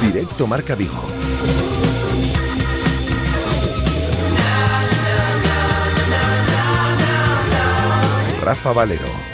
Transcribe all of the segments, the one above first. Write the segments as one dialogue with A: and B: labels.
A: Directo Marca Vigo. Rafa Valero.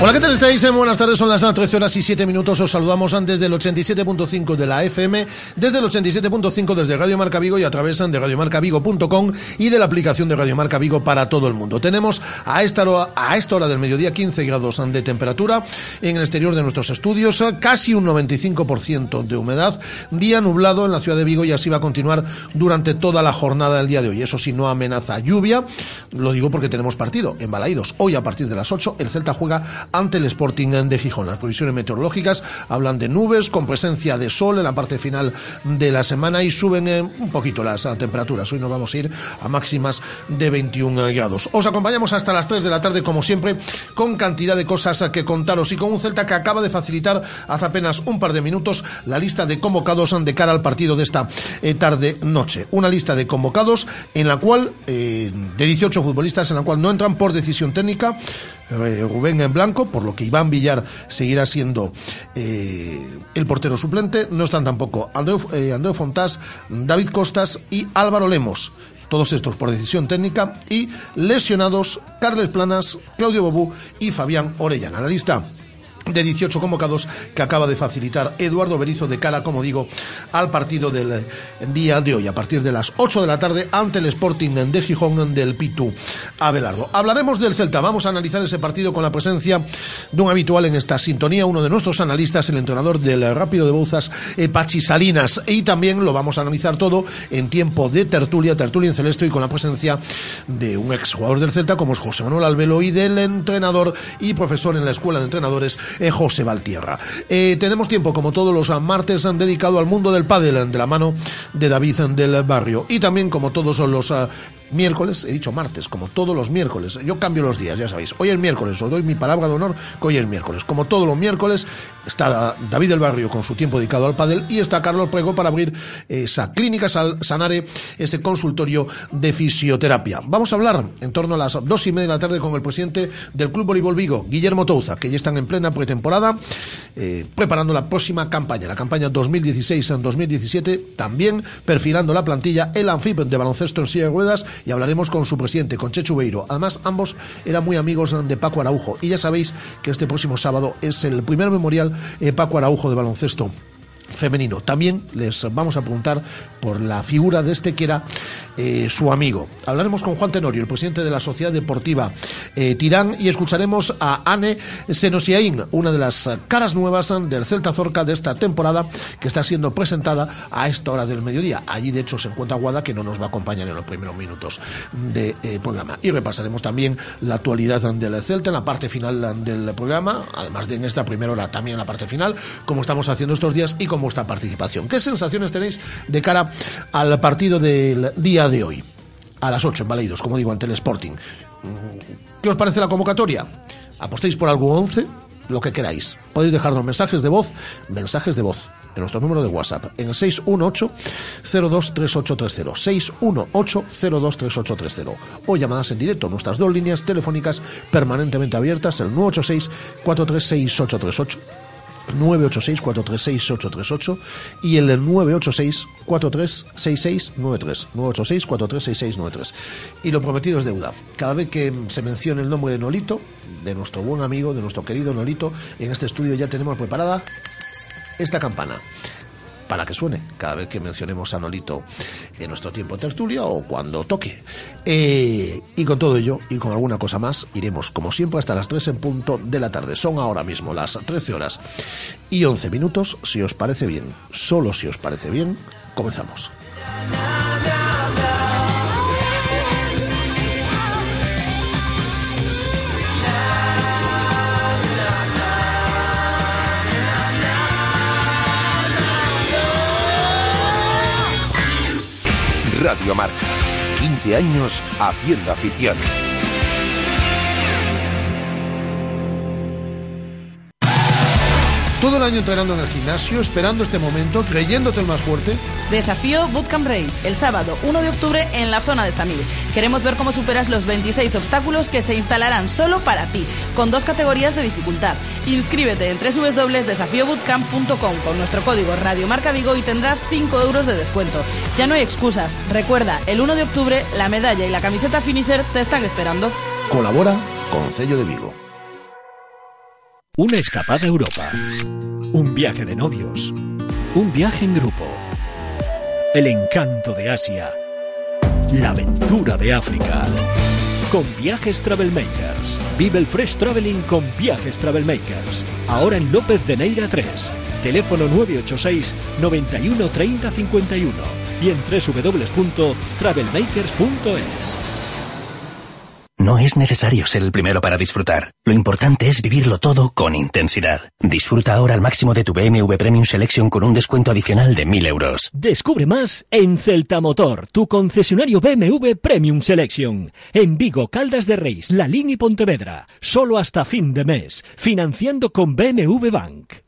B: Hola, ¿qué tal estáis? Eh, Buenas tardes, son las 13 horas y 7 minutos. Os saludamos desde el 87.5 de la FM, desde el 87.5 desde Radio Marca Vigo y a través de radiomarcavigo.com y de la aplicación de Radio Marca Vigo para todo el mundo. Tenemos a esta, hora, a esta hora del mediodía 15 grados de temperatura en el exterior de nuestros estudios, casi un 95% de humedad, día nublado en la ciudad de Vigo y así va a continuar durante toda la jornada del día de hoy. Eso sí, no amenaza lluvia, lo digo porque tenemos partido en Balaídos. Hoy a partir de las 8 el Celta juega ante el Sporting de Gijón. Las previsiones meteorológicas hablan de nubes con presencia de sol en la parte final de la semana y suben eh, un poquito las eh, temperaturas. Hoy nos vamos a ir a máximas de 21 grados. Os acompañamos hasta las 3 de la tarde, como siempre, con cantidad de cosas que contaros y con un Celta que acaba de facilitar hace apenas un par de minutos la lista de convocados de cara al partido de esta eh, tarde-noche. Una lista de convocados en la cual, de 18 futbolistas, en la cual no entran por decisión técnica. Rubén en blanco, por lo que Iván Villar seguirá siendo eh, el portero suplente. No están tampoco Andreu, eh, Andreu Fontás, David Costas y Álvaro Lemos. Todos estos por decisión técnica y lesionados Carles Planas, Claudio Bobú y Fabián Orellana. La lista de 18 convocados que acaba de facilitar Eduardo Berizo de cara, como digo, al partido del día de hoy, a partir de las 8 de la tarde ante el Sporting de Gijón del Pitu Abelardo. Hablaremos del Celta, vamos a analizar ese partido con la presencia de un habitual en esta sintonía, uno de nuestros analistas, el entrenador del Rápido de Bouzas, eh, Pachi Salinas, y también lo vamos a analizar todo en tiempo de tertulia, tertulia en celeste y con la presencia de un exjugador del Celta como es José Manuel Albelo y del entrenador y profesor en la Escuela de Entrenadores eh, José Valtierra. Eh, tenemos tiempo, como todos los martes, han dedicado al mundo del pádel de la mano de David del Barrio. Y también, como todos los ah, miércoles, he dicho martes, como todos los miércoles. Yo cambio los días, ya sabéis. Hoy es miércoles, os doy mi palabra de honor que hoy es miércoles. Como todos los miércoles, está David del Barrio con su tiempo dedicado al pádel y está Carlos Prego para abrir esa clínica Sanare, ese consultorio de fisioterapia. Vamos a hablar en torno a las dos y media de la tarde con el presidente del Club Voleibol Vigo, Guillermo Touza, que ya están en plena pretemporada, eh, preparando la próxima campaña, la campaña 2016-2017, también perfilando la plantilla, el anfib de baloncesto en silla de ruedas y hablaremos con su presidente, con Chechu Beiro. Además, ambos eran muy amigos de Paco Araujo y ya sabéis que este próximo sábado es el primer memorial eh, Paco Araujo de baloncesto femenino. También les vamos a preguntar por la figura de este que era eh, su amigo. Hablaremos con Juan Tenorio, el presidente de la Sociedad Deportiva eh, Tirán, y escucharemos a Anne Senosiaín, una de las caras nuevas del Celta Zorca de esta temporada, que está siendo presentada a esta hora del mediodía. Allí, de hecho, se encuentra Guada, que no nos va a acompañar en los primeros minutos del de, programa. Y repasaremos también la actualidad del Celta en la parte final del programa, además de en esta primera hora también en la parte final, como estamos haciendo estos días y con vuestra participación. ¿Qué sensaciones tenéis de cara al partido del día de hoy? A las 8 en Baleidos, como digo, ante el Sporting. ¿Qué os parece la convocatoria? ¿Apostéis por algún 11? Lo que queráis. Podéis dejarnos mensajes de voz, mensajes de voz en nuestro número de WhatsApp en el 618-023830. 618-023830. O llamadas en directo. Nuestras dos líneas telefónicas permanentemente abiertas, el 986-436-838 986-436-838 y el 986-436693. 986-436693. Y lo prometido es deuda. Cada vez que se mencione el nombre de Nolito, de nuestro buen amigo, de nuestro querido Nolito, en este estudio ya tenemos preparada esta campana para que suene cada vez que mencionemos a Nolito en nuestro tiempo de tertulia o cuando toque. Eh, y con todo ello y con alguna cosa más, iremos como siempre hasta las 3 en punto de la tarde. Son ahora mismo las 13 horas y 11 minutos. Si os parece bien, solo si os parece bien, comenzamos.
A: Radio Marca. 15 años haciendo afición.
B: Todo el año entrenando en el gimnasio, esperando este momento, creyéndote el más fuerte.
C: Desafío Bootcamp Race, el sábado 1 de octubre en la zona de Samil. Queremos ver cómo superas los 26 obstáculos que se instalarán solo para ti, con dos categorías de dificultad. Inscríbete en www.desafiobootcamp.com con nuestro código Radio Marca Vigo y tendrás 5 euros de descuento. Ya no hay excusas. Recuerda, el 1 de octubre la medalla y la camiseta Finisher te están esperando.
B: Colabora con Sello de Vigo.
D: Una escapada a Europa. Un viaje de novios. Un viaje en grupo. El encanto de Asia. La aventura de África. Con Viajes Travelmakers. Vive el Fresh Traveling con Viajes Travelmakers. Ahora en López de Neira 3. Teléfono 986 91 30 51 y en www.travelmakers.es.
E: No es necesario ser el primero para disfrutar. Lo importante es vivirlo todo con intensidad. Disfruta ahora al máximo de tu BMW Premium Selection con un descuento adicional de 1000 euros.
D: Descubre más en Celta Motor, tu concesionario BMW Premium Selection. En Vigo, Caldas de Reis, La Línea y Pontevedra. Solo hasta fin de mes. Financiando con BMW Bank.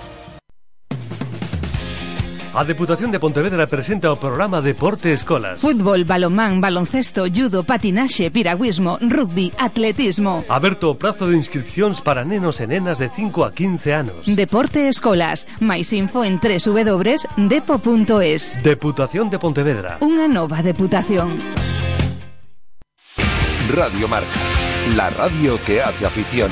F: A Deputación de Pontevedra presenta o programa Deporte Escolas.
G: Fútbol, balonmán, baloncesto, judo, patinaxe, piragüismo, rugby, atletismo.
F: Aberto o prazo de inscripcións para nenos e nenas de 5 a 15 anos.
G: Deporte Escolas. máis info en www.depo.es.
F: Deputación de Pontevedra.
G: Unha nova deputación.
A: Radio Marca. La radio que hace afición.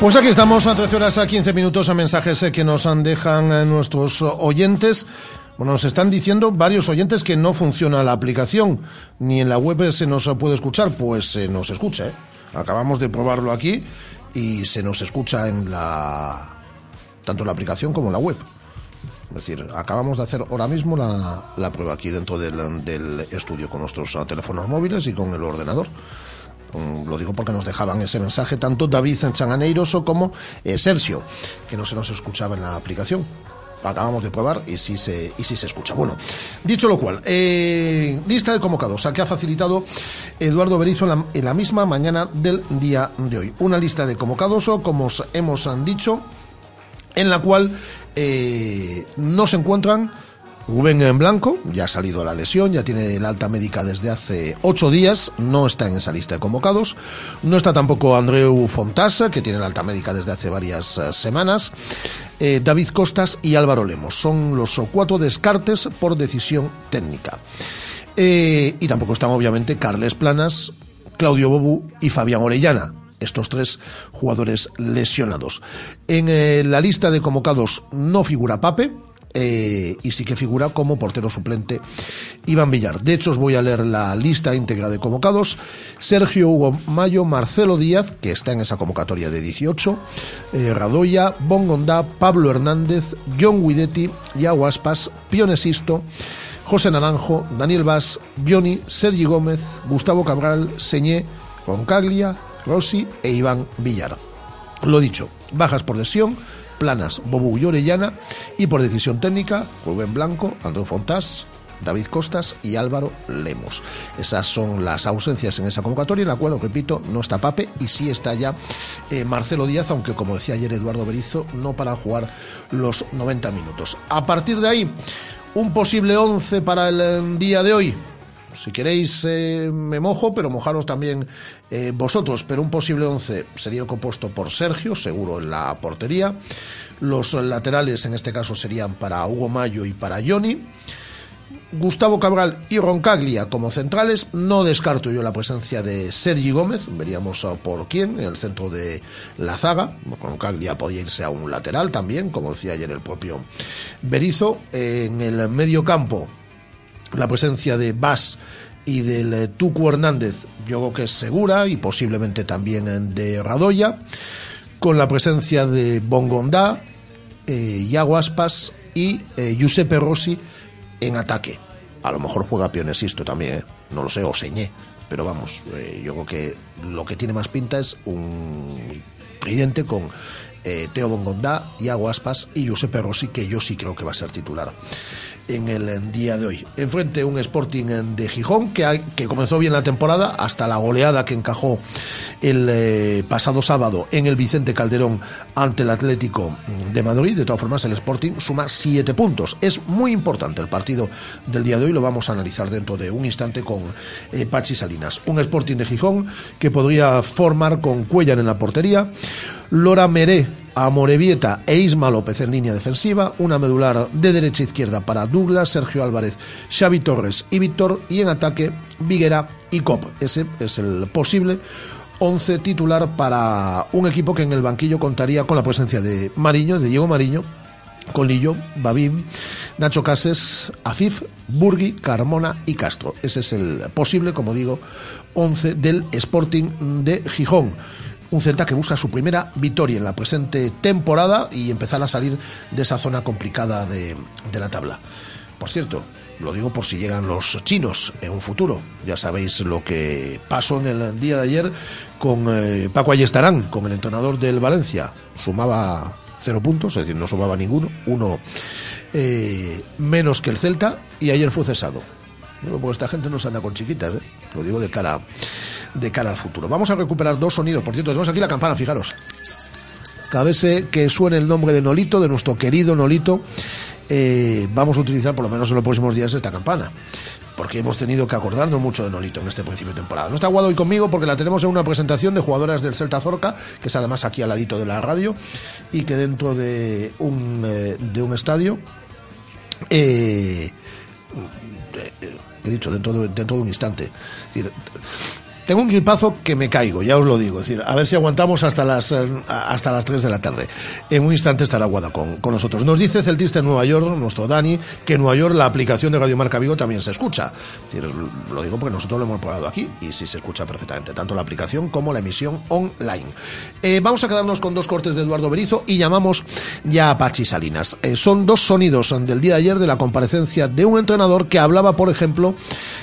B: Pues aquí estamos a 13 horas a 15 minutos a mensajes eh, que nos han dejan eh, nuestros oyentes. Bueno, nos están diciendo varios oyentes que no funciona la aplicación, ni en la web se nos puede escuchar, pues se nos escucha. ¿eh? Acabamos de probarlo aquí y se nos escucha en la tanto la aplicación como la web. Es decir, acabamos de hacer ahora mismo la, la prueba aquí dentro del, estudio con nuestros eh, teléfonos móviles y con el ordenador. Mm, Lo digo porque nos dejaban ese mensaje tanto David Changaneiroso como eh, Sergio, que no se nos escuchaba en la aplicación. Acabamos de probar y sí se, y sí se escucha. Bueno, dicho lo cual, eh, lista de convocados, a que ha facilitado Eduardo Berizo en la, en la misma mañana del día de hoy. Una lista de convocados, o como os hemos dicho, en la cual eh, no se encuentran Rubén en Blanco, ya ha salido la lesión, ya tiene el alta médica desde hace ocho días, no está en esa lista de convocados. No está tampoco Andreu Fontasa, que tiene el alta médica desde hace varias eh, semanas. Eh, David Costas y Álvaro Lemos. Son los cuatro descartes por decisión técnica. Eh, y tampoco están, obviamente, Carles Planas, Claudio Bobú y Fabián Orellana. Estos tres jugadores lesionados. En la lista de convocados no figura Pape, eh, y sí que figura como portero suplente Iván Villar. De hecho, os voy a leer la lista íntegra de convocados. Sergio Hugo Mayo, Marcelo Díaz, que está en esa convocatoria de 18, eh, Radoya, Bongondá, Pablo Hernández, John Guidetti, Yago Aspas, Pionesisto, José Naranjo, Daniel Vaz, Johnny, Sergi Gómez, Gustavo Cabral, Señé, Roncaglia, Rossi e Iván Villar. Lo dicho, bajas por lesión, planas Bobu y Orellana y por decisión técnica, Rubén Blanco, Andrés Fontás, David Costas y Álvaro Lemos. Esas son las ausencias en esa convocatoria, en la cual, repito, no está Pape y sí está ya eh, Marcelo Díaz, aunque como decía ayer Eduardo Berizo, no para jugar los 90 minutos. A partir de ahí, un posible 11 para el eh, día de hoy. Si queréis eh, me mojo, pero mojaros también eh, vosotros. Pero un posible 11 sería compuesto por Sergio, seguro en la portería. Los laterales en este caso serían para Hugo Mayo y para Johnny. Gustavo Cabral y Roncaglia como centrales. No descarto yo la presencia de Sergi Gómez. Veríamos por quién en el centro de la zaga. Roncaglia podía irse a un lateral también, como decía ayer el propio Berizo. En el medio campo, la presencia de Bas y del eh, Tucu Hernández, yo creo que es segura y posiblemente también eh, de Radoya. Con la presencia de Bongondá, eh, Iago Aspas y eh, Giuseppe Rossi en ataque. A lo mejor juega Pionesisto también, no lo sé, o Señé. Pero vamos, yo creo que lo que tiene más pinta es un tridente con Teo Bongondá, Iago Aspas y Giuseppe Rossi, que yo sí creo que va a ser titular en el día de hoy. Enfrente un Sporting de Gijón que, ha- que comenzó bien la temporada hasta la goleada que encajó el eh, pasado sábado en el Vicente Calderón ante el Atlético de Madrid. De todas formas, el Sporting suma siete puntos. Es muy importante el partido del día de hoy. Lo vamos a analizar dentro de un instante con eh, Pachi Salinas. Un Sporting de Gijón que podría formar con Cuellar en la portería, Lora Meré a Morevieta e Isma López en línea defensiva, una medular de derecha a izquierda para Douglas, Sergio Álvarez, Xavi Torres y Víctor, y en ataque Viguera y Cop. Ese es el posible 11 titular para un equipo que en el banquillo contaría con la presencia de Mariño, de Diego Mariño, Colillo, Babín, Nacho Cases, Afif, Burgui, Carmona y Castro. Ese es el posible, como digo, 11 del Sporting de Gijón. Un Celta que busca su primera victoria en la presente temporada y empezar a salir de esa zona complicada de, la tabla. Por cierto, lo digo por si llegan los chinos en un futuro. Ya sabéis lo que pasó en el día de ayer con eh, Paco Ayestarán, con el entrenador del Valencia. Sumaba cero puntos, es decir, no sumaba ninguno, uno eh, menos que el Celta, y ayer fue cesado. Digo, Porque esta gente no se anda con chiquitas, ¿eh? lo digo de cara, de cara al futuro. Vamos a recuperar dos sonidos, por cierto, tenemos aquí la campana, fijaros. Vez eh, que suene el nombre de Nolito, de nuestro querido Nolito, eh, vamos a utilizar por lo menos en los próximos días esta campana. Porque hemos tenido que acordarnos mucho de Nolito en este principio de temporada. No está Guado hoy conmigo porque la tenemos en una presentación de jugadoras del Celta Zorca, que es además aquí al ladito de la radio, y que dentro de un, eh, estadio he dicho dentro de, dentro de un instante. Es decir, tengo un gripazo que me caigo, ya os lo digo. Es decir, a ver si aguantamos hasta las eh, hasta las 3 de la tarde. En un instante estará Guada con, nosotros. Nos dice Celtista en Nueva York, nuestro Dani, que en Nueva York la aplicación de Radio Marca Vigo también se escucha. Lo digo porque nosotros lo hemos probado aquí y sí se escucha perfectamente, tanto la aplicación como la emisión online. Eh, vamos a quedarnos con dos cortes de Eduardo Berizo y llamamos ya a Pachi Salinas. Eh, son dos sonidos del día de ayer de la comparecencia de un entrenador que hablaba, por ejemplo,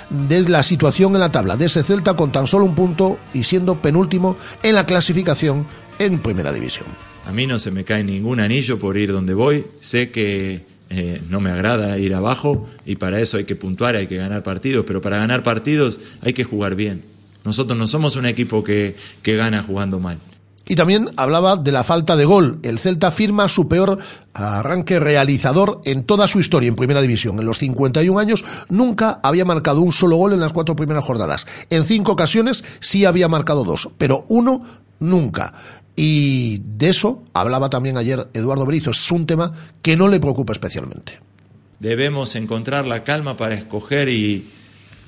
B: de la situación en la tabla de ese Celta con tan solo un punto y siendo penúltimo en la clasificación en Primera División.
H: A mí no se me cae ningún anillo por ir donde voy. Sé que eh, no me agrada ir abajo y para eso hay que puntuar, hay que ganar partidos, pero para ganar partidos hay que jugar bien. Nosotros no somos un equipo que, que gana jugando mal.
B: Y también hablaba de la falta de gol. El Celta firma su peor arranque realizador en toda su historia en Primera División. En los 51 años nunca había marcado un solo gol en las cuatro primeras jornadas. En cinco ocasiones sí había marcado dos, pero uno nunca. Y de eso hablaba también ayer Eduardo Berizo. Es un tema que no le preocupa especialmente.
H: Debemos encontrar la calma para escoger y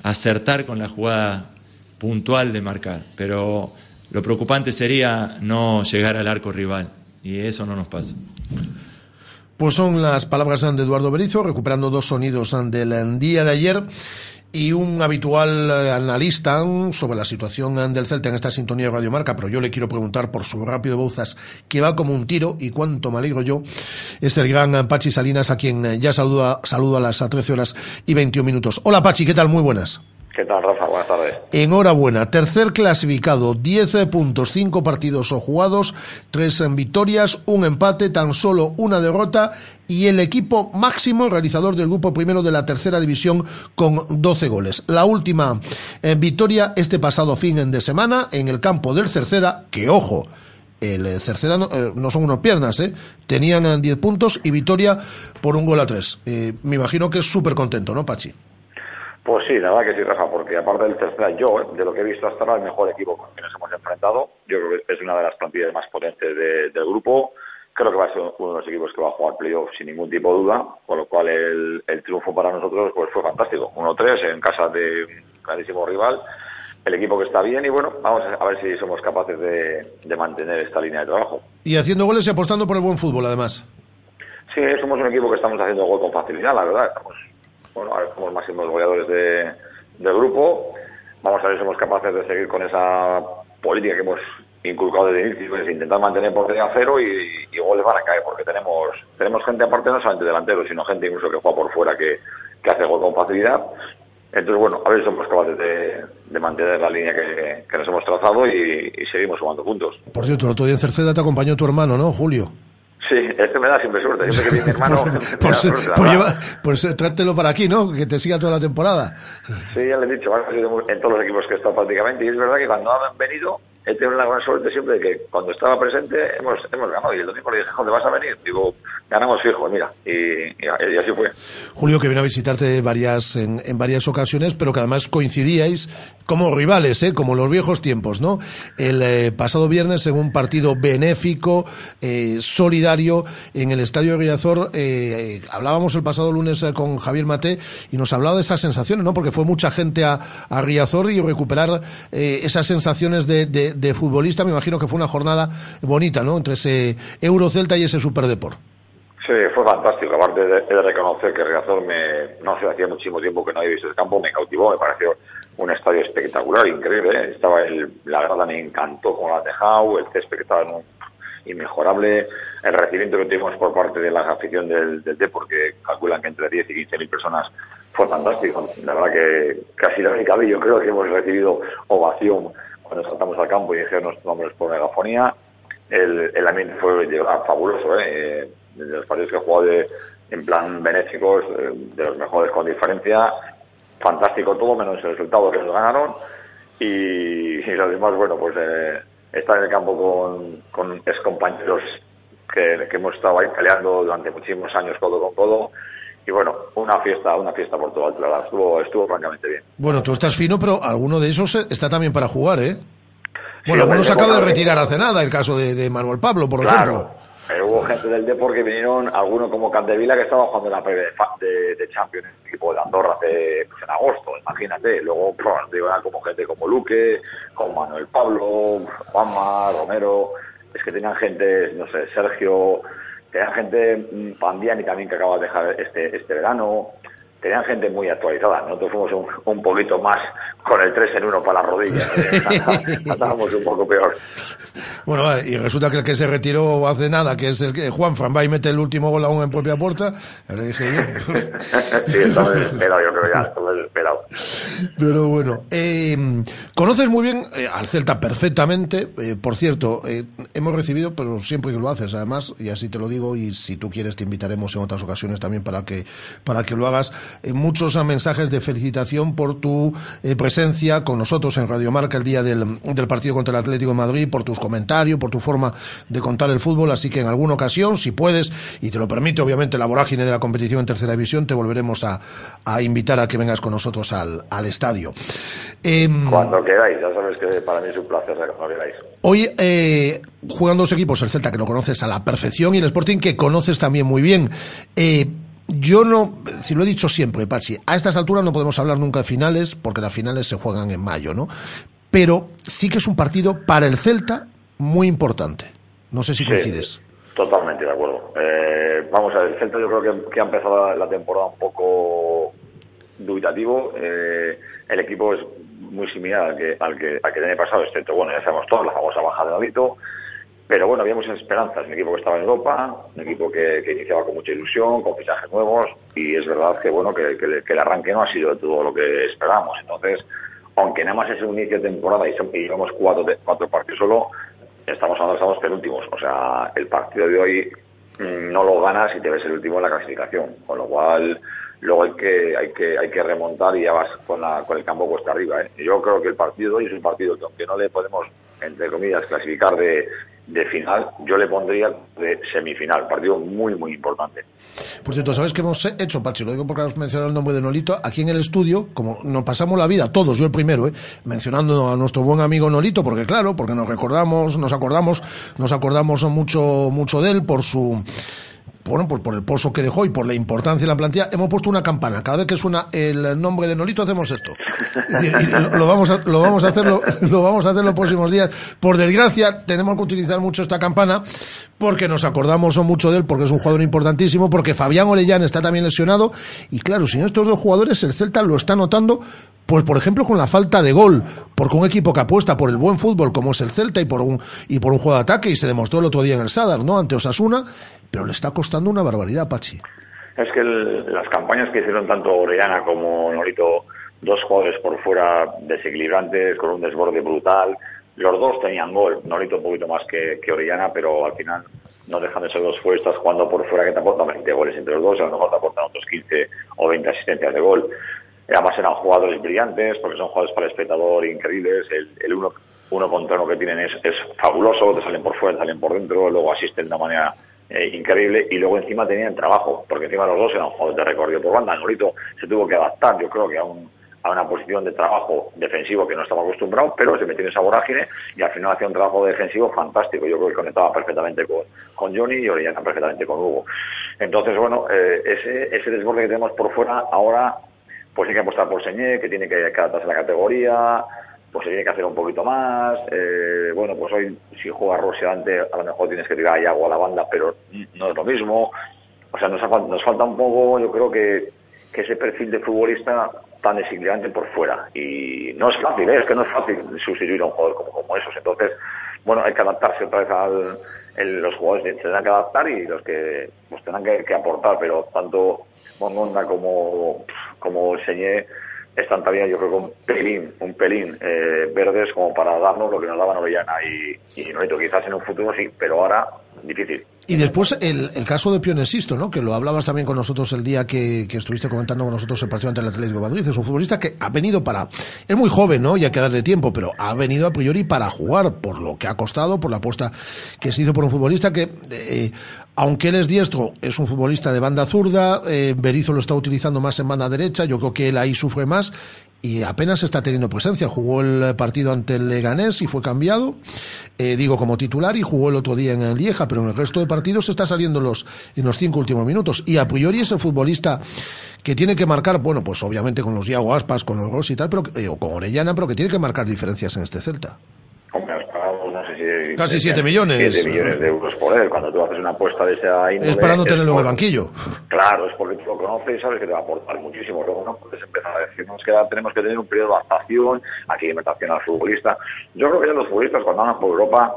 H: acertar con la jugada puntual de marcar. Pero lo preocupante sería no llegar al arco rival y eso no nos pasa.
B: Pues son las palabras de Eduardo Berizo, recuperando dos sonidos del día de ayer y un habitual eh, analista sobre la situación del Celta en esta sintonía de Radio Marca, pero yo le quiero preguntar por su rápido bozas, que va como un tiro, y cuánto me alegro yo, es el gran Pachi Salinas, a quien ya saluda, saludo a las 13 horas y 21 minutos. Hola Pachi, ¿qué tal? Muy buenas.
I: ¿Qué tal, Rafa? Buenas tardes.
B: Enhorabuena. Tercer clasificado, 10 puntos, 5 partidos o jugados, 3 en victorias, un empate, tan solo una derrota y el equipo máximo realizador del grupo primero de la tercera división con 12 goles. La última victoria este pasado fin de semana en el campo del Cerceda, que ojo, el Cerceda no, eh, son unos piernas, ¿eh? tenían 10 puntos y victoria por un gol a 3. Eh, me imagino que es súper contento, ¿no, Pachi?
I: Pues sí, la verdad que sí, Rafa, porque aparte del tercera, yo, de lo que he visto hasta ahora, el mejor equipo con que nos hemos enfrentado. Yo creo que es una de las plantillas más potentes de, del grupo. Creo que va a ser uno de los equipos que va a jugar playoff sin ningún tipo de duda, con lo cual el, el triunfo para nosotros pues fue fantástico. 1-3 en casa de un clarísimo rival, el equipo que está bien y bueno, vamos a ver si somos capaces de, de mantener esta línea de trabajo.
B: Y haciendo goles y apostando por el buen fútbol, además.
I: Sí, somos un equipo que estamos haciendo gol con facilidad, la verdad. Estamos bueno, ahora somos máximos goleadores de, del grupo. Vamos a ver si somos capaces de seguir con esa política que hemos inculcado desde el inicio, es intentar mantener portería a cero y, y, goles van a caer, porque tenemos tenemos gente aparte no solamente delanteros, sino gente incluso que juega por fuera que, que hace gol con facilidad. Entonces, bueno, a ver si somos capaces de, de mantener la línea que, que nos hemos trazado y, seguimos sumando puntos.
B: Por cierto, el otro día en Cerceda te acompañó tu hermano, ¿no, Julio?
I: Sí, este me da siempre suerte. Siempre que viene mi hermano.
B: pues, pues, suerte, pues, lleva, pues trátelo para aquí, ¿no? Que te siga toda la temporada.
I: Sí, ya le he dicho, ha sido en todos los equipos que he estado prácticamente. Y es verdad que cuando han venido, he tenido la gran suerte siempre de que cuando estaba presente hemos, hemos ganado. Y el domingo le dije, ¿dónde vas a venir? Digo, ganamos fijo, mira. Y, y, así fue.
B: Julio, que vino a visitarte varias, en, en, varias ocasiones, pero que además coincidíais como rivales, ¿eh? como los viejos tiempos, ¿no? El eh, pasado viernes en un partido benéfico, eh, solidario, en el Estadio de Riazor, eh, hablábamos el pasado lunes eh, con Javier Mate y nos hablaba de esas sensaciones, ¿no? Porque fue mucha gente a, a Riazor y recuperar eh, esas sensaciones de, de, de, futbolista, me imagino que fue una jornada bonita, ¿no? Entre ese Eurocelta y ese Superdeport.
I: Sí, fue fantástico. Aparte de, reconocer que Riazor me, no sé, hacía muchísimo tiempo que no había visto el campo, me cautivó, me pareció un estadio espectacular, increíble. ¿eh? Estaba el, la grada me encantó como la ha dejado, el césped que estaba en inmejorable, el recibimiento que tuvimos por parte de la afición del, del D, porque calculan que entre 10 y 15 mil personas fue fantástico. La verdad que casi la única vez yo creo que hemos recibido ovación cuando saltamos al campo y dijeron nuestros nombres por megafonía. El, el ambiente fue fabuloso, ¿eh? De los partidos que he jugado de, en plan benéficos, de los mejores con diferencia, fantástico todo, menos el resultado que nos ganaron. Y, y lo demás, bueno, pues eh, estar en el campo con, con excompañeros que, que hemos estado ahí peleando durante muchísimos años codo con codo. Y bueno, una fiesta, una fiesta por todo el lado. Estuvo, estuvo francamente bien.
B: Bueno, tú estás fino, pero alguno de esos está también para jugar, ¿eh? Bueno, sí, alguno se acaba de retirar hace nada, el caso de, de Manuel Pablo, por
I: claro.
B: ejemplo.
I: Pero hubo gente del Depor que vinieron, algunos como Candevila que estaba jugando en la previa de, de, de Champions, equipo de Andorra hace, pues en agosto, imagínate. Luego, pues, como gente como Luque, como Manuel Pablo, Juanma, Romero. Es que tenían gente, no sé, Sergio, tenían gente, Pandiani también que acaba de dejar este, este verano tenían gente muy actualizada. Nosotros fuimos un, un poquito más con el 3 en 1 para las rodillas. Estábamos un poco peor.
B: Bueno, y resulta que el que se retiró hace nada, que es el que Juan Fran va y mete el último gol aún en propia puerta, le dije yo.
I: sí, estaba desesperado, yo creo ya, estaba desesperado.
B: Pero bueno, eh, conoces muy bien eh, al Celta perfectamente. Eh, por cierto, eh, hemos recibido, pero siempre que lo haces, además, y así te lo digo, y si tú quieres te invitaremos en otras ocasiones también para que, para que lo hagas eh, muchos mensajes de felicitación por tu eh, presencia con nosotros en Radio Marca el día del, del, partido contra el Atlético de Madrid, por tus comentarios, por tu forma de contar el fútbol. Así que en alguna ocasión, si puedes, y te lo permite obviamente la vorágine de la competición en tercera división, te volveremos a, a invitar a que vengas con nosotros al, al estadio.
I: Eh, cuando queráis, ya sabes que para mí es un placer cuando queráis.
B: Hoy eh, juegan dos equipos, el Celta que lo conoces a la perfección y el Sporting que conoces también muy bien. Eh, yo no, si lo he dicho siempre, Pachi, a estas alturas no podemos hablar nunca de finales, porque las finales se juegan en mayo, ¿no? Pero sí que es un partido para el Celta muy importante. No sé si
I: Sí.
B: coincides.
I: Totalmente de acuerdo. Eh, vamos a ver, el Celta yo creo que, que ha empezado la, temporada un poco dubitativo. Eh, el equipo es muy similar al que, al que, al que tiene pasado, excepto, bueno, ya sabemos todos, la famosa baja de Davito. Pero bueno, había muchas esperanzas. Un equipo que estaba en Europa, un equipo que, iniciaba con mucha ilusión, con fichajes nuevos, y es verdad que bueno que, el arranque no ha sido todo lo que esperábamos. Entonces, aunque nada más es un inicio de temporada y, son- llevamos cuatro, cuatro partidos solo, estamos hablando estamos penúltimos. O sea, el partido de hoy mm, no lo ganas y te ves el último en la clasificación. Con lo cual, luego hay que, hay que, hay que remontar y ya vas con, la, con el campo cuesta arriba. ¿eh? Yo creo que el partido de hoy es un partido que aunque no le podemos, entre comillas, clasificar de, de final, yo le pondría de semifinal. Partido muy, muy importante.
B: Por cierto, ¿sabes qué hemos hecho, Pachi? Lo digo porque has mencionado el nombre de Nolito. Aquí en el estudio, como nos pasamos la vida, todos, yo el primero, ¿eh? mencionando a nuestro buen amigo Nolito, porque claro, porque nos recordamos, nos acordamos, nos acordamos mucho, mucho de él por su bueno, pues por el pozo que dejó y por la importancia de la plantilla, hemos puesto una campana. Cada vez que suena el nombre de Nolito hacemos esto. Y, lo, vamos a, lo vamos a hacer lo, lo vamos a hacer los próximos días. Por desgracia, tenemos que utilizar mucho esta campana porque nos acordamos mucho de él, porque es un jugador importantísimo, porque Fabián Orellán está también lesionado y claro, sin estos dos jugadores el Celta lo está notando pues por ejemplo con la falta de gol, porque un equipo que apuesta por el buen fútbol como es el Celta y por un y por un juego de ataque y se demostró el otro día en el Sadar, ¿no? Ante Osasuna, pero le está costando una barbaridad, Pachi.
I: Es que el- las campañas que hicieron tanto Orellana como Norito, dos jugadores por fuera desequilibrantes, con un desborde brutal, los dos tenían gol, Norito un poquito más que, que Orellana, pero al final no dejan de ser dos fuerzas jugando por fuera que te aportan 20 goles entre los dos, a lo mejor te aportan otros 15 o 20 asistencias de gol. Además eran jugadores brillantes, porque son jugadores para el espectador increíbles, el, el uno, uno contra uno que tienen es, es fabuloso, te salen por fuera, te salen por dentro, luego asisten de una manera eh, increíble y luego encima tenían trabajo, porque encima los dos eran jugadores de recorrido por banda. Norito se tuvo que adaptar, yo creo que a, un, a una posición de trabajo defensivo que no estaba acostumbrado, pero se metió en esa vorágine y al final hacía un trabajo defensivo fantástico. Yo creo que conectaba perfectamente con, con Johnny y Orellana perfectamente con Hugo. Entonces, bueno, eh, ese, ese desborde que tenemos por fuera ahora pues hay que apostar por Señé, que tiene que adaptarse a la categoría, pues se tiene que hacer un poquito más. Eh, bueno, pues hoy si juega Rossi delante, a lo mejor tienes que tirar ahí agua a la banda, pero no es lo mismo. O sea, nos, ha nos falta un poco, yo creo que, que ese perfil de futbolista tan desequilibrante por fuera. Y no es fácil, ¿eh? es que no es fácil sustituir a un jugador como, como esos. Entonces, bueno, hay que adaptarse otra vez al. el- los jugadores se tendrán que adaptar y los que pues tendrán que, que aportar, pero tanto Mongonda como, como Señé están todavía, yo creo que un pelín, un pelín eh, verdes como para darnos lo que nos daban Orellana y, y Norito. Quizás en un futuro sí, pero ahora difícil.
B: Y después el, el caso de Pionesisto, ¿no? Que lo hablabas también con nosotros el día que, que estuviste comentando con nosotros el partido ante el Atlético de Madrid. Es un futbolista que ha venido para... Es muy joven, ¿no? Y hay que darle tiempo, pero ha venido a priori para jugar, por lo que ha costado, por la apuesta que se hizo por un futbolista que, eh, aunque él es diestro, es un futbolista de banda zurda, eh, lo está utilizando más en banda derecha, yo creo que él ahí sufre más y apenas está teniendo presencia. Jugó el partido ante el Leganés y fue cambiado, eh, digo como titular, y jugó el otro día en el Lieja, pero en el resto de partidos está saliendo los, en los cinco últimos minutos. Y a priori es el futbolista que tiene que marcar, bueno, pues obviamente con los Iago Aspas, con los Rossi y tal, pero, eh, o con Orellana, pero que tiene que marcar diferencias en este Celta.
I: No sé si...
B: Casi siete millones.
I: siete millones de euros por él. Cuando tú haces una apuesta de esa índole...
B: Es para no tenerlo en el banquillo.
I: Claro, es porque tú lo conoces y sabes que te va a aportar muchísimo. Luego no puedes empezar a decirnos que tenemos que tener un periodo de adaptación, aclimatación al futbolista. Yo creo que ya los futbolistas cuando andan por Europa,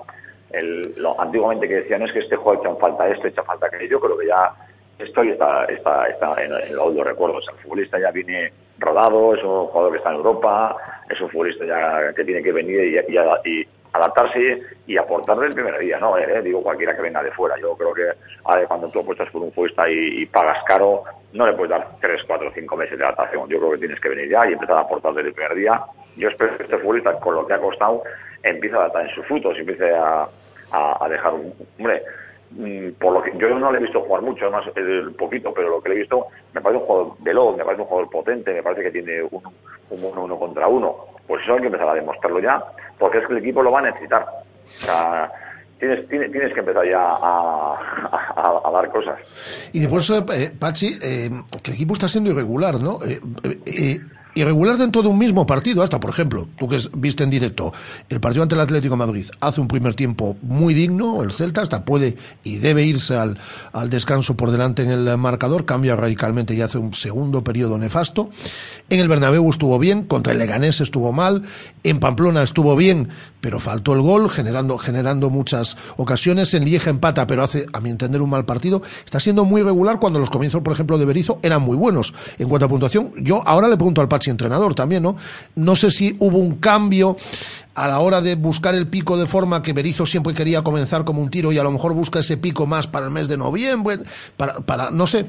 I: el, lo, antiguamente que decían es que este juego echa falta esto, echa falta aquello. Yo creo que ya esto ya está, está, está en, en los los recuerdos. El futbolista ya viene rodado, es un jugador que está en Europa, es un futbolista ya que tiene que venir y, y, y adaptarse y aportar del primer día, ¿no? Eh, digo cualquiera que venga de fuera. Yo creo que ahora cuando tú apuestas por un futbolista y, pagas caro, no le puedes dar 3, 4, 5 meses de adaptación. Yo creo que tienes que venir ya y empezar a aportar desde el primer día. Yo espero que este futbolista, con lo que ha costado, empiece a adaptar en sus frutos empiece a, a, a dejar un... Hombre, por lo que yo no le he visto jugar mucho, además eh, poquito, pero lo que le he visto me parece un jugador veloz, me parece un jugador potente, me parece que tiene un, un uno, uno contra uno. Pues eso hay que empezar a demostrarlo ya, porque es que el equipo lo va a necesitar. O sea, tienes, tienes, tienes que empezar ya a, a, dar cosas.
B: Y después, eh, Pachi, eh, que el equipo está siendo irregular, ¿no? Eh, eh, irregular dentro de un mismo partido, hasta por ejemplo, tú que viste en directo el partido ante el Atlético Madrid, hace un primer tiempo muy digno, el Celta hasta puede y debe irse al, al descanso por delante en el marcador, cambia radicalmente y hace un segundo periodo nefasto. En el Bernabéu estuvo bien, contra el Leganés estuvo mal, en Pamplona estuvo bien, pero faltó el gol, generando, generando muchas ocasiones, en Lieja empata, pero hace, a mi entender, un mal partido. Está siendo muy regular cuando los comienzos, por ejemplo, de Berizo eran muy buenos en cuanto a puntuación. Yo ahora le pregunto al Pachi entrenador también, ¿no? No sé si hubo un cambio a la hora de buscar el pico de forma que Berizo siempre quería comenzar como un tiro y a lo mejor busca ese pico más para el mes de noviembre, para, para no sé.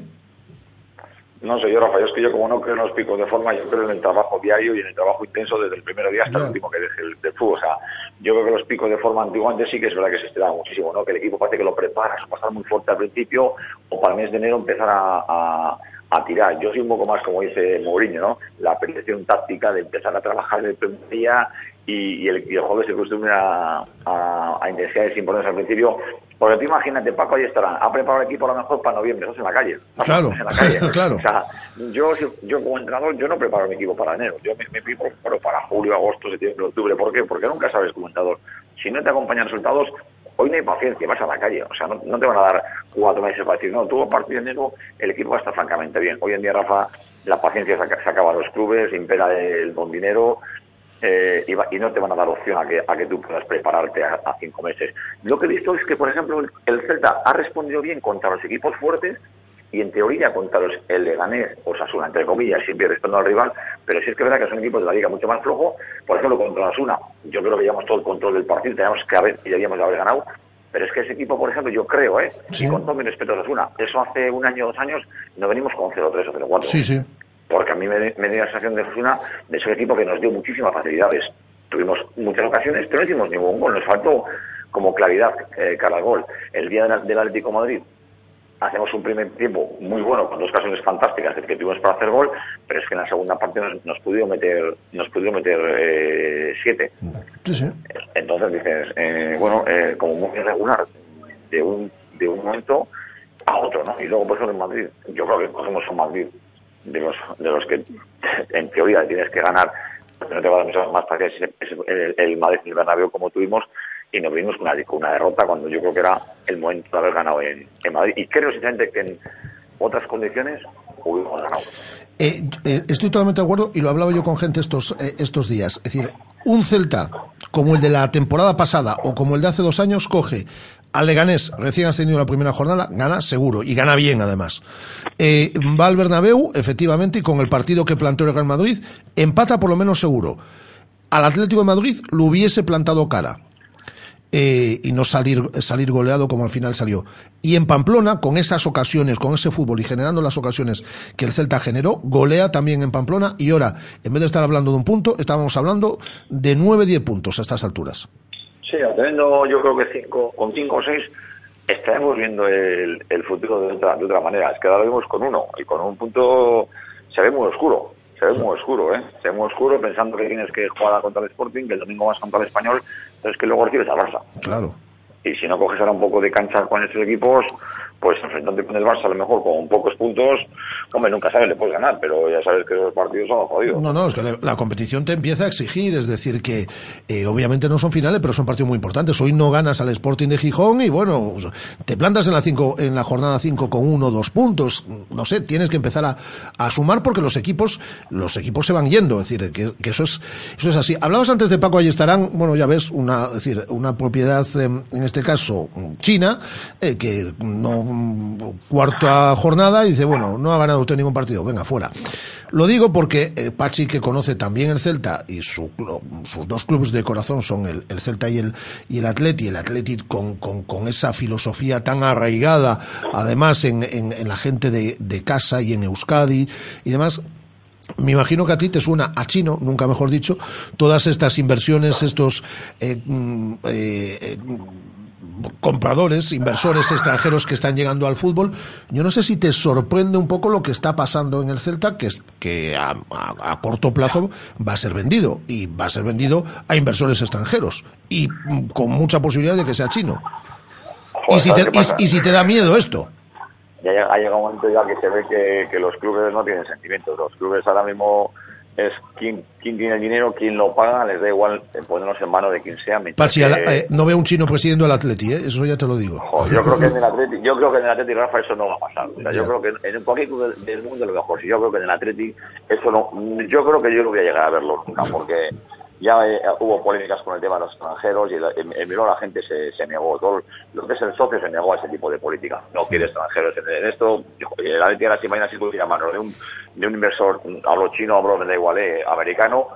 I: No sé, yo, Rafa, yo es que yo como no creo en los picos de forma, yo creo en el trabajo diario y en el trabajo intenso desde el primer día hasta el último que deje el, del fútbol. O sea, yo creo que los picos de forma antiguamente sí que es verdad que se esperaba muchísimo, ¿no? Que el equipo parece que lo prepara, a pasar muy fuerte al principio o para el mes de enero empezar a, a, a tirar. Yo soy un poco más, como dice Mourinho, ¿no? La percepción táctica de empezar a trabajar el primer día y, y, el, y el se acostumbra a, a, a intensidades importantes al principio. Porque tú imagínate, Paco ahí estará, ha preparado el equipo a lo mejor para noviembre, eso es en la calle.
B: Claro,
I: en la calle.
B: claro.
I: O sea, yo, yo como entrenador, yo no preparo mi equipo para enero, yo me, me preparo para julio, agosto, septiembre, octubre. ¿Por qué? Porque nunca sabes como entrenador. Si no te acompañan resultados, hoy no hay paciencia, vas a la calle. O sea, no, te van a dar cuatro meses para decir, no, tú a partir de enero el equipo va a estar francamente bien. Hoy en día, Rafa, la paciencia se, acaba en los clubes, impera el don dinero, eh, y, va, y, no te van a dar opción a que, a que tú puedas prepararte a, cinco meses. Lo que he visto es que, por ejemplo, el, Celta ha respondido bien contra los equipos fuertes y, en teoría, contra los, el Leganés o Sasuna, entre comillas, siempre respondiendo al rival, pero sí es que es verdad que son equipos de la liga mucho más flojo. Por ejemplo, contra Sasuna, yo creo que llevamos todo el control del partido, teníamos que haber, y debíamos haber ganado, pero es que ese equipo, por ejemplo, yo creo, ¿eh? Sí. Y con todo mi respeto a Sasuna, eso hace un año, dos años, no venimos con 0-3 o 0-4.
B: Sí, sí
I: porque a mí me, me dio la sensación de Osuna de ser equipo que nos dio muchísimas facilidades. Tuvimos muchas ocasiones, pero no hicimos ningún gol, nos faltó como claridad eh, cara al gol. El día del, del Atlético de Madrid hacemos un primer tiempo muy bueno, con dos ocasiones fantásticas que tuvimos para hacer gol, pero es que en la segunda parte nos, nos pudieron meter, nos pudieron meter eh, siete.
B: Sí, sí.
I: Entonces dices, eh, bueno, eh, como muy irregular, de un, de un momento a otro, ¿no? Y luego, por ejemplo, en Madrid, yo creo que cogemos un Madrid de los, de los que en teoría tienes que ganar, no te va a dar muchas más paciencia el, el Madrid y el Bernabéu como tuvimos y nos vimos con una, una derrota cuando yo creo que era el momento de haber ganado en, en Madrid. Y creo sinceramente que en otras condiciones hubiéramos ganado.
B: Eh, eh, estoy totalmente de acuerdo y lo hablaba yo con gente estos, eh, estos días. Es decir, un Celta como el de la temporada pasada o como el de hace dos años coge al Leganés, recién ascendido la primera jornada, gana seguro y gana bien además. Eh, va al Bernabéu, efectivamente, y con el partido que planteó el Real Madrid, empata por lo menos seguro. Al Atlético de Madrid lo hubiese plantado cara. Eh, y no salir, salir goleado como al final salió. Y en Pamplona, con esas ocasiones, con ese fútbol y generando las ocasiones que el Celta generó, golea también en Pamplona y ahora, en vez de estar hablando de un punto, estábamos hablando de 9-10 puntos a estas alturas.
I: Sí, teniendo yo creo que cinco, con cinco o seis estaremos viendo el, el futuro de otra, de otra manera. Es que ahora lo vemos con uno y con un punto se ve muy oscuro. Se ve muy oscuro, ¿eh? Se ve muy oscuro pensando que tienes que jugar contra el Sporting, que el domingo vas contra el Español, pero es que luego recibes a Barça.
B: Claro.
I: Y si no coges ahora un poco de cancha con estos equipos, pues enfrentarte con el Barça a lo mejor con pocos puntos, hombre, nunca sabes, le puedes ganar, pero ya sabes que los partidos son jodidos.
B: No, no, es que la competición te empieza a exigir, es decir, que eh, obviamente no son finales, pero son partidos muy importantes. Hoy no ganas al Sporting de Gijón y bueno, te plantas en la cinco, en la jornada 5 con uno o dos puntos, no sé, tienes que empezar a, a, sumar porque los equipos, los equipos se van yendo, es decir, que, eso es, eso es así. Hablabas antes de Paco Ayestarán, bueno, ya ves, una, decir, una propiedad, eh, en este caso, china, eh, que no cuarta jornada y dice, bueno, no ha ganado usted ningún partido, venga, fuera. Lo digo porque eh, Pachi, que conoce también el Celta y su, sus dos clubes de corazón son el, el Celta y el, y el Atleti, el Atleti con, con, esa filosofía tan arraigada, además en, la gente de, casa y en Euskadi y demás, me imagino que a ti te suena a chino, nunca mejor dicho, todas estas inversiones, estos eh, eh, eh, compradores, inversores extranjeros que están llegando al fútbol. Yo no sé si te sorprende un poco lo que está pasando en el Celta, que, es, que a, a, a, corto plazo va a ser vendido y va a ser vendido a inversores extranjeros y con mucha posibilidad de que sea chino. ¿Y si, te, y, y si te da miedo esto?
I: Ya ha llegado un momento ya que se ve que, que los clubes no tienen sentimientos. Los clubes ahora mismo es quién, quién tiene el dinero, quién lo paga, les da igual eh, ponernos en manos de quien sea.
B: Pachi,
I: que-
B: eh, no veo un chino presidiendo el Atleti, ¿eh? eso ya te lo digo.
I: Yo creo que en el Atleti, yo creo que en el Atleti Rafa eso no va a pasar. O sea, yo creo que en cualquier club del, del mundo lo mejor. Si yo creo que en el Atleti eso no, yo creo que yo no voy a llegar a verlo nunca, porque ya eh, hubo polémicas con el tema de los extranjeros y la- en, en Bilbao la gente se, se negó, todo lo que es el socio se negó a ese tipo de política. No quiere extranjeros en, esto. yo- El Atleti ahora si mañana si tuviera mano de un, de un inversor, hablo chino, hablo, me da igual, eh, americano,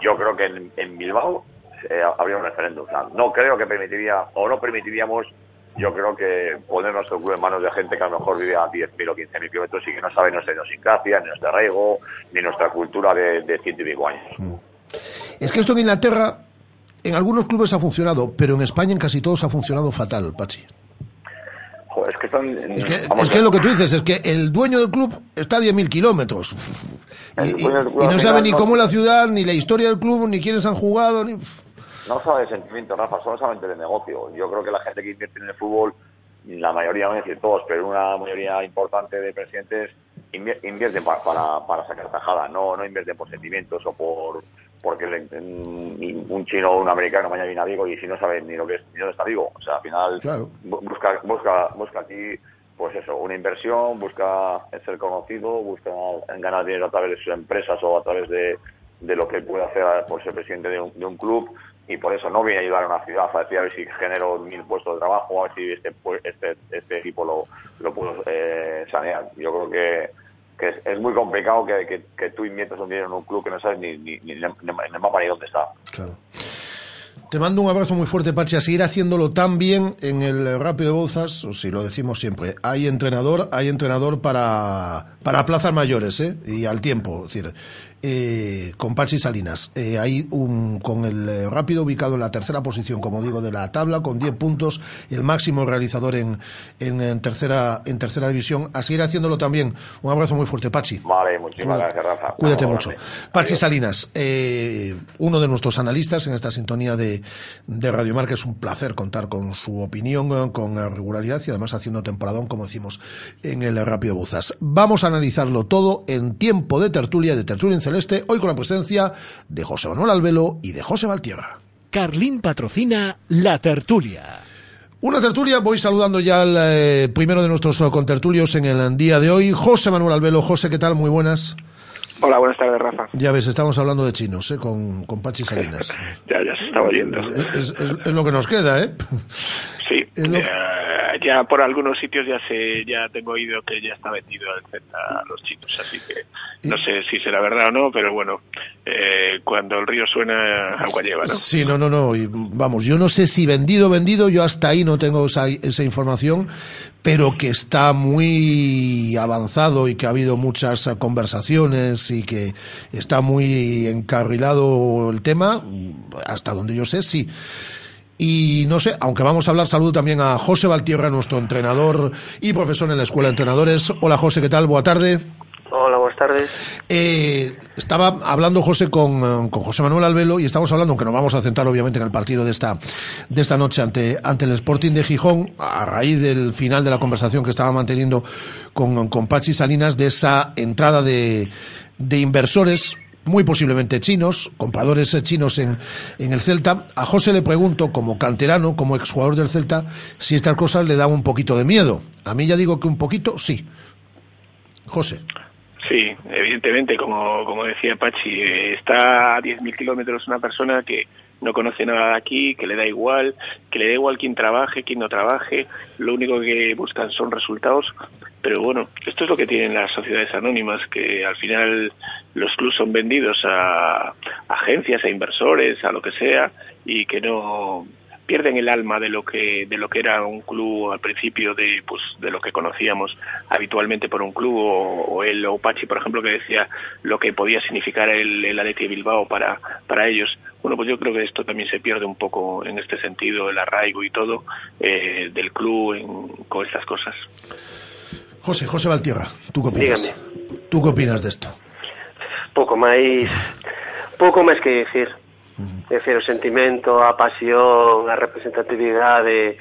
I: yo creo que en, Bilbao eh, habría un referéndum. No creo que permitiría o no permitiríamos yo creo que poner nuestro club en manos de gente que a lo mejor vive a 10.000 o 15.000 kilómetros y que no sabe nuestra idiosincrasia, ni nuestro arraigo, ni nuestra cultura de, de ciento y pico años.
B: Es que esto en Inglaterra, en algunos clubes ha funcionado, pero en España en casi todos ha funcionado fatal, Pachi.
I: Joder, es que están...
B: Es que, que lo que tú dices es que el dueño del club está a 10.000 kilómetros. Y, no sabe ni
I: no-
B: cómo es la ciudad, ni la historia del club, ni quiénes han jugado. Ni...
I: No sabe de sentimiento, Rafa, solo solamente de negocio. Yo creo que la gente que invierte en el fútbol, la mayoría, no voy a decir todos, pero una mayoría importante de presidentes invier- invierten pa- para, para sacar tajada, no, no invierten por sentimientos o por porque le- un chino o un americano mañana viene a Vigo y si no sabe ni lo que es, ni dónde está Vigo. O sea, al final
B: Claro.
I: busca, busca, busca aquí, pues eso, una inversión, busca ser conocido, busca ganar dinero a través de sus empresas o a través de, de lo que puede hacer por ser presidente de un, de un club y por eso no viene a ayudar a una ciudad a decir a ver si genero mil puestos de trabajo, a ver si este este, este equipo lo, lo puedo eh, sanear. Yo creo que, que es, es muy complicado que, que, que tú inviertas un dinero en un club que no sabes ni, ni, ni, en el mapa ni dónde está.
B: Claro. Te mando un abrazo muy fuerte, Pachi, a seguir haciéndolo tan bien en el Rápido de Bouzas, o si lo decimos siempre, hay entrenador, hay entrenador para, para plazas mayores, ¿eh? Y al tiempo, es decir, eh, con Pachi Salinas, eh, hay un, con el eh, Rápido ubicado en la tercera posición, como digo, de la tabla, con 10 puntos, el máximo realizador en, en, en tercera, en tercera división, a seguir haciéndolo también. Un abrazo muy fuerte, Pachi.
I: Vale, muchísimas
B: Cuida-
I: gracias, Rafa.
B: Cuídate mucho. Pachi Salinas, eh, uno de nuestros analistas en esta sintonía de, de Radio Marca. Es un placer contar con su opinión, con regularidad y además haciendo temporadón, como decimos en el Rápido Buzas. Vamos a analizarlo todo en tiempo de tertulia, de tertulia en celeste, hoy con la presencia de José Manuel Albelo y de José Valtierra.
D: Carlín patrocina La Tertulia.
B: Una tertulia, voy saludando ya al eh, primero de nuestros eh, contertulios en el día de hoy, José Manuel Albelo. José, ¿qué tal? Muy buenas.
J: Hola, buenas tardes, Rafa.
B: Ya ves, estamos hablando de chinos, ¿eh? con, con Pachi Salinas.
J: Ya, ya se estaba oyendo.
B: Es, es- es lo que nos queda, ¿eh?
J: Sí,
B: Es lo-
J: ya, ya por algunos sitios ya se, ya tengo oído que ya está vendido el Z a los chinos, así que no sé si será verdad o no, pero bueno, eh, cuando el río suena, agua lleva, ¿no?
B: Sí, no, no, no. y, vamos, yo no sé si vendido, vendido, yo hasta ahí no tengo esa, esa información, pero que está muy avanzado y que ha habido muchas conversaciones y que está muy encarrilado el tema, hasta donde yo sé, sí. Y no sé, aunque vamos a hablar, saludo también a José Valtierra, nuestro entrenador y profesor en la Escuela de Entrenadores. Hola José, ¿qué tal? Buena tarde.
K: Hola, buenas tardes.
B: Eh, estaba hablando José con, eh, con José Manuel Albelo y estamos hablando, aunque nos vamos a centrar obviamente en el partido de esta, de esta noche ante, ante el Sporting de Gijón, a raíz del final de la conversación que estaba manteniendo con, con Pachi Salinas, de esa entrada de, de inversores muy posiblemente chinos, compradores chinos en, en el Celta. A José le pregunto, como canterano, como exjugador del Celta, si estas cosas le dan un poquito de miedo. A mí ya digo que un poquito, sí. José.
J: Sí, evidentemente, como, como decía Pachi, está a 10.000 kilómetros una persona que no conoce nada de aquí, que le da igual, que le da igual quién trabaje, quién no trabaje, lo único que buscan son resultados. Pero bueno, esto es lo que tienen las sociedades anónimas, que al final los clubs son vendidos a agencias, a inversores, a lo que sea, y que no pierden el alma de lo que de lo que era un club al principio de pues de lo que conocíamos habitualmente por un club o, el Opachi por ejemplo que decía lo que podía significar el, el Bilbao para para ellos. Bueno pues yo creo que esto también se pierde un poco en este sentido el arraigo y todo eh, del club en- con estas cosas
B: José, José Valtierra, tú que opinas?
K: Dígame.
B: Tú que opinas de esto?
K: Pouco máis pouco máis que decir. Uh -huh. Decir, o sentimento, a pasión, a representatividade,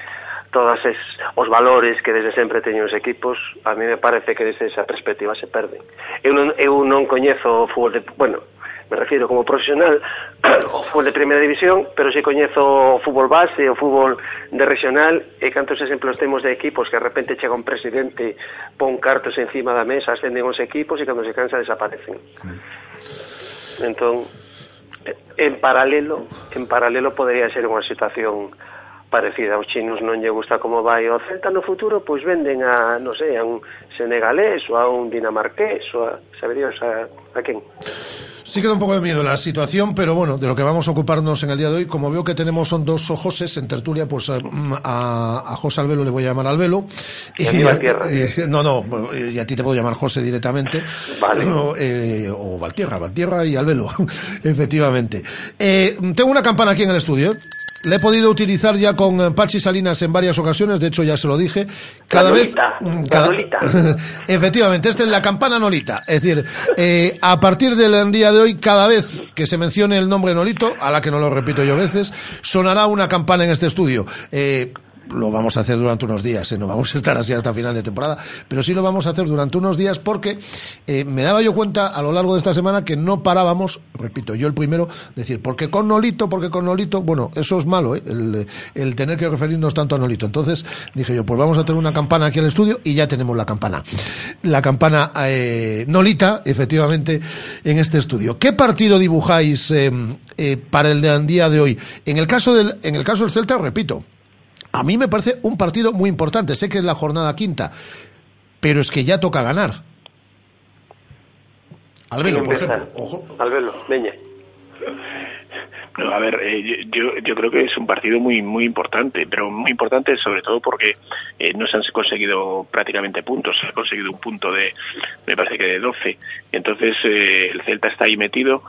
K: todos es, os valores que desde sempre teñen os equipos, a mí me parece que desde esa perspectiva se perden. Eu non, eu non coñezo o fútbol de... Bueno, me refiro como profesional o fútbol de primeira división, pero si coñezo o fútbol base, o fútbol de regional, e cantos exemplos temos de equipos que de repente chega un presidente, pon cartos encima da mesa, ascenden os equipos e cando se cansa desaparecen. Mm. Entón, en paralelo, en paralelo podría ser unha situación parecida aos chinos non lle gusta como vai o Celta no futuro, pois venden a, non sei, a un senegalés ou a un dinamarqués ou a, saberíos a, a quen.
B: Sí que da un poco de miedo la situación, pero bueno, de lo que vamos a ocuparnos en el día de hoy, como veo que tenemos son dos Joses en tertulia, pues a, a, a José Albelo le voy a llamar Albelo.
K: Y a mí Valtierra.
B: eh, no, no, y a ti te puedo llamar José directamente.
K: Vale.
B: Eh, o Valtierra, Valtierra y Albelo, efectivamente. Eh, tengo una campana aquí en el estudio. La he podido utilizar ya con eh, Pachi Salinas en varias ocasiones, de hecho ya se lo dije. Cada vez. mm, cada-
K: Nolita.
B: Efectivamente, esta es la campana Nolita. Es decir, eh, a partir del día de hoy, cada vez que se mencione el nombre Nolito, a la que no lo repito yo veces, sonará una campana en este estudio. Eh, lo vamos a hacer durante unos días, ¿eh? no vamos a estar así hasta final de temporada, pero sí lo vamos a hacer durante unos días porque eh, me daba yo cuenta a lo largo de esta semana que no parábamos, repito, yo el primero, decir, porque con Nolito, porque con Nolito, bueno, eso es malo, ¿eh? el, el tener que referirnos tanto a Nolito. Entonces dije yo, pues vamos a tener una campana aquí en el estudio y ya tenemos la campana. La campana eh, Nolita, efectivamente, en este estudio. ¿Qué partido dibujáis eh, para el día de hoy? En el caso del, en el caso del Celta, repito, a mí me parece un partido muy importante. Sé que es la jornada quinta, pero es que ya toca ganar. Albelo, por
K: Empezar.
B: ejemplo. Ojo.
K: Albelo, veña.
J: No, a ver, eh, yo, yo creo que es un partido muy muy importante, pero muy importante sobre todo porque eh, no se han conseguido prácticamente puntos, se ha conseguido un punto de, me parece que de 12. Entonces eh, el Celta está ahí metido.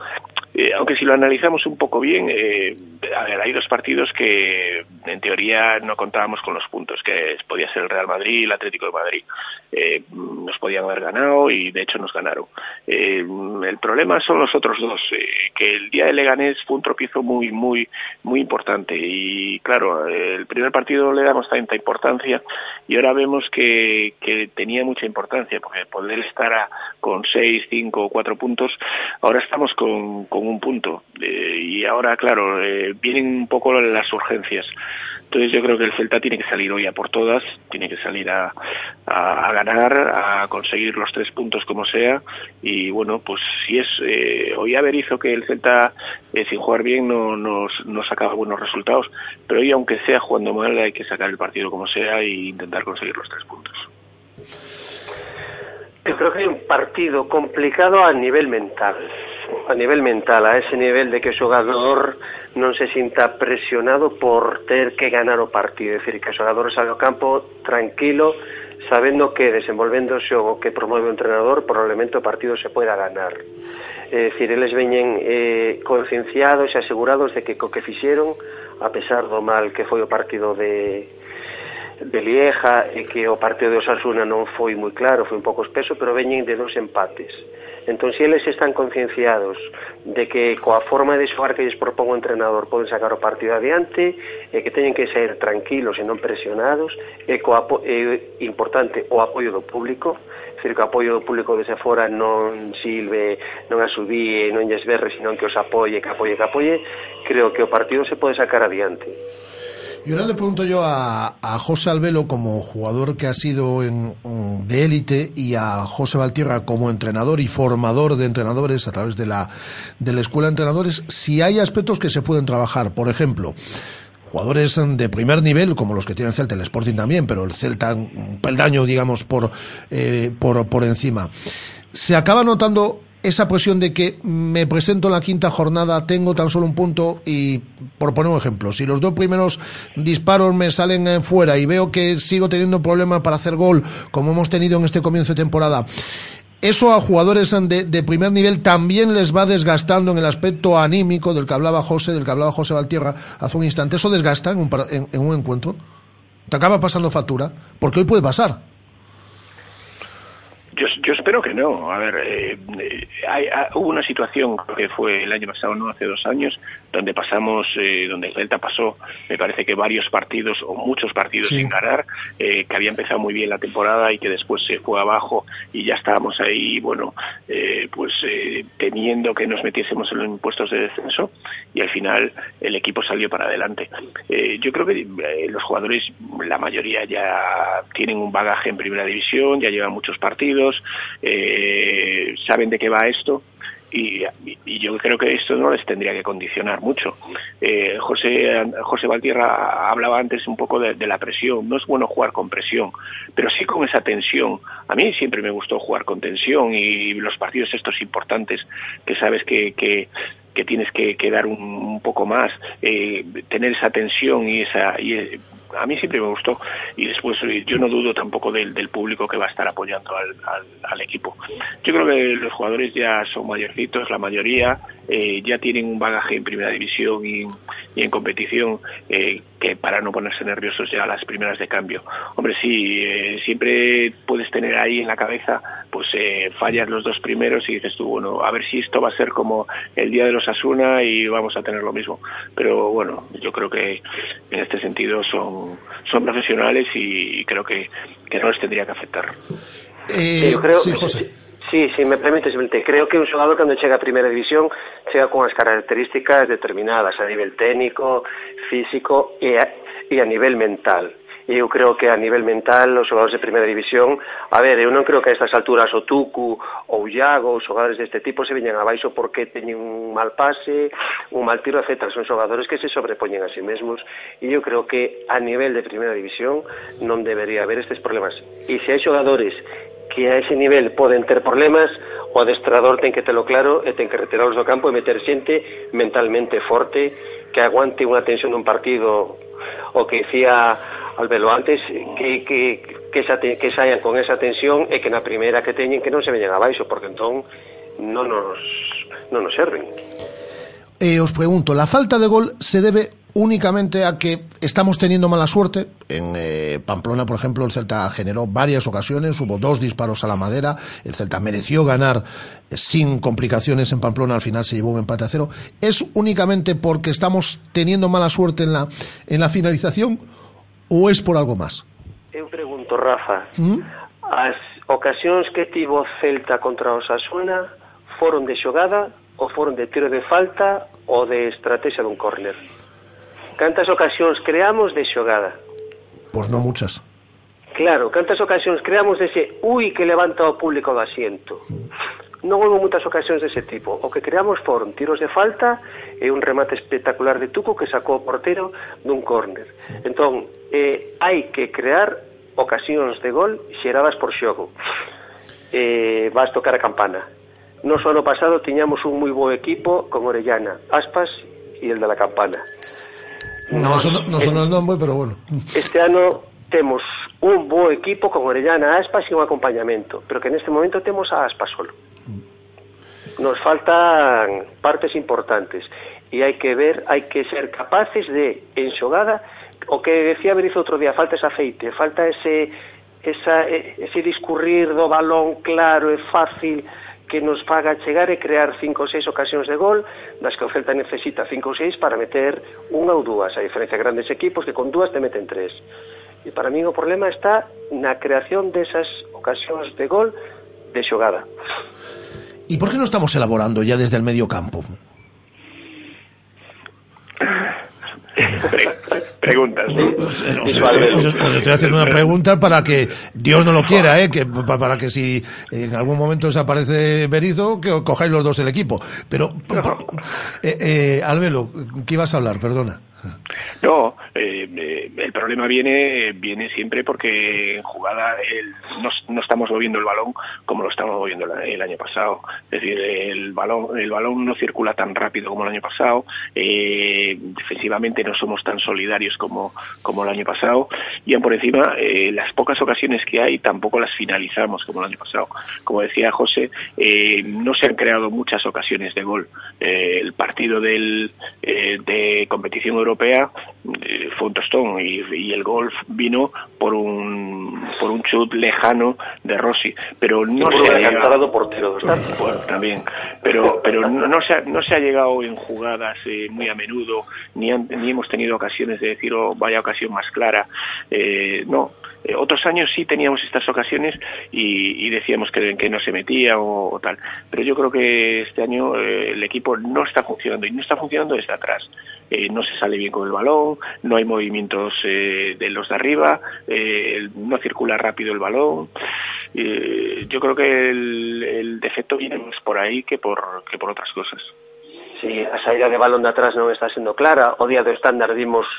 J: Eh, aunque si lo analizamos un poco bien, eh, a ver, hay dos partidos que en teoría no contábamos con los puntos, que podía ser el Real Madrid y el Atlético de Madrid. Eh, nos podían haber ganado y de hecho nos ganaron. Eh, el problema son los otros dos, eh, que el día de Leganés fue un tropiezo muy, muy, muy importante y claro, el primer partido le damos tanta importancia y ahora vemos que, tenía mucha importancia porque poder estar con seis, cinco o cuatro puntos, ahora estamos con, con un punto y ahora claro, vienen un poco las urgencias. Entonces yo creo que el Celta tiene que salir hoy a por todas, tiene que salir a, ganar, a conseguir los tres puntos como sea y bueno, pues si es eh, hoy haber hizo que el Celta eh, sin jugar bien no nos no sacaba buenos resultados, pero hoy aunque sea jugando mal hay que sacar el partido como sea e intentar conseguir los tres puntos.
K: Yo creo que hay un partido complicado a nivel mental. a nivel mental, a ese nivel de que o xogador non se sinta presionado por ter que ganar o partido, é dicir, que o xogador sale ao campo tranquilo, sabendo que desenvolvendo o xogo que promove o entrenador, probablemente o partido se poida ganar. É dicir, eles veñen eh, concienciados e asegurados de que co que fixeron, a pesar do mal que foi o partido de, de Lieja e que o partido de Osasuna non foi moi claro, foi un pouco espeso, pero veñen de dos empates. Entón, se eles están concienciados de que coa forma de xogar que lles propón o entrenador poden sacar o partido adiante, e que teñen que ser tranquilos e non presionados, e coa, é importante o apoio do público, decir, que o apoio do público desde fora non silbe, non asubíe, non lles berre, senón que os apoie, que apoie, que apoie, creo que o partido se pode sacar adiante.
B: Y ahora le pregunto yo a, a José Albelo como jugador que ha sido en, mm, de élite y a José Valtierra como entrenador y formador de entrenadores a través de la, de la escuela de entrenadores, si hay aspectos que se pueden trabajar. Por ejemplo, jugadores de primer nivel, como los que tiene el Celta, el Sporting también, pero el Celta un peldaño, digamos, por, eh, por, por encima. Se acaba notando esa presión de que me presento en la quinta jornada, tengo tan solo un punto y, por poner un ejemplo, si los dos primeros disparos me salen fuera y veo que sigo teniendo problemas para hacer gol, como hemos tenido en este comienzo de temporada, eso a jugadores de, primer nivel también les va desgastando en el aspecto anímico del que hablaba José, del que hablaba José Valtierra hace un instante. ¿Eso desgasta en un, en un encuentro? ¿Te acaba pasando factura? Porque hoy puede pasar.
J: Yo, yo espero que no. A ver, eh, eh, hay- ah, hubo una situación que fue el año pasado, no hace dos años, donde pasamos, eh, donde el Celta pasó, me parece que varios partidos o muchos partidos
B: Sí.
J: sin ganar, eh, que había empezado muy bien la temporada y que después se fue abajo y ya estábamos ahí, bueno, eh, pues eh, temiendo que nos metiésemos en los impuestos de descenso y al final el equipo salió para adelante. Eh, yo creo que los jugadores, la mayoría ya tienen un bagaje en primera división, ya llevan muchos partidos, saben de qué va esto. Y, y yo creo que esto no les tendría que condicionar mucho. Eh, José, José Valtierra hablaba antes un poco de, de la presión. No es bueno jugar con presión, pero sí con esa tensión. A mí siempre me gustó jugar con tensión y los partidos estos importantes que sabes que, que tienes que, que dar un, un poco más, eh, tener esa tensión y esa y, a mí siempre me gustó y después eh, yo no dudo tampoco del, del público que va a estar apoyando al, equipo. Yo creo que los jugadores ya son mayorcitos, la mayoría eh, ya tienen un bagaje en primera división y, en competición eh, que para no ponerse nerviosos ya a las primeras de cambio. Hombre, sí, siempre puedes tener ahí en la cabeza, pues eh, fallas los dos primeros y dices tú, bueno, a ver si esto va a ser como el día de los Asuna y vamos a tener lo mismo. Pero bueno, yo creo que en este sentido son, son profesionales y creo que, que no les tendría que afectar.
B: Eh,
K: Eu creo,
B: sí, José.
K: Sí, sí, me permite, simplemente, creo que un xogador cando chega a primeira división chega con as características determinadas a nivel técnico, físico e a, e a nivel mental. e eu creo que a nivel mental os xogadores de primeira división, a ver, eu non creo que a estas alturas o Tucu ou Iago, os xogadores deste tipo se viñan abaixo porque teñen un mal pase, un mal tiro, etc. Son xogadores que se sobrepoñen a si sí mesmos e eu creo que a nivel de primeira división non debería haber estes problemas. E se hai xogadores que a ese nivel poden ter problemas, o adestrador ten que telo claro e ten que retirarlos do campo e meter xente mentalmente forte que aguante unha tensión dun partido o que decía Albelo antes que, que, que, esa que con esa tensión e que na primeira que teñen que non se veñan abaixo porque entón non nos, non nos serven.
B: Eh, os pregunto, ¿la falta de gol se debe únicamente a que estamos teniendo mala suerte? En eh, Pamplona, por ejemplo, el Celta generó varias ocasiones, hubo dos disparos a la madera, el Celta mereció ganar eh, sin complicaciones en Pamplona, al final se llevó un empate a cero. ¿Es únicamente porque estamos teniendo mala suerte en la, en la finalización ou es por algo máis?
K: Eu pregunto, Rafa,
B: ¿Mm?
K: as ocasións que tivo Celta contra o Sasuna foron de xogada ou foron de tiro de falta ou de estrategia dun córner? Cantas ocasións creamos de xogada?
B: Pois non muchas.
K: Claro, cantas ocasións creamos dese ui que levanta o público do asiento. Mm. Non houve moitas ocasións dese tipo. O que creamos foron tiros de falta e un remate espectacular de Tuco que sacou o portero dun córner. Entón, eh, hai que crear ocasións de gol xeradas por xogo. Eh, vas tocar a campana. Nos ano pasado tiñamos un moi bo equipo con Orellana, Aspas e el de la campana.
B: No, son, no son el nombre, pero bueno.
K: Este ano temos un bo equipo con Orellana, Aspas e un acompañamento, pero que neste momento temos a Aspas solo nos faltan partes importantes e hai que ver, hai que ser capaces de enxogada o que decía Beriz outro día, falta ese aceite, falta ese esa, ese discurrir do balón claro e fácil que nos faga chegar e crear cinco ou seis ocasións de gol, das que o Celta necesita cinco ou seis para meter unha ou dúas, a diferencia de grandes equipos que con dúas te meten tres. E para mí o problema está na creación desas ocasións de gol de xogada.
B: ¿Y por qué no estamos elaborando ya desde el medio campo?
J: Pre- preguntas.
B: Os, os- os- os estoy haciendo una pregunta para que Dios no lo quiera, ¿eh? que, pa- para que si en algún momento desaparece Berizo, que cojáis los dos el equipo. Pero, por- eh, eh, Albelo, ¿qué ibas a hablar? Perdona.
J: No, eh, el problema viene viene siempre porque en jugada el- no, estamos moviendo el balón como lo estamos moviendo el, año pasado. Es decir, el balón el balón no circula tan rápido como el año pasado. eh, defensivamente no somos tan solidarios como como el año pasado y por encima eh, las pocas ocasiones que hay tampoco las finalizamos como el año pasado. Como decía José, eh, no se han creado muchas ocasiones de gol. Eh, el partido del, de competición europea europea eh, fue un tostón y, y, el golf vino por un por un chut lejano de Rossi. Pero no
K: se
J: ha
K: llegado portero
J: bueno, también. Pero pero no, no, se ha, no se ha llegado en jugadas eh, muy a menudo ni, han, ni hemos tenido ocasiones de decir oh, vaya ocasión más clara eh, no eh, otros años sí teníamos estas ocasiones y, decíamos que, no se metía o, tal. Pero yo creo que este año eh, el equipo no está funcionando y no está funcionando desde atrás. Eh, no se sale bien con el balón, no hay movimientos de los de arriba, no circula rápido el balón. yo creo que el, el, defecto viene más por ahí que por, que por otras cosas.
K: Sí, a saída de balón de atrás non está sendo clara. O día do estándar vimos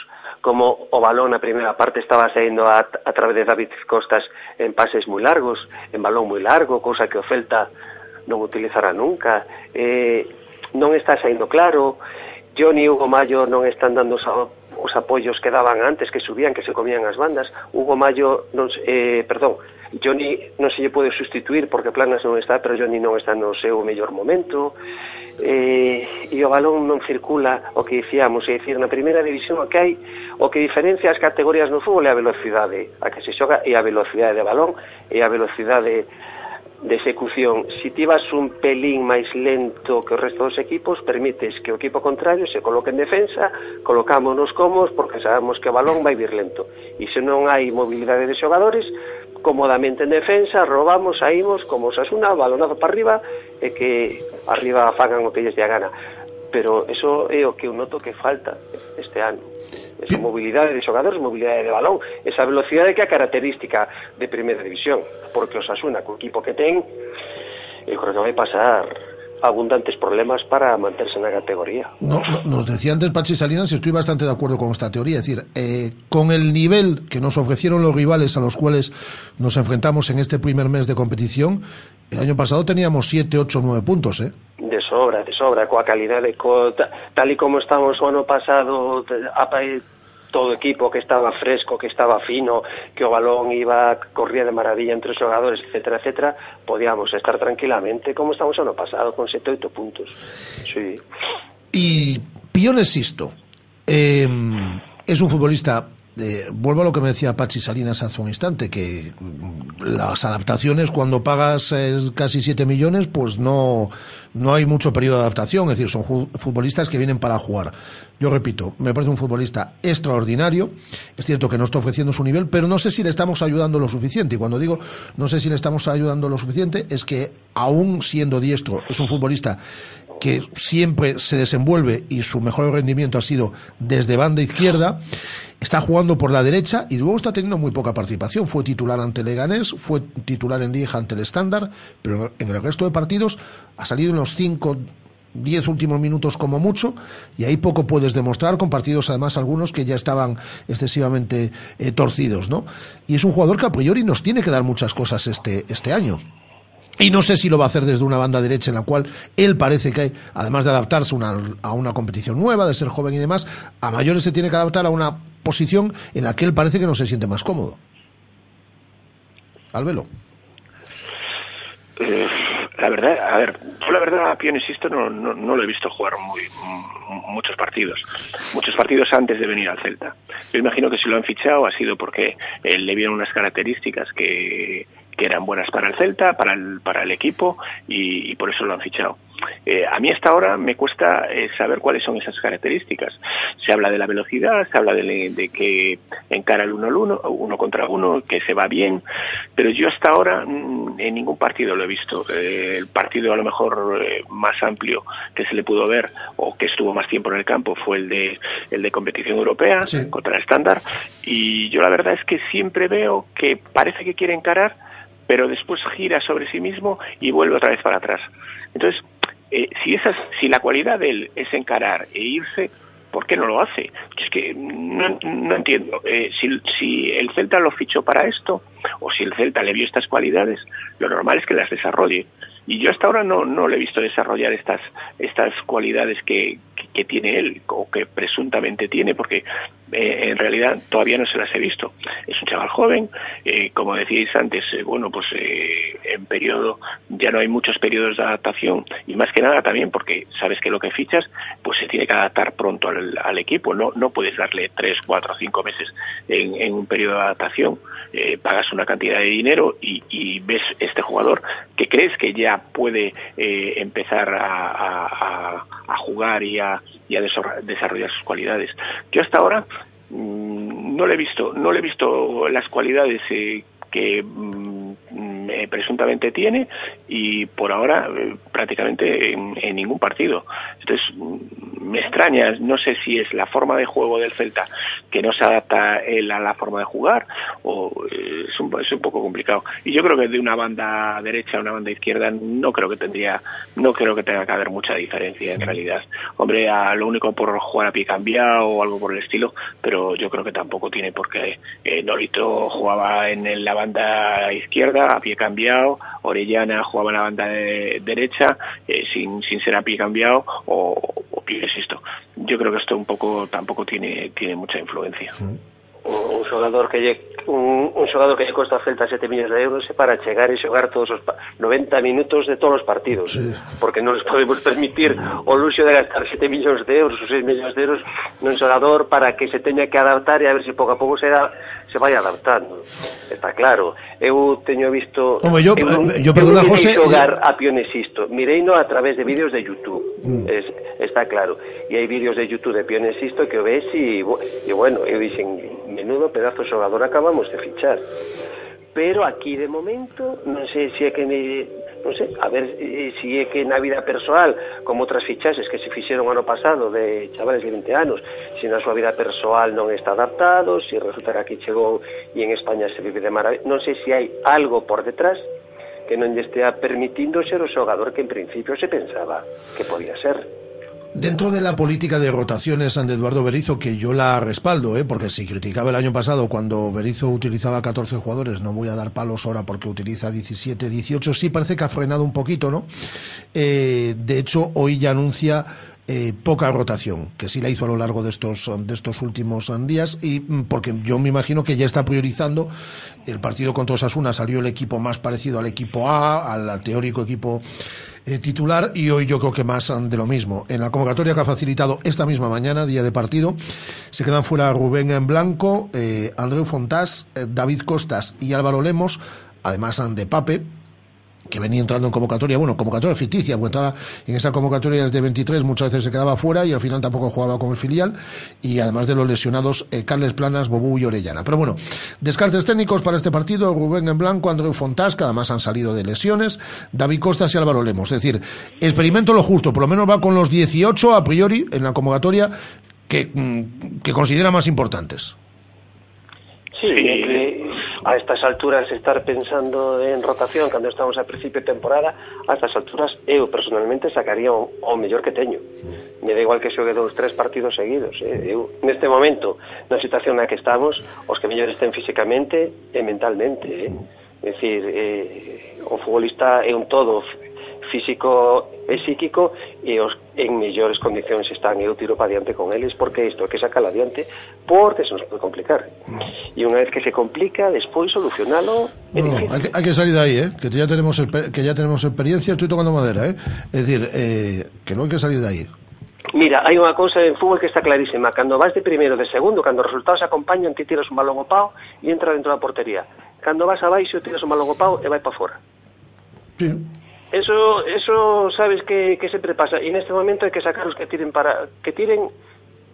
K: como o balón na primeira parte estaba saindo a, a través de David Costas en pases moi largos, en balón moi largo, cousa que o Celta non utilizará nunca. Eh, non está saindo claro, Johnny e Hugo Mayo non están dando os apoios que daban antes, que subían, que se comían as bandas. Hugo Mayo, non, eh, perdón, Johnny non se lle pode sustituir porque Planas non está, pero Johnny non está no seu mellor momento. Eh, e o balón non circula o que dicíamos, é dicir, na primeira división o que hai, o que diferencia as categorías no fútbol é a velocidade, a que se xoga e a velocidade de balón e a velocidade de execución. Si ti vas un pelín máis lento que o resto dos equipos, permites que o equipo contrario se coloque en defensa, colocámonos cómodos porque sabemos que o balón vai vir lento. E se non hai mobilidade de xogadores, cómodamente en defensa, robamos, saímos, como Sasuna, balonazo para arriba, e que arriba fagan o que lles dé a gana. Pero eso é o que eu noto que falta este ano. Esa mobilidade de xogadores, mobilidade de balón, esa velocidade que é a característica de primeira división, porque o Sasuna, co equipo que ten, eu creo que vai pasar abundantes problemas para manterse na categoría.
B: No, no, nos decía antes Pachi Salinas y estoy bastante de acuerdo con esta teoría. Es decir, eh, con el nivel que nos ofrecieron los rivales a los cuales nos enfrentamos en este primer mes de competición, el año pasado teníamos 7, 8, 9 puntos, ¿eh?
K: De sobra, de sobra, coa calidade, co, tal y como estamos o ano pasado, todo equipo que estaba fresco, que estaba fino, que o balón iba corría de maravilla entre os xogadores, etcétera, etcétera, podíamos estar tranquilamente como estamos ano pasado con 7 8 puntos. Sí.
B: Y Pione Sisto eh, es un futbolista eh, vuelvo a lo que me decía Pachi Salinas hace un instante, que las adaptaciones cuando pagas eh, casi 7 millones, pues no, no hay mucho periodo de adaptación, es decir, son futbolistas que vienen para jugar. Yo repito, me parece un futbolista extraordinario, es cierto que no está ofreciendo su nivel, pero no sé si le estamos ayudando lo suficiente, y cuando digo no sé si le estamos ayudando lo suficiente, es que aún siendo diestro, es un futbolista que siempre se desenvuelve y su mejor rendimiento ha sido desde banda izquierda, está jugando por la derecha y luego está teniendo muy poca participación. Fue titular ante Leganés, fue titular en Lieja ante el estándar, pero en el resto de partidos ha salido en los cinco, diez últimos minutos como mucho y ahí poco puedes demostrar con partidos además algunos que ya estaban excesivamente eh, torcidos, ¿no? Y es un jugador que a priori nos tiene que dar muchas cosas este, este año. Y no sé si lo va a hacer desde una banda derecha en la cual él parece que, además de adaptarse una, a una competición nueva, de ser joven y demás, a mayores se tiene que adaptar a una posición en la que él parece que no se siente más cómodo. Albelo.
J: Eh, la verdad, a ver, yo la verdad a insisto no, lo he visto jugar muy muchos partidos, muchos partidos antes de venir al Celta. Yo imagino que si lo han fichado ha sido porque él le vieron unas características que que eran buenas para el Celta, para el, para el equipo y, y por eso lo han fichado. Eh, a mí hasta ahora me cuesta eh, saber cuáles son esas características. Se habla de la velocidad, se habla de, de que encara el uno al uno, uno contra uno, que se va bien, pero yo hasta ahora mm, en ningún partido lo he visto. Eh, el partido a lo mejor eh, más amplio que se le pudo ver o que estuvo más tiempo en el campo fue el de el de competición europea sí. contra el estándar y yo la verdad es que siempre veo que parece que quiere encarar pero después gira sobre sí mismo y vuelve otra vez para atrás. Entonces, eh, si, esas, si la cualidad de él es encarar e irse, ¿por qué no lo hace? Es que no, entiendo. Eh, si, si el Celta lo fichó para esto, o si el Celta le vio estas cualidades, lo normal es que las desarrolle. Y yo hasta ahora no, no le he visto desarrollar estas, estas cualidades que, que, tiene él, o que presuntamente tiene, porque eh, en realidad todavía no se las he visto. Es un chaval joven, eh, como decíais antes, eh, bueno, pues en periodo, ya no hay muchos periodos de adaptación y más que nada también porque sabes que lo que fichas, pues se tiene que adaptar pronto al, equipo, no, no puedes darle tres, cuatro, cinco meses en, un periodo de adaptación, pagas una cantidad de dinero y, ves este jugador que crees que ya puede empezar a jugar y a, y a desarro- desarrollar sus cualidades. Yo hasta ahora mm, no le he visto, no le he visto las cualidades eh, que mm, eh, presuntamente tiene y por ahora eh, prácticamente en, ningún partido. Entonces mm, me extraña, no sé si es la forma de juego del Celta que no se adapta a la forma de jugar o eh, es, un, es un poco complicado. Y yo creo que de una banda derecha a una banda izquierda no creo que tendría, no creo que tenga que haber mucha diferencia en realidad. Hombre, a lo único por jugar a pie cambiado o algo por el estilo, pero yo creo que tampoco tiene porque eh, Nolito jugaba en la banda izquierda a pie cambiado, Orellana jugaba en la banda de- derecha eh, sin, sin ser a pie cambiado o, o Pires esto. Yo creo que esto un poco tampoco tiene tiene mucha influencia.
K: un, un xogador que lle, un, un xogador que lle costa a Celta 7 millóns de euros é para chegar e xogar todos os pa- 90 minutos de todos os partidos porque non les podemos permitir o luxo de gastar 7 millóns de euros ou 6 millóns de euros nun xogador para que se teña que adaptar e a ver se pouco a pouco se, da, se vai adaptando. Está claro. Eu teño visto...
B: Home,
K: eu, eu,
B: yo, eh, perdona,
K: eu
B: José...
K: xogar a Pionesisto. Mireino a través de vídeos de YouTube.
B: Mm.
K: Es, está claro. E hai vídeos de YouTube de Pionesisto que o ves e, e bueno, eu dixen, menudo pedazo xogador acabamos de fichar. Pero aquí, de momento, non sei se é que me non sei, a ver se si é que na vida persoal, como outras fichaxes que se fixeron ano pasado de chavales de 20 anos, se na súa vida persoal non está adaptado, se resulta que aquí chegou e en España se vive de maravilla, non sei se hai algo por detrás que non lle estea permitindo ser o xogador que en principio se pensaba que podía ser.
B: Dentro de la política de rotaciones de Eduardo Berizo, que yo la respaldo, ¿eh? porque si criticaba el año pasado cuando Berizo utilizaba 14 jugadores, no voy a dar palos ahora porque utiliza 17, 18, sí parece que ha frenado un poquito, ¿no? Eh, de hecho, hoy ya anuncia eh, poca rotación, que sí la hizo a lo largo de estos, de estos últimos días, y mm, porque yo me imagino que ya está priorizando el partido contra Osasuna, salió el equipo más parecido al equipo A, al teórico equipo eh, titular, y hoy yo creo que más um, de lo mismo. En la convocatoria que ha facilitado esta misma mañana, día de partido, se quedan fuera Rubén en Blanco, eh, Andreu Fontás, David Costas y Álvaro Lemos, además um, de Pape, que venía entrando en convocatoria, bueno, convocatoria ficticia, porque entraba en esa convocatoria desde 23, muchas veces se quedaba fuera y al final tampoco jugaba con el filial, y además de los lesionados, eh, Carles Planas, Bobú y Orellana. Pero bueno, descartes técnicos para este partido, Rubén en blanco, Andreu Fontás, que además han salido de lesiones, David Costas y Álvaro Lemos. Es decir, experimento lo justo, por lo menos va con los 18 a priori en la convocatoria que, mm, que considera más importantes.
K: Sí, que a estas alturas estar pensando en rotación cando estamos a principio de temporada, a estas alturas eu personalmente sacaría o, o mellor que teño. Me da igual que xogue dous tres partidos seguidos, eh? eu neste momento, na situación na que estamos, os que mellor estén físicamente e mentalmente, eh? É dicir, eh, o futbolista é un todo físico e psíquico e os en mellores condicións están eu tiro para diante con eles porque isto é que sacar adiante porque se nos pode complicar e unha vez que se complica despois solucionalo é
B: no,
K: difícil.
B: Hai, que, hai que salir de aí, eh? que ya tenemos que ya tenemos experiencia, estoy tocando madera, eh? É dicir, eh, que non hai que salir de aí.
K: Mira, hai unha cousa en fútbol que está clarísima. Cando vas de primeiro, de segundo, cando os resultados acompañan, ti tiras un balón ao pau e entra dentro da portería. Cando vas abaixo, tiras un balón ao pau e vai para fora.
B: Sí.
K: Eso, eso sabes que, sempre pasa e neste momento hai que sacar os que tiren para que tiren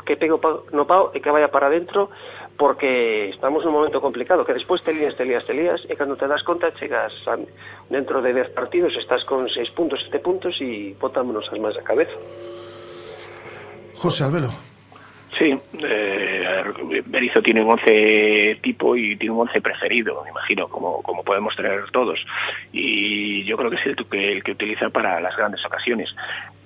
K: que pegue o pau, no pau e que vaya para dentro porque estamos nun momento complicado que despois te lías, te lías, te lías e cando te das conta chegas a, dentro de 10 partidos estás con 6 puntos, 7 puntos e botámonos as máis a cabeza
B: José Albelo.
J: Sí, eh, Berizzo tiene un once tipo y tiene un once preferido, me imagino, como, como podemos tener todos. Y yo creo que es el que, el que utiliza para las grandes ocasiones.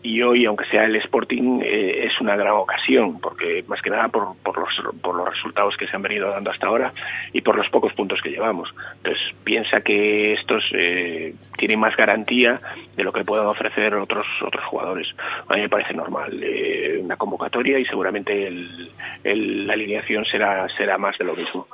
J: Y hoy, aunque sea el Sporting, eh, es una gran ocasión, porque más que nada por, los, resultados que se han venido dando hasta ahora y por los pocos puntos que llevamos. Entonces, piensa que estos eh, tienen más garantía de lo que puedan ofrecer otros otros jugadores. A mí me parece normal eh, una convocatoria y seguramente la alineación será será más de lo mismo.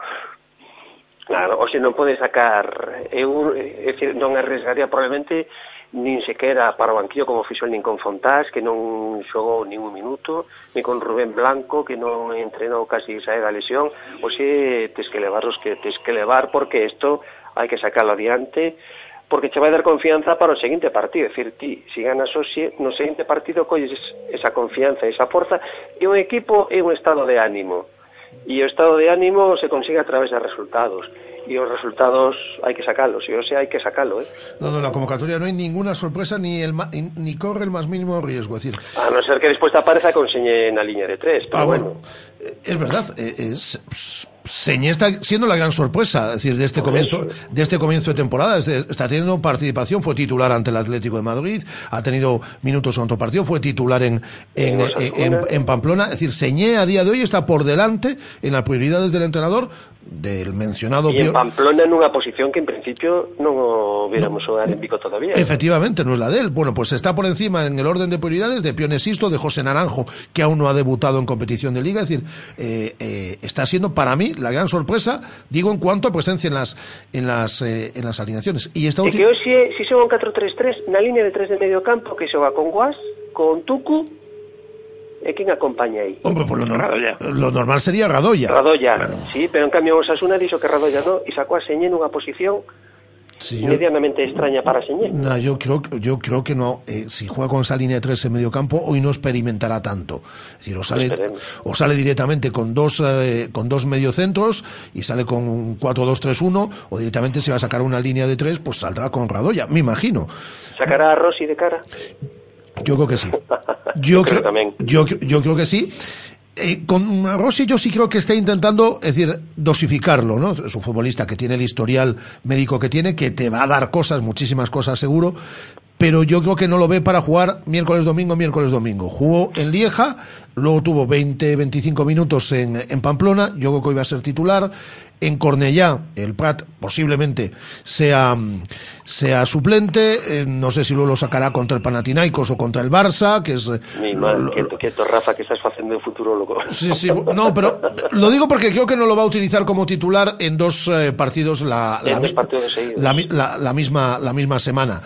K: Claro, o se non pode sacar eu, dicir, non arriesgaría probablemente nin sequera para o banquillo como fixo el nin con Fontás, que non xogou nin un minuto, ni con Rubén Blanco, que non entrenou casi sae da lesión, ou se tes que levar os que tes que levar, porque isto hai que sacarlo adiante, porque che vai dar confianza para o seguinte partido, é dicir, ti, se si ganas hoxe, no seguinte partido colles esa confianza, esa forza, e un equipo é un estado de ánimo, e o estado de ánimo se consigue a través de resultados, y los resultados hay que sacarlos, y o sea, hay que sacarlo. ¿eh?
B: No, no, la convocatoria no hay ninguna sorpresa ni el ma- ni corre el más mínimo riesgo. Es decir,
K: A no ser que después te aparezca con Señé en la línea de tres, pero
B: Ah,
K: bueno.
B: bueno, eh, es verdad, eh, es- s- Señé está siendo la gran sorpresa, es decir, de este comienzo, de este comienzo de temporada, está teniendo participación, fue titular ante el Atlético de Madrid, ha tenido minutos en otro partido, fue titular en, en,
K: en-
B: en Pamplona, es decir, Señé a día de hoy está por delante en las prioridades del entrenador del mencionado
K: Y en Pamplona en unha posición que en principio non o viéramos xogar en Vico todavía.
B: Efectivamente, no es la de él. Bueno, pues está por encima en el orden de prioridades de Pione Sisto, de José Naranjo, que aún no ha debutado en competición de liga. Es decir, eh, eh, está siendo para mí la gran sorpresa, digo, en cuanto a presencia en las, en las, eh, en las alineaciones. Y esta última...
K: que hoxe, se xoga un 4-3-3 na línea de tres de medio campo que xoga con Guas, con Tucu e quen acompaña aí?
B: Hombre, pues lo, normal, lo normal sería Radoya.
K: Radoya, sí, pero en cambio Osasuna dixo que Radoya no e sacou a Señé nunha posición
B: Sí, yo-
K: medianamente extraña para Señé.
B: No, yo creo, yo creo que no. eh, si juega con esa línea de tres en medio campo, hoy no experimentará tanto. Es decir, o sale,
K: Esperemos.
B: o sale directamente con dos, eh, con dos mediocentros y sale con un 4-2-3-1, o directamente si va a sacar una línea de tres, pues saldrá con Radoya, me imagino.
K: Sacará a Rossi de cara.
B: Yo creo que sí. Yo
K: Creo
B: creo,
K: también.
B: yo, yo creo que sí. Eh, con Rossi yo sí creo que está intentando, es decir, dosificarlo, ¿no? Es un futbolista que tiene el historial médico que tiene, que te va a dar cosas, muchísimas cosas seguro, pero yo creo que no lo ve para jugar miércoles, domingo, miércoles, domingo. Jugó en Lieja, luego tuvo 20, 25 minutos en, en Pamplona, yo creo que va a ser titular. En Cornellá, el Prat posiblemente sea, sea suplente, eh, no sé si luego lo sacará contra el Panathinaikos o contra el Barça, que es...
K: Mi mal,
B: lo-
K: quieto, quieto, Rafa, que estás facendo de futurólogo.
B: Sí, sí, no, pero lo digo porque creo que no lo va a utilizar como titular en dos eh, partidos la,
K: En
B: la,
K: dos partidos
B: la la- la misma, la misma semana.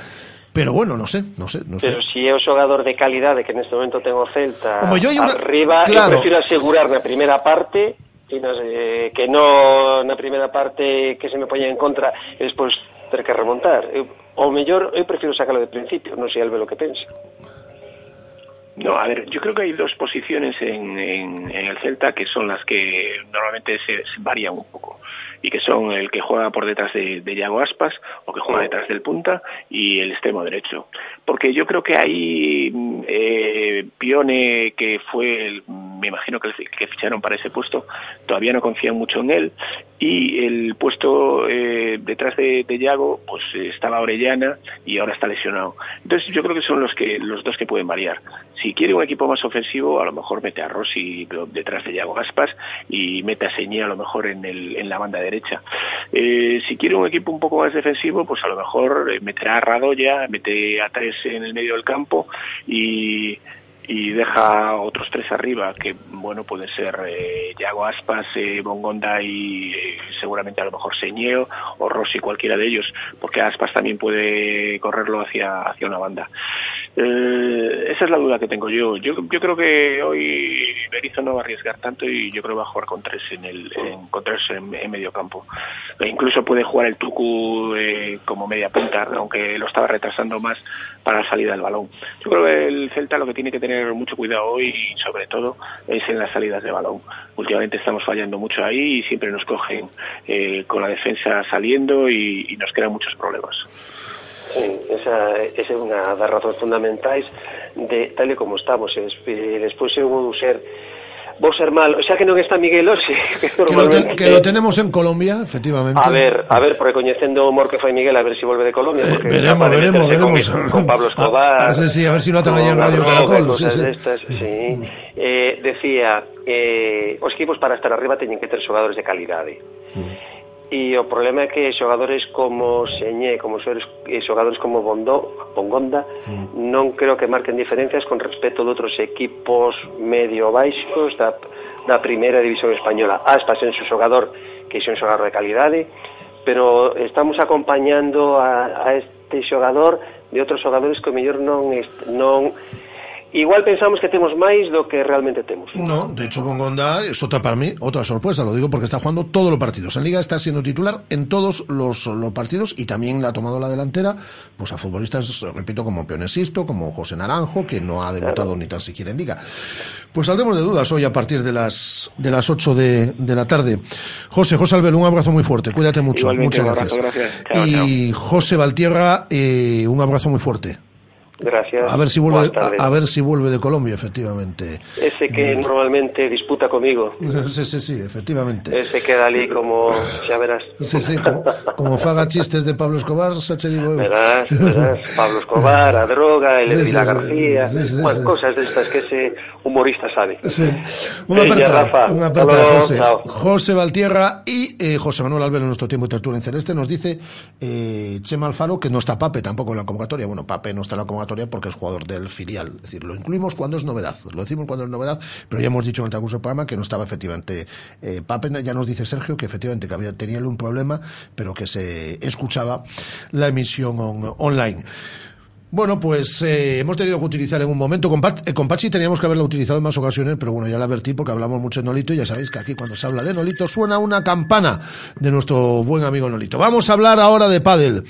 B: Pero bueno, no sé, no sé, no sé.
K: Pero si é o xogador de calidade que neste momento ten o Celta
B: Hombre, yo unha-
K: arriba,
B: claro.
K: eu prefiro asegurar na primeira parte e nos, eh, que no na primeira parte que se me poña en contra e despois ter que remontar. Eu, o mellor, eu prefiro sacarlo de principio, non sei Albe lo que pensa.
J: No, a ver, yo creo que hay dos posiciones en, en- en el Celta que son las que normalmente se, se varían un poco y que son el que juega por detrás de, de Yago Aspas o que juega detrás del punta y el extremo derecho. Porque yo creo que ahí mm, eh, Pione, que fue, el, me imagino que, el que ficharon para ese puesto, todavía no confían mucho en él y el puesto eh, detrás de, de Yago pues eh, estaba Orellana y ahora está lesionado. Entonces yo creo que son los que los dos que pueden variar. Si quiere un equipo más ofensivo, a lo mejor mete a Rossi detrás de Yago Aspas y mete a Señé a lo mejor en la banda derecha. Eh, si quiere un equipo un poco más defensivo, pues a lo mejor eh, meterá a Radoya, mete a tres en el medio del campo y y deja otros tres arriba que bueno pueden ser eh, Yago Aspas, eh, Bongonda y eh, seguramente a lo mejor Señeo o Rossi cualquiera de ellos porque Aspas también puede correrlo hacia hacia una banda. Eh, esa es la duda que tengo yo. Yo, yo creo que hoy Berizzo no va a arriesgar tanto y yo creo que va a jugar con tres en el en, en, en medio campo. E incluso puede jugar el Tucu eh, como media punta aunque lo estaba retrasando más para la salida del balón. Yo creo que el Celta lo que tiene que tener mucho cuidado hoy y sobre todo es en las salidas de balón. Últimamente estamos fallando mucho ahí y siempre nos cogen eh, con la defensa saliendo y, y nos crean muchos problemas.
K: Sí, esa, esa é unha das razóns fundamentais de tal e como estamos e, des, despois eu vos ser mal, xa que non está Miguel hoxe que,
B: que, lo,
K: ten,
B: que lo tenemos en Colombia efectivamente.
K: A ver, a ver, porque coñecendo o humor que fai Miguel a ver se si volve de Colombia
B: eh, veremos, veremos, veremos.
K: con, con Pablo ah, Escobar
B: ah, a, a, sí, a ver si lo atan allá en Radio Caracol sí, sí.
K: Destas, sí. Eh, decía eh, os equipos para estar arriba teñen que ter xogadores de calidade eh. mm. E o problema é que xogadores como Señé, como xogadores, eh, xogadores como Bondó, Bongonda, sí. non creo que marquen diferencias con respecto de outros equipos medio-baixos da, da primeira división española. Aspas en su xogador, que é un xogador de calidade, pero estamos acompañando a, a este xogador de outros xogadores que o mellor non, non igual pensamos que temos máis do que realmente temos.
B: No, de hecho Bongonda es otra para mí, otra sorpresa, lo digo porque está jugando todos los partidos. En Liga está siendo titular en todos los, los partidos y también le ha tomado la delantera pues a futbolistas, repito, como Pionesisto, como José Naranjo, que no ha debutado ni tan siquiera en Liga. Pues saldremos de dudas hoy a partir de las de las 8 de, de la tarde. José, José Albel, un abrazo muy fuerte, cuídate mucho,
J: Igualmente,
B: muchas
J: abrazo,
B: gracias.
J: gracias. Chao,
B: y José Valtierra, eh, un abrazo muy fuerte.
K: Gracias.
B: A ver si vuelve, a, a ver si vuelve de Colombia, efectivamente.
K: Ese que normalmente disputa comigo.
B: Sí, sí, sí, efectivamente.
K: Ese queda ali como, xa verás.
B: Sí, sí, como, como faga chistes de Pablo Escobar, xa che digo.
K: Verás, verás, Pablo Escobar, a droga, el
B: Sí,
K: de
B: sí,
K: García,
B: sí,
K: cosas de estas que ese humorista sabe.
B: Sí. Una aperta, una aperta,
K: luego,
B: José.
K: chao.
B: José Valtierra y eh, José Manuel Albero en nuestro tiempo de tertulia en Celeste nos dice eh, Chema Alfaro que no está Pape tampoco en la convocatoria. Bueno, Pape no está en la convocatoria porque es jugador del filial. Es decir, lo incluimos cuando es novedad. Lo decimos cuando es novedad, pero ya hemos dicho en el transcurso del programa que no estaba efectivamente eh, Pape. Ya nos dice Sergio que efectivamente que había, tenía un problema, pero que se escuchaba la emisión on- online. Bueno, pues eh, hemos tenido que utilizar en un momento. Eh, con Pachi teníamos que haberla utilizado en más ocasiones, pero bueno, ya la advertí porque hablamos mucho de Nolito y ya sabéis que aquí cuando se habla de Nolito suena una campana de nuestro buen amigo Nolito. Vamos a hablar ahora de pádel.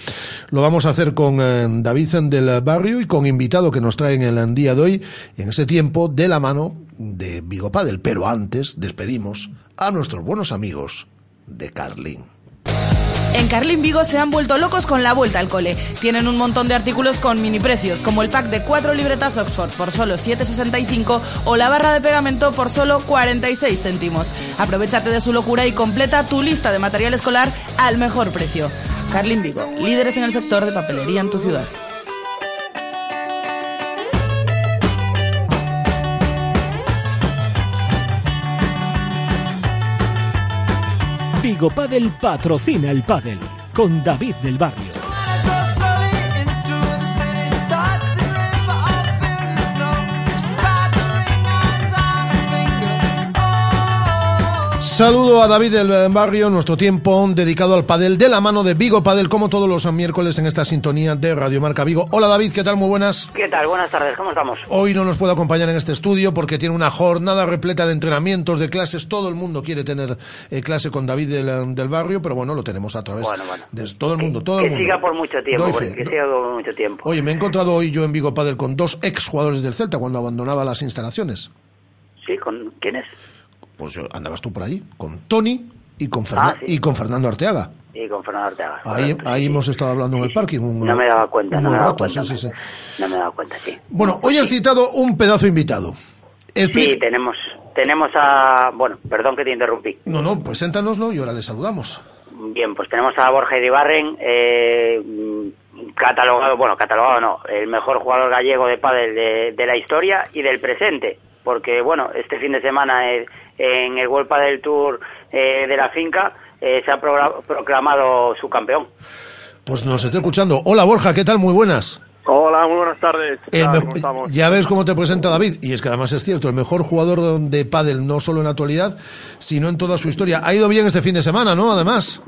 B: Lo vamos a hacer con eh, David del Barrio y con invitado que nos trae en el día de hoy, en ese tiempo, de la mano de Vigo Padel. Pero antes despedimos a nuestros buenos amigos de Carlin.
C: En Carlin Vigo se han vuelto locos con la vuelta al cole. Tienen un montón de artículos con mini precios, como el pack de cuatro libretas Oxford por solo 7,65 o la barra de pegamento por solo 46 céntimos. Aprovechate de su locura y completa tu lista de material escolar al mejor precio. Carlin Vigo, líderes en el sector de papelería en tu ciudad.
D: Vigo Padel patrocina el pádel con David del Barrio.
B: Saludo a David del Barrio, nuestro tiempo dedicado al padel de la mano de Vigo Padel, como todos los miércoles en esta sintonía de Radio Marca Vigo. Hola David, ¿qué tal? Muy buenas.
L: ¿Qué tal? Buenas tardes, ¿cómo estamos?
B: Hoy no nos puede acompañar en este estudio porque tiene una jornada repleta de entrenamientos, de clases. Todo el mundo quiere tener eh, clase con David del, del Barrio, pero bueno, lo tenemos a través
L: Bueno, bueno.
B: de todo el mundo. Todo
L: que
B: el mundo.
L: siga por mucho tiempo, porque
B: fe.
L: que siga por mucho tiempo.
B: Oye, me he encontrado hoy yo en Vigo Padel con dos ex jugadores del Celta cuando abandonaba las instalaciones.
L: Sí, ¿con quién es?
B: Pues yo- andabas tú por ahí, con Tony y con,
L: Ah, sí.
B: y con Fernando Arteaga.
L: Y con Fernando Arteaga.
B: Ahí,
L: correcto,
B: ahí
L: sí,
B: hemos estado hablando en el parking. Un,
L: No me daba cuenta, no me daba cuenta.
B: sí.
L: No me daba cuenta, sí.
B: Bueno, hoy has citado un pedazo invitado. Expli-
L: Sí, tenemos, tenemos a... Bueno, perdón que te interrumpí.
B: No, no, preséntanoslo y ahora le saludamos.
L: Bien, pues tenemos a Borja Iribarren, eh, catalogado, bueno, catalogado no, el mejor jugador gallego de pádel de, de la historia y del presente, porque bueno, este fin de semana eh, en el World Padel Tour eh, de la finca eh, se ha proclamado su campeón.
B: Pues nos está escuchando. Hola Borja, ¿qué tal? Muy buenas.
M: Hola, muy buenas tardes.
B: Ya ves cómo te presenta David, y es que además es cierto, el mejor jugador de pádel no solo en la actualidad, sino en toda su historia. Ha ido bien este fin de semana, ¿no? Además.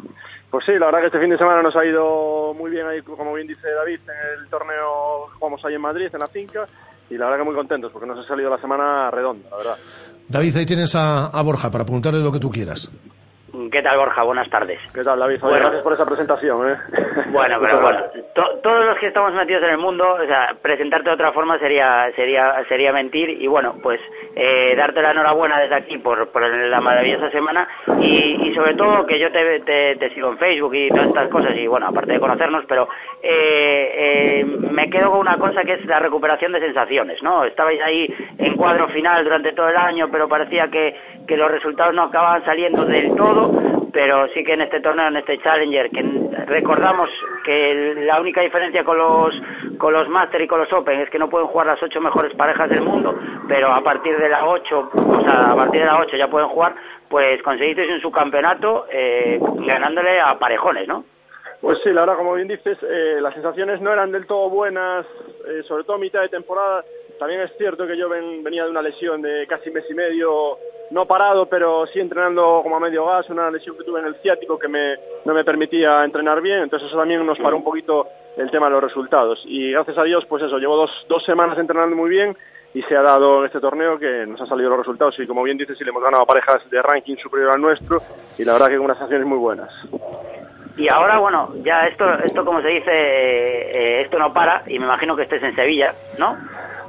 M: Pues sí, la verdad que este fin de semana nos ha ido muy bien ahí, como bien dice David, en el torneo que jugamos ahí en Madrid, en la finca, y la verdad que muy contentos porque nos ha salido la semana redonda, la verdad.
B: David, ahí tienes a, Borja para preguntarle lo que tú quieras.
L: ¿Qué tal, Borja? Buenas tardes.
M: ¿Qué tal, David?
L: Bueno.
M: Gracias por esa presentación, ¿eh?
L: Bueno, pero bueno, to- todos los que estamos metidos en el mundo, o sea, presentarte de otra forma sería sería sería mentir y bueno, pues eh, darte la enhorabuena desde aquí por, por la maravillosa semana y, y sobre todo que yo te, te- te sigo en Facebook y todas estas cosas y bueno, aparte de conocernos, pero eh, eh, me quedo con una cosa que es la recuperación de sensaciones, ¿no? Estabais ahí en cuadro final durante todo el año, pero parecía que, que los resultados no acababan saliendo del todo, pero sí que en este torneo, en este Challenger, que recordamos que la única diferencia con los con los Master y con los Open es que no pueden jugar las ocho mejores parejas del mundo, pero a partir de la ocho, o sea, a partir de la ocho ya pueden jugar, pues conseguisteis un subcampeonato eh, ganándole a parejones, ¿no?
M: Pues sí, la verdad, como bien dices, eh, las sensaciones no eran del todo buenas, eh, sobre todo a mitad de temporada. También es cierto que yo ven- venía de una lesión de casi mes y medio, no parado, pero sí entrenando como a medio gas, una lesión que tuve en el ciático que me, no me permitía entrenar bien, entonces eso también nos paró un poquito el tema de los resultados. Y gracias a Dios, pues eso, llevo dos, dos semanas entrenando muy bien y se ha dado en este torneo que nos han salido los resultados y como bien dices, sí le hemos ganado a parejas de ranking superior al nuestro y la verdad que con unas sensaciones muy buenas.
L: Y ahora, bueno, ya esto, esto como se dice, eh, eh, esto no para, y me imagino que estés en Sevilla, ¿no?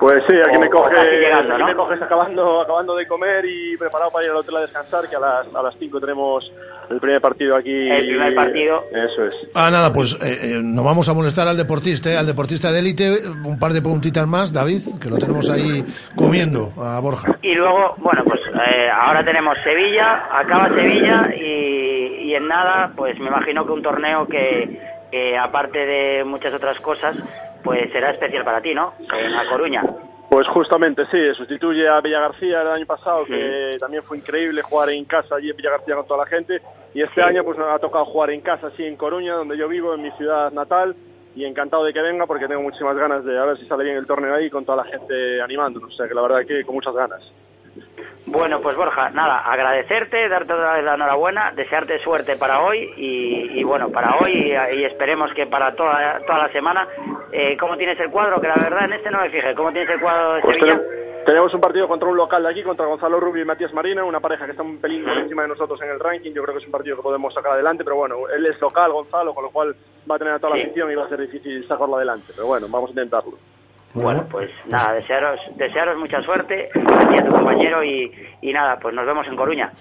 M: Pues sí, aquí
L: O-
M: me coges,
L: llegando,
M: aquí
L: ¿no?
M: me coges acabando, acabando de comer y preparado para ir al hotel a descansar, que a las, a las 5 tenemos el primer partido aquí.
L: El primer partido.
M: Eso es.
B: Ah, nada, pues eh, eh, no vamos a molestar al deportista, eh, al deportista de élite. Un par de preguntitas más, David, que lo tenemos ahí comiendo a Borja.
L: Y luego, bueno, pues eh, ahora tenemos Sevilla, acaba Sevilla y, y en nada, pues me imagino que un torneo que, que aparte de muchas otras cosas, pues será especial para ti, ¿no? En La Coruña.
M: Pues justamente sí, sustituye a Villa García el año pasado, que también fue increíble jugar en casa allí en Villa García con toda la gente. Y este año pues nos ha tocado jugar en casa, sí, en Coruña, donde yo vivo, en mi ciudad natal. Y encantado de que venga porque tengo muchísimas ganas de a ver si sale bien el torneo ahí con toda la gente animándonos. O sea que la verdad que con muchas ganas.
L: Bueno, pues Borja, nada, agradecerte, darte otra vez la enhorabuena, desearte suerte para hoy y, y bueno, para hoy y, y esperemos que para toda, toda la semana. Eh, ¿Cómo tienes el cuadro? Que la verdad en este no me fijé. ¿Cómo tienes el cuadro de
M: Pues
L: Sevilla?
M: tenem- tenemos un partido contra un local de aquí, contra Gonzalo Rubio y Matías Marina, una pareja que está un pelín por encima de nosotros en el ranking. Yo creo que es un partido que podemos sacar adelante, pero bueno, él es local, Gonzalo, con lo cual va a tener a toda la afición y va a ser difícil sacarlo adelante. Pero bueno, vamos a intentarlo.
L: Bueno, pues nada, desearos, desearos mucha suerte a ti a tu compañero y, y nada, pues nos vemos en Coruña.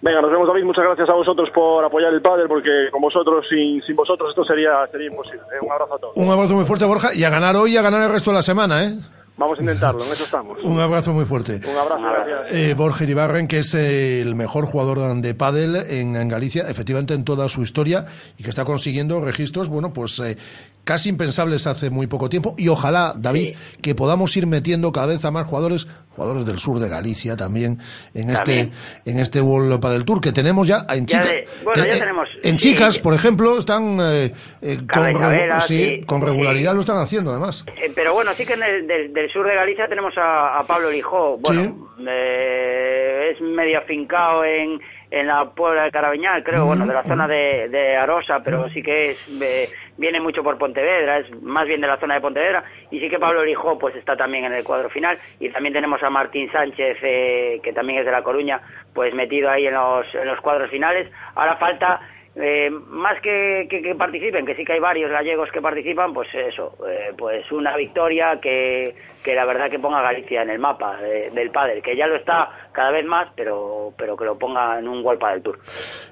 M: Venga, nos vemos David, muchas gracias a vosotros por apoyar el pádel, porque con vosotros, sin, sin vosotros esto sería, sería imposible. ¿eh? Un abrazo a todos.
B: Un abrazo muy fuerte, Borja, y a ganar hoy y a ganar el resto de la semana, ¿eh?
M: Vamos a intentarlo, en eso estamos.
B: Un abrazo muy fuerte.
M: Un abrazo, gracias.
B: Eh, Borja Iribarren, que es el mejor jugador de pádel en, en Galicia, efectivamente en toda su historia, y que está consiguiendo registros, bueno, pues eh, casi impensables hace muy poco tiempo. Y ojalá, David, que podamos ir metiendo cada vez a más jugadores, jugadores del sur de Galicia también, en
L: También.
B: este en este World Padel Tour, que tenemos ya en
L: Ya
B: chicas.
L: de- bueno, ya tenemos,
B: En
L: sí,
B: chicas, por ejemplo, están eh, eh, con,
L: Carla Isabela,
B: regu- sí,
L: sí,
B: con
L: sí.
B: regularidad lo están haciendo, además.
L: Eh, pero bueno, sí que en el, del, del sur de Galicia tenemos a, a Pablo Lijó. Bueno, eh, es medio afincado en, en la Puebla de Carabeñal, creo, bueno, de la zona de, de Arosa, pero sí que es eh, viene mucho por Pontevedra, es más bien de la zona de Pontevedra. Y sí que Pablo Lijó pues está también en el cuadro final. Y también tenemos a Martín Sánchez, eh, que también es de La Coruña, pues metido ahí en los, en los cuadros finales. Ahora falta eh, más que, que, que participen, que sí que hay varios gallegos que participan, pues eso, eh, pues una victoria que, que la verdad que ponga Galicia en el mapa de- del pádel, que ya lo está cada vez más, pero, pero que lo ponga en un golpe del Tour.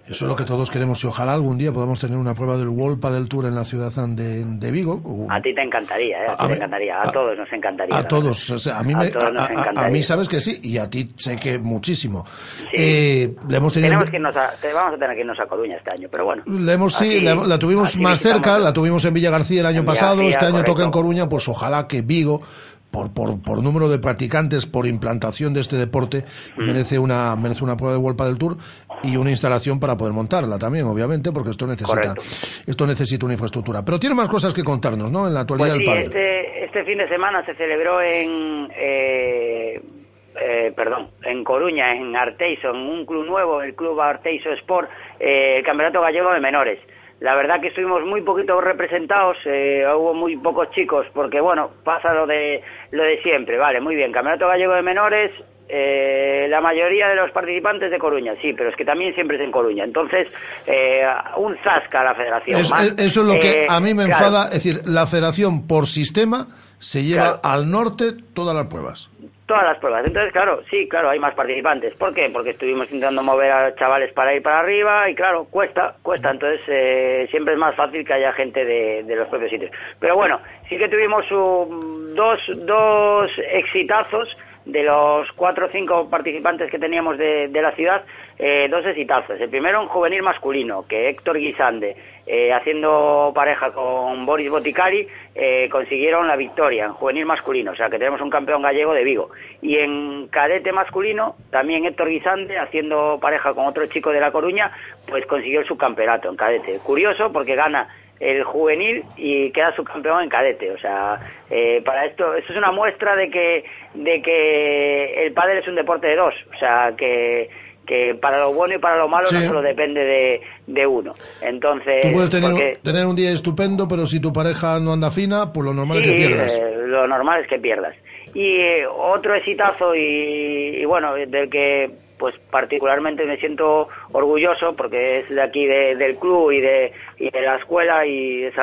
B: Eso es lo que todos queremos y ojalá algún día podamos tener una prueba del World Padel Tour en la ciudad de, de Vigo. o-
L: A ti te encantaría, ¿eh? a,
B: A
L: te encantaría, a,
B: a-
L: todos nos encantaría.
B: A todos, o sea, a mí,
L: A
B: me, mí sabes que sí, y a ti sé que muchísimo. Eh, le hemos tenido,
L: Tenemos que irnos te- vamos a tener que irnos a Coruña este año, pero bueno.
B: le hemos, sí, la, la tuvimos más cerca, la tuvimos en Villa García el año pasado,
L: García,
B: este año toca en. Coruña, pues ojalá que Vigo, por, por, por número de practicantes, por implantación de este deporte,
L: Mm.
B: merece una merece una prueba de World del Tour y una instalación para poder montarla también, obviamente, porque esto necesita
L: Correcto.
B: esto necesita una infraestructura. Pero tiene más cosas que contarnos, ¿no? En la actualidad
L: Pues sí,
B: del
L: este, este fin de semana se celebró en, eh, eh, perdón, en Coruña, en Arteiso, en un club nuevo, el Club Arteiso Sport, eh, el Campeonato Gallego de Menores. La verdad que estuvimos muy poquito representados, eh, hubo muy pocos chicos, porque bueno, pasa lo de lo de siempre, vale, muy bien. Campeonato Gallego de Menores, eh, la mayoría de los participantes de Coruña, sí, pero es que también siempre es en Coruña. Entonces, eh, un zasca a la federación.
B: Es-
L: más.
B: es- eso es lo que
L: Eh,
B: a mí me
L: claro,
B: enfada. Es decir, la federación por sistema se lleva al norte todas las pruebas.
L: Todas las pruebas. Entonces, claro, sí, claro, hay más participantes. ¿Por qué? Porque estuvimos intentando mover a chavales para ir para arriba y, claro, cuesta, cuesta. Entonces, eh, siempre es más fácil que haya gente de, los propios sitios. Pero bueno, sí que tuvimos um, dos, dos exitazos de los cuatro o cinco participantes que teníamos de, de la ciudad, eh, dos exitazos. El primero, un juvenil masculino, que Héctor Guisande, eh, haciendo pareja con Boris Boticari, eh, consiguieron la victoria en juvenil masculino. O sea, que tenemos un campeón gallego de Vigo. Y en cadete masculino, también Héctor Guisande, haciendo pareja con otro chico de La Coruña, pues consiguió el subcampeonato en cadete. Curioso, porque gana el juvenil y queda subcampeón en cadete. O sea, eh, para esto, esto es una muestra de que, de que el pádel es un deporte de dos. O sea, que, que para lo bueno y para lo malo no
B: Sí.
L: solo depende de, de uno. Entonces,
B: Tú puedes tener, un-
L: porque-
B: tener un día estupendo, pero si tu pareja no anda fina, pues lo normal
L: Sí,
B: es que pierdas.
L: eh, lo normal es que pierdas. Y eh, otro exitazo y, y bueno, del que pues particularmente me siento orgulloso porque es de aquí de- del club y de, y de la escuela y es,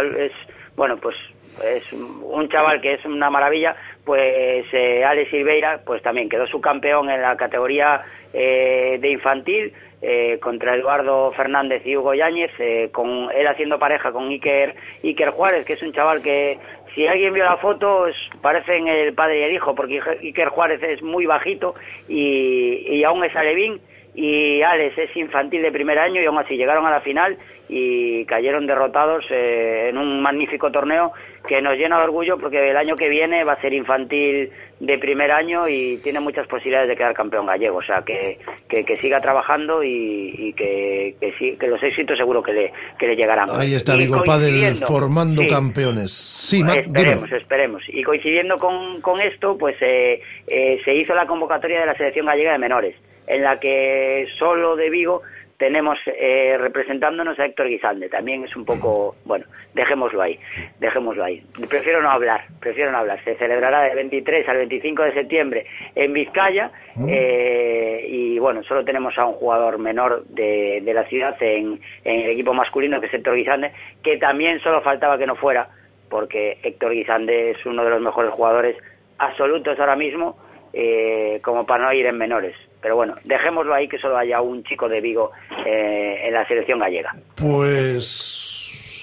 L: bueno pues es un chaval que es una maravilla pues eh, Alex Silveira pues también quedó subcampeón en la categoría eh, de infantil eh, contra Eduardo Fernández y Hugo Yáñez, eh, con él haciendo pareja con Iker, Iker Juárez, que es un chaval que si alguien vio la foto parecen el padre y el hijo, porque Iker- Iker Juárez es muy bajito y, y aún es alevín y Alex es infantil de primer año y aún así llegaron a la final y cayeron derrotados eh, en un magnífico torneo que nos llena de orgullo porque el año que viene va a ser infantil de primer año y tiene muchas posibilidades de quedar campeón gallego, o sea que, que, que siga trabajando y, y que, que, sí- que los éxitos seguro que le, que le llegarán.
B: Ahí está Vigo Padel formando
L: sí,
B: campeones. Sí,
L: esperemos,
B: dime.
L: esperemos. Y coincidiendo con, con esto, pues eh, eh, se hizo la convocatoria de la selección gallega de menores, en la que solo de Vigo tenemos eh, representándonos a Héctor Guisande. También es un poco, bueno, dejémoslo ahí, dejémoslo ahí. Prefiero no hablar, prefiero no hablar. Se celebrará del 23 al 25 de septiembre en Vizcaya eh, y bueno, solo tenemos a un jugador menor de, de la ciudad en, en el equipo masculino, que es Héctor Guisande, que también solo faltaba que no fuera, porque Héctor Guisande es uno de los mejores jugadores absolutos ahora mismo, eh, como para no ir en menores. Pero bueno, dejémoslo ahí que solo haya un chico de Vigo eh, en la selección gallega.
B: Pues.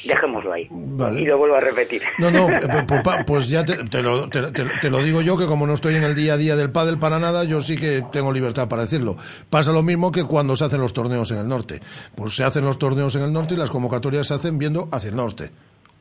L: Dejémoslo ahí.
B: Vale.
L: Y lo vuelvo a repetir.
B: No, no, eh, pues, pues ya te, te lo, te- te- te lo digo yo, que como no estoy en el día a día del pádel para nada, yo sí que tengo libertad para decirlo. Pasa lo mismo que cuando se hacen los torneos en el norte. Pues se hacen los torneos en el norte y las convocatorias se hacen viendo hacia el norte.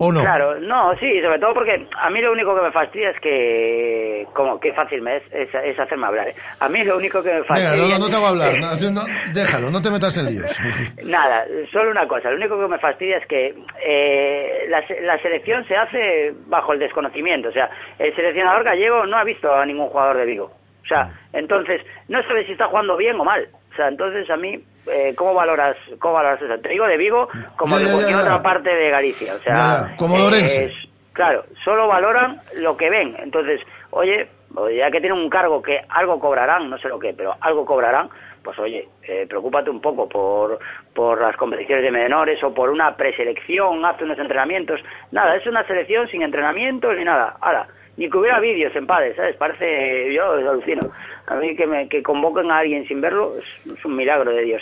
B: ¿O no?
L: Claro, no, sí, sobre todo porque a mí lo único que me fastidia es que, como qué fácil me es, es, es hacerme hablar. ¿eh? A mí lo único que me fastidia...
B: Venga, no, no, no te hago hablar. no, no, déjalo, no te metas en líos.
L: Nada, solo una cosa. Lo único que me fastidia es que eh, la, la selección se hace bajo el desconocimiento. O sea, el seleccionador gallego no ha visto a ningún jugador de Vigo. O sea, entonces, no sabe si está jugando bien o mal. O sea, entonces a mí, eh, ¿cómo valoras cómo valoras eso? Te digo de Vigo como
B: Ya,
L: de
B: ya,
L: cualquier
B: ya,
L: otra parte de Galicia. O sea,
B: como
L: es- claro, solo valoran lo que ven. Entonces, oye, ya que tienen un cargo que algo cobrarán, no sé lo que, pero algo cobrarán, pues oye, eh, preocúpate un poco por, por las competiciones de menores o por una preselección, hazte unos entrenamientos. Nada, es una selección sin entrenamientos ni nada. Ahora, ni que hubiera vídeos en padres, ¿sabes? Parece, yo alucino. A mí que, me, que convoquen a alguien sin verlo es, es un milagro de Dios.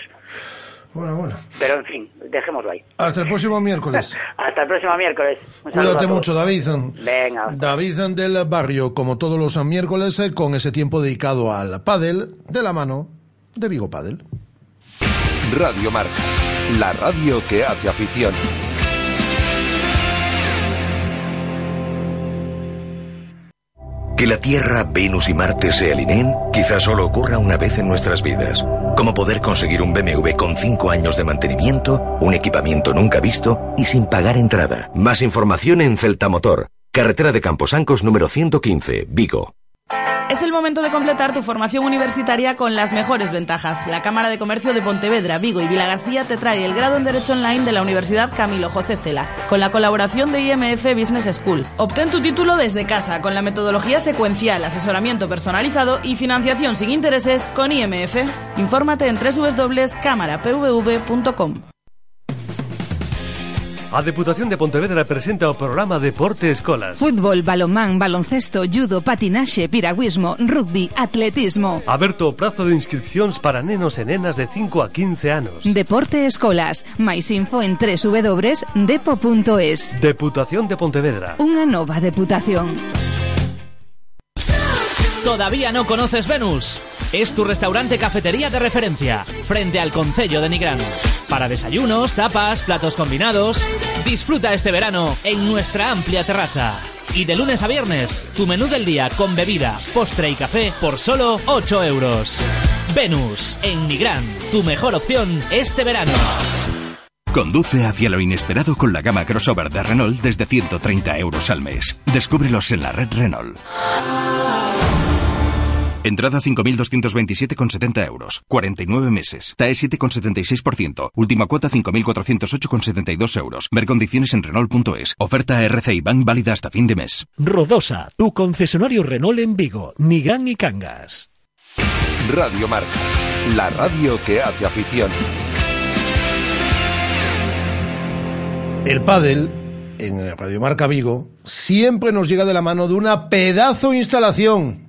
B: Bueno, bueno.
L: Pero en fin, dejémoslo ahí.
B: Hasta el próximo miércoles.
L: Hasta el próximo miércoles. Un
B: Cuídate mucho, David.
L: Venga.
B: David del Barrio, como todos los miércoles, eh, con ese tiempo dedicado al pádel, de la mano de Vigo Pádel.
A: Radio Marca, la radio que hace afición.
N: Que la Tierra, Venus y Marte se alineen quizás solo ocurra una vez en nuestras vidas. Como poder conseguir un BMW con 5 años de mantenimiento, un equipamiento nunca visto y sin pagar entrada. Más información en Celtamotor, carretera de Camposancos número 115, Vigo.
C: Es el momento de completar tu formación universitaria con las mejores ventajas. La Cámara de Comercio de Pontevedra, Vigo y Vila García te trae el grado en Derecho Online de la Universidad Camilo José Cela, con la colaboración de IMF Business School. Obtén tu título desde casa, con la metodología secuencial, asesoramiento personalizado y financiación sin intereses con IMF. Infórmate en www.cámarapvv.com.
F: A Deputación de Pontevedra presenta o programa Deporte Escolas.
G: Fútbol, balonmán, baloncesto, judo, patinaxe, piragüismo, rugby, atletismo.
F: Aberto o prazo de inscripcións para nenos e nenas de 5 a 15 anos.
G: Deporte Escolas. máis info en www.depo.es.
F: Deputación de Pontevedra.
G: Unha nova deputación.
O: ¿Todavía no conoces Venus? Es tu restaurante cafetería de referencia, frente al Concello de Nigrán. Para desayunos, tapas, platos combinados. Disfruta este verano en nuestra amplia terraza. Y de lunes a viernes, tu menú del día con bebida, postre y café por solo 8 euros. Venus, en Nigrán, tu mejor opción este verano.
P: Conduce hacia lo inesperado con la gama crossover de Renault desde 130 euros al mes. Descúbrelos en la red Renault. Entrada 5.227,70 euros. 49 meses. TAE 7,76%. Última cuota 5.408,72 euros. Ver condiciones en Renault.es. Oferta RCI Bank válida hasta fin de mes.
D: Rodosa, tu concesionario Renault en Vigo, Nigrán y Cangas.
A: Radio Marca, la radio que hace afición.
B: El pádel en Radio Marca Vigo siempre nos llega de la mano de una pedazo instalación.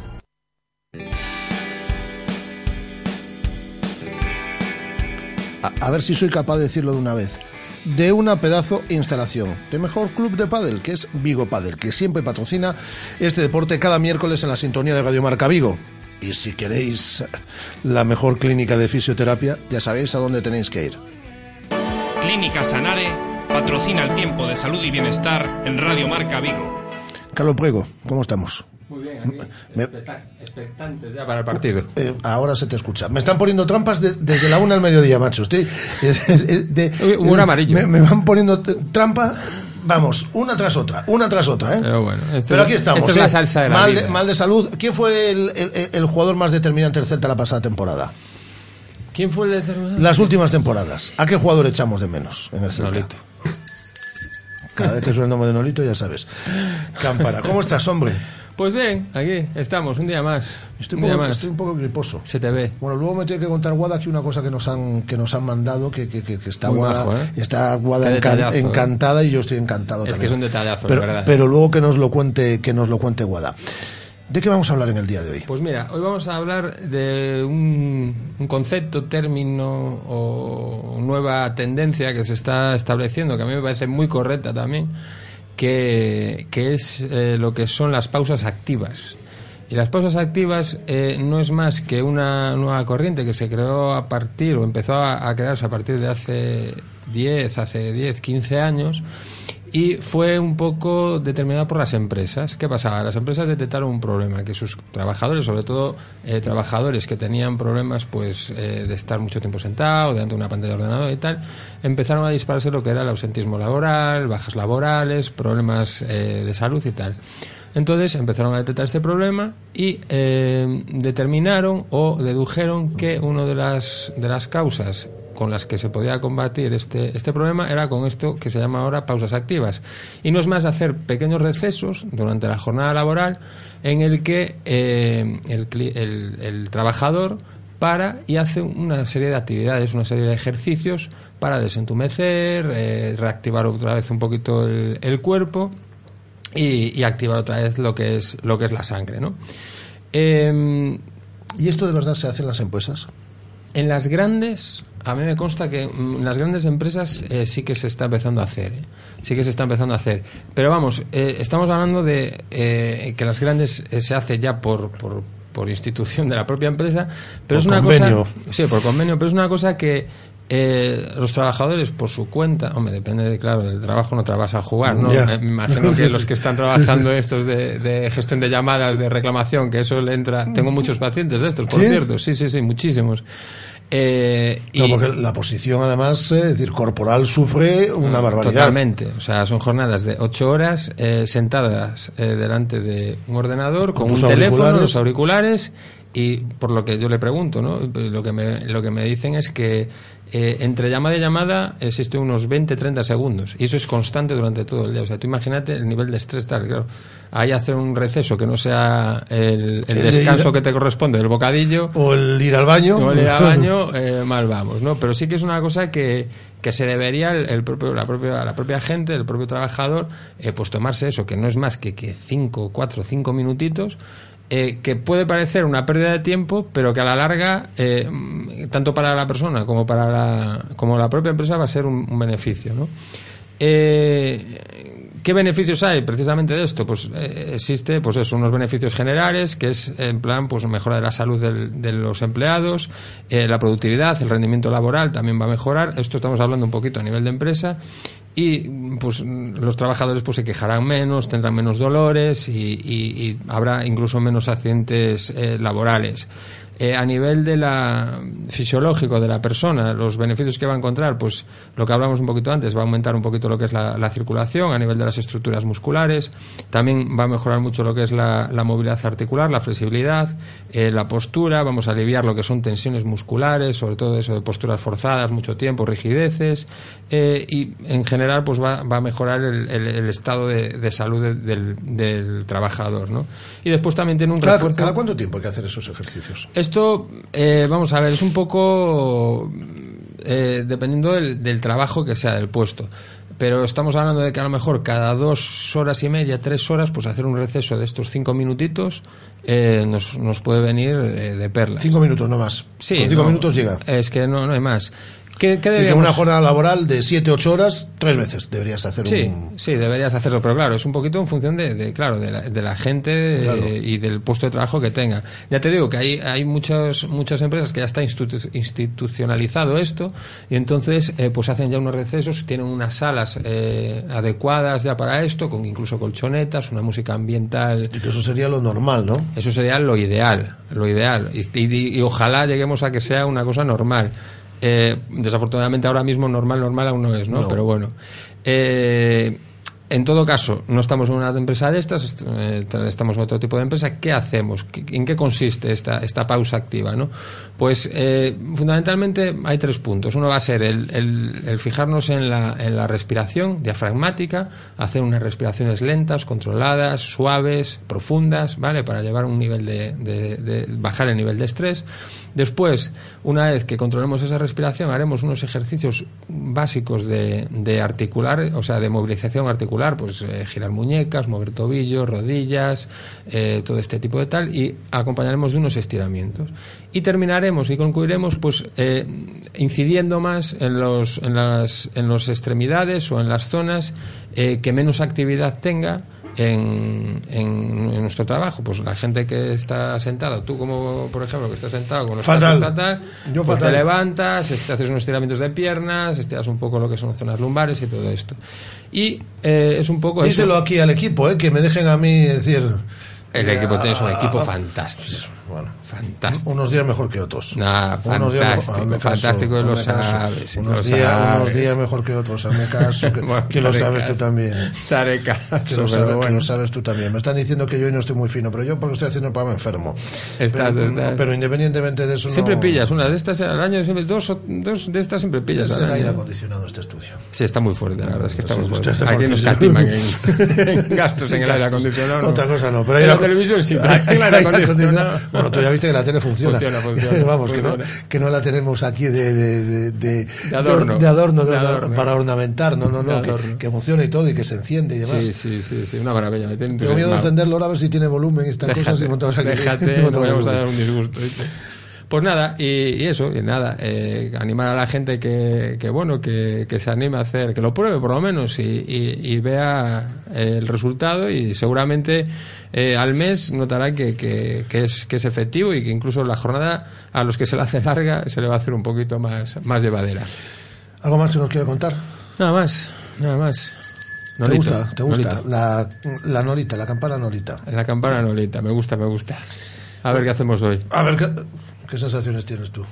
B: A, a ver si soy capaz de decirlo de una vez. De una pedazo instalación de mejor club de pádel, que es Vigo Pádel, que siempre patrocina este deporte cada miércoles en la sintonía de Radio Marca Vigo. Y si queréis la mejor clínica de fisioterapia, ya sabéis a dónde tenéis que ir.
Q: Clínica Sanare patrocina el tiempo de salud y bienestar en Radio Marca Vigo.
B: Carlos Prego, ¿cómo estamos?
R: Muy bien, aquí,
B: Me-
R: expecta- expectantes ya para el partido.
B: Eh, ahora se te escucha. Me están poniendo trampas de- desde la una al mediodía, macho. Estoy, es- es- es de-
R: Uy, un amarillo.
B: Me, me van poniendo t- trampa, vamos, una tras otra, una tras otra, ¿eh?
R: Pero bueno, esto
B: Pero
R: es-
B: aquí estamos.
R: esto es la
B: ¿eh?
R: salsa de la
B: mal,
R: vida.
B: mal de salud. ¿Quién fue el, el- el jugador más determinante del Celta la pasada temporada?
R: ¿Quién fue el determinante?
B: Las últimas temporadas. ¿A qué jugador echamos de menos en el Celta?
R: Nolito.
B: Cada vez que suena el nombre de Nolito, ya sabes. Cámpara, ¿cómo estás, hombre?
R: Pues bien, aquí estamos, un día más.
B: Estoy
R: un día
B: poco,
R: más.
B: estoy un poco griposo.
R: Se te ve.
B: Bueno, luego me tiene que contar Guada aquí una cosa que nos han que nos han mandado, que, que, que- que está Guada,
R: majo, ¿eh?
B: está Guada encan-
R: ¿eh?
B: encantada y yo estoy encantado.
R: Es que es un detallazo,
B: pero,
R: la verdad.
B: pero luego que nos lo cuente que nos lo cuente Guada. ¿De qué vamos a hablar en el día de hoy?
R: Pues mira, hoy vamos a hablar de un, un concepto, término o nueva tendencia que se está estableciendo, que a mí me parece muy correcta también, que, es eh, lo que son las pausas activas. Y las pausas activas eh, no es más que una nueva corriente que se creó a partir, o empezó a, a crearse a partir de hace 10, hace 10, 15 años, y fue un poco determinada por las empresas. ¿Qué pasaba? Las empresas detectaron un problema, que sus trabajadores, sobre todo eh, trabajadores que tenían problemas pues eh, de estar mucho tiempo sentado, delante de una pantalla de ordenador y tal, empezaron a dispararse lo que era el ausentismo laboral, bajas laborales, problemas eh, de salud y tal. Entonces empezaron a detectar este problema y eh, determinaron o dedujeron que una de las, de las causas con las que se podía combatir este, este problema era con esto que se llama ahora pausas activas. Y no es más hacer pequeños recesos durante la jornada laboral en el que eh, el, el- el trabajador para y hace una serie de actividades, una serie de ejercicios para desentumecer, eh, reactivar otra vez un poquito el, el cuerpo y, y activar otra vez lo que es lo que es la sangre, ¿no? Em,
B: ¿Y esto de verdad se hace en las empresas?
R: en las grandes, a mí me consta que mm, en las grandes empresas eh, sí que se está empezando a hacer, ¿eh? sí que se está empezando a hacer. Pero vamos, eh, estamos hablando de eh, que las grandes eh, se hace ya por, por, por institución de la propia empresa, pero
B: Por
R: es una
B: convenio.
R: cosa, sí, por convenio, pero es una cosa que eh, los trabajadores por su cuenta, hombre, depende de, claro, del trabajo no te vas a jugar, ¿no?
B: Ya.
R: Me, me imagino que los que están trabajando estos de, de gestión de llamadas, de reclamación, que eso le entra, tengo muchos pacientes de estos, por
B: ¿Sí?
R: cierto, sí, sí, sí, muchísimos. Eh,
B: No,
R: y-
B: porque la posición, además, eh, es decir, corporal sufre una barbaridad.
R: Totalmente. O sea, son jornadas de ocho horas eh, sentadas eh, delante de un ordenador con,
B: Con
R: un teléfono, los auriculares y por lo que yo le pregunto, ¿no? Lo que me, lo que me dicen es que eh, entre llamada y llamada existe unos 20-30 segundos y eso es constante durante todo el día. O sea, tú imagínate el nivel de estrés tal, claro. Ahí hacer un receso que no sea el, el
B: El de
R: descanso que te corresponde del bocadillo
B: O el ir al baño.
R: o el ir al baño, eh, mal vamos, ¿no? Pero sí que es una cosa que, que se debería el, el propio, la, propia, la propia gente, el propio trabajador, eh, pues tomarse eso, que no es más que, que cinco, cuatro, cinco minutitos, eh, que puede parecer una pérdida de tiempo, pero que a la larga, eh, tanto para la persona como para la, como la propia empresa, va a ser un, beneficio, ¿no? Eh, ¿Qué beneficios hay precisamente de esto? Pues existe, pues eso, unos beneficios generales, que es en plan, pues mejora de la salud de los empleados, la productividad, el rendimiento laboral también va a mejorar. Esto estamos hablando un poquito a nivel de empresa y pues los trabajadores pues se quejarán menos, tendrán menos dolores y, y- y habrá incluso menos accidentes eh, laborales. Eh, a nivel de la fisiológico de la persona, los beneficios que va a encontrar, pues lo que hablamos un poquito antes, va a aumentar un poquito lo que es la, la circulación a nivel de las estructuras musculares, también va a mejorar mucho lo que es la, la movilidad articular, la flexibilidad, eh, la postura, vamos a aliviar lo que son tensiones musculares, sobre todo eso de posturas forzadas, mucho tiempo, rigideces, eh, y en general pues va, va a mejorar el, el- el estado de, de salud de- del, del trabajador, ¿no? Y después también tiene un
B: ¿Cada,
R: refuerzo...
B: cada cuánto tiempo hay que hacer esos ejercicios?
R: Esto, eh, vamos a ver, es un poco eh, dependiendo del, del trabajo que sea del puesto. Pero estamos hablando de que a lo mejor cada dos horas y media, tres horas, pues hacer un receso de estos cinco minutitos eh, nos, nos puede venir eh, de perla.
B: Cinco minutos, no más.
R: Sí,
B: Con cinco
R: no,
B: minutos llega.
R: Es que no, no hay más. ¿Qué, deberíamos-
B: una jornada laboral de 7, 8 horas, tres veces deberías hacer
R: Sí,
B: un...
R: sí, deberías hacerlo, pero claro, es un poquito en función de, de, claro, de la, de la gente eh, y del puesto de trabajo que tenga. Ya te digo que hay, hay muchas, muchas empresas que ya está institu- institucionalizado esto y entonces eh, pues hacen ya unos recesos, tienen unas salas eh, adecuadas ya para esto, con incluso colchonetas, una música ambiental.
B: Y que eso sería lo normal, ¿no?
R: Eso sería lo ideal, lo ideal. Y, y- y ojalá lleguemos a que sea una cosa normal. Eh, desafortunadamente ahora mismo normal, normal aún no es, ¿no?
B: No.
R: Pero bueno. Eh, en todo caso, no estamos en una empresa de estas, est- eh, estamos en otro tipo de empresa. ¿Qué hacemos? ¿Qué- ¿En qué consiste esta, pausa activa? Pues eh, fundamentalmente hay tres puntos. Uno va a ser el, fijarnos en la, respiración diafragmática, hacer unas respiraciones lentas, controladas, suaves, profundas, ¿vale? Para llevar un nivel de- bajar el nivel de estrés. Después, una vez que controlemos esa respiración, haremos unos ejercicios básicos de, de articular, o sea, de movilización articular, pues eh, girar muñecas, mover tobillos, rodillas, eh, todo este tipo de tal, y acompañaremos de unos estiramientos. Y terminaremos y concluiremos, pues, eh, incidiendo más en los, en las, en las extremidades o en las zonas eh, que menos actividad tenga en, en- en nuestro trabajo. Pues la gente que está sentada, tú como por ejemplo que estás sentado con los
B: Fatal.
R: fatal,
B: Yo
R: pues
B: fatal.
R: te levantas, este, haces unos estiramientos de piernas, estiras un poco lo que son zonas lumbares y todo esto. Y eh, es un poco eso.
B: Díselo aquí al equipo, ¿eh? que me dejen a mí decir...
R: El equipo tienes un
B: Ah,
R: equipo
B: ah,
R: fantástico.
B: Bueno,
R: fantástico.
B: Unos días mejor que otros.
R: Nah,
B: Unos días
R: fantástico,
B: hazme caso,
R: fantástico y lo
B: hazme caso.
R: sabes, y
B: Unos,
R: lo
B: días, unos
R: sabes.
B: días mejor que otros, hazme caso, que,
R: Bueno,
B: que lo sabes tú
R: caso.
B: también.
R: Te haré caso,
B: que, lo sabes, que
R: bueno.
B: lo sabes tú también. Me están diciendo que yo hoy no estoy muy fino, pero yo porque estoy haciendo el programa enfermo.
R: Estás-
B: pero,
R: estás-
B: pero independientemente de eso
R: Siempre
B: no...
R: pillas una de estas al año, siempre, dos, dos de estas siempre pillas
B: Es
R: al
B: el aire
R: año.
B: acondicionado este estudio.
R: Sí, está muy fuerte, la verdad es que está
B: Sí,
R: muy fuerte.
B: está
R: Aquí nos catiman en, en gastos en el aire acondicionado.
B: Otra cosa no, pero
R: en la televisión sí, pero en el aire
B: aire
R: acondicionado.
B: Bueno, tú ya viste que la tele funciona.
R: Funciona, funciona,
B: Vamos, Que, no,
R: funciona.
B: que no la tenemos aquí de, de, de, de,
R: adorno.
B: de adorno, de
R: adorno.
B: para ornamentar. No, no, no, que, que funciona y todo y que se enciende y demás.
R: Sí, sí, sí, sí, una maravilla. Me
B: Tengo miedo de encenderlo ahora a ver si tiene volumen y estas
R: Déjate,
B: cosas y montamos aquí.
R: déjate,
B: y montamos
R: no vayamos a
B: volumen.
R: dar un disgusto. ¿viste? Pues nada, y, y eso, y nada, eh, animar a la gente que, que bueno, que, que se anime a hacer, que lo pruebe por lo menos y, y- y vea eh, el resultado y seguramente eh, al mes notará que, que, que es, que es efectivo y que incluso la jornada a los que se la hace larga se le va a hacer un poquito más, más llevadera.
B: ¿Algo más que nos quiera contar?
R: Nada más, nada más.
B: ¿Te
R: Norito,
B: gusta? ¿Te gusta? La, la norita, la campana norita.
R: La campana nolita, me gusta, me gusta. A ver qué hacemos hoy.
B: A ver, ¿qué, qué sensaciones tienes tú?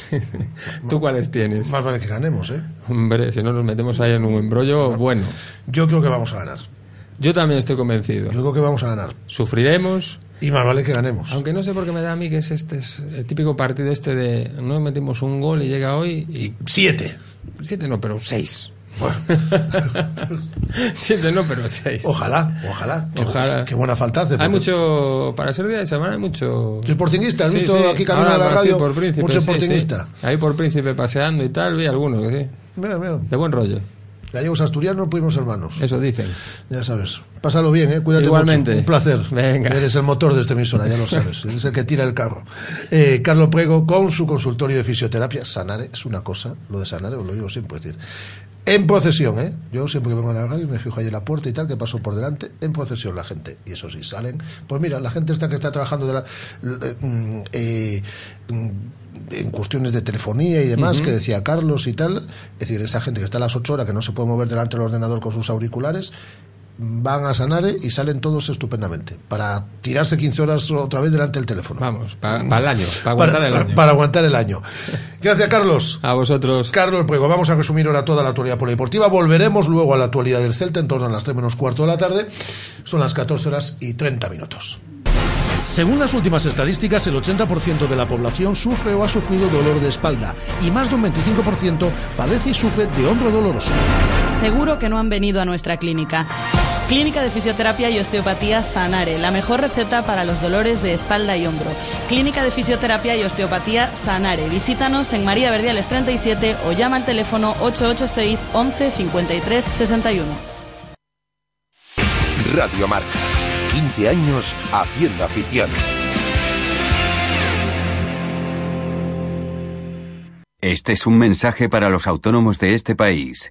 R: ¿Tú cuáles tienes?
B: Más vale que ganemos, ¿eh?
R: Hombre, si no nos metemos ahí en un embrollo, bueno.
B: Yo creo que vamos a ganar.
R: Yo también estoy convencido.
B: Yo creo que vamos a ganar.
R: Sufriremos.
B: Y más vale que ganemos.
R: Aunque no sé por qué me da a mí que es este es el típico partido este de no metimos un gol y llega hoy y
B: siete.
R: Siete no, pero seis. siete no, pero seis.
B: Ojalá, ojalá. Qué,
R: Ojalá.
B: qué buena falta hace.
R: Hay mucho para ser día de semana hay mucho.
B: Sportinguista, ¿has
R: Sí,
B: visto
R: sí.
B: aquí camino
R: Ahora,
B: a la
R: sí,
B: radio?
R: por Príncipe,
B: Mucho sportinguista.
R: Ahí por Príncipe paseando y tal, vi alguno que sí.
B: Veo, veo.
R: De buen rollo.
B: Gallegos asturianos, primos hermanos.
R: Eso dicen.
B: Ya sabes. Pásalo bien, ¿eh? Cuídate
R: Igualmente.
B: mucho. Un placer.
R: Venga.
B: Eres el motor de esta emisora, ya lo sabes. Eres el que tira el carro. Eh, Carlos Prego, con su consultorio de fisioterapia. Sanare es una cosa, lo de Sanare, os lo digo siempre. Es decir, en procesión, ¿eh? Yo siempre que vengo a la radio me fijo ahí en la puerta y tal, que paso por delante, en procesión la gente. Y eso sí, salen. Pues mira, la gente esta que está trabajando de la, eh, mm, eh, en cuestiones de telefonía y demás, que decía Carlos y tal, es decir, esa gente que está a las 8 horas, que no se puede mover delante del ordenador con sus auriculares, van a Sanare y salen todos estupendamente, para tirarse 15 horas otra vez delante del teléfono.
R: Vamos, para el año, para aguantar el año.
B: Para aguantar el año. Gracias, Carlos.
R: A vosotros.
B: Carlos Puego, vamos a resumir ahora toda la actualidad polideportiva. Volveremos luego a la actualidad del Celta en torno a las 3 menos cuarto de la tarde. Son las 14 horas y 30 minutos. Según las últimas estadísticas, el 80% de la población sufre o ha sufrido dolor de espalda y más de un 25% padece y sufre de hombro doloroso.
C: Seguro que no han venido a nuestra clínica. Clínica de Fisioterapia y Osteopatía Sanare, la mejor receta para los dolores de espalda y hombro. Clínica de Fisioterapia y Osteopatía Sanare. Visítanos en María Verdiales 37 o llama al teléfono 886 11 53 61.
A: Radio Marca. 15 años haciendo afición.
S: Este es un mensaje para los autónomos de este país.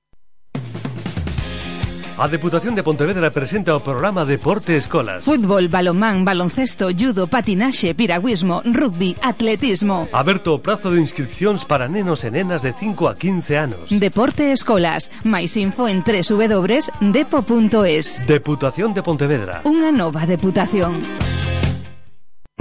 F: A Deputación de Pontevedra presenta o programa Deporte Escolas.
G: Fútbol, balonmán, baloncesto, judo, patinaxe, piragüismo, rugby, atletismo.
F: Aberto o prazo de inscripcións para nenos e nenas de 5 a 15 anos.
G: Deporte Escolas. Mais info en www.depo.es.
F: Deputación de Pontevedra.
G: Unha nova deputación.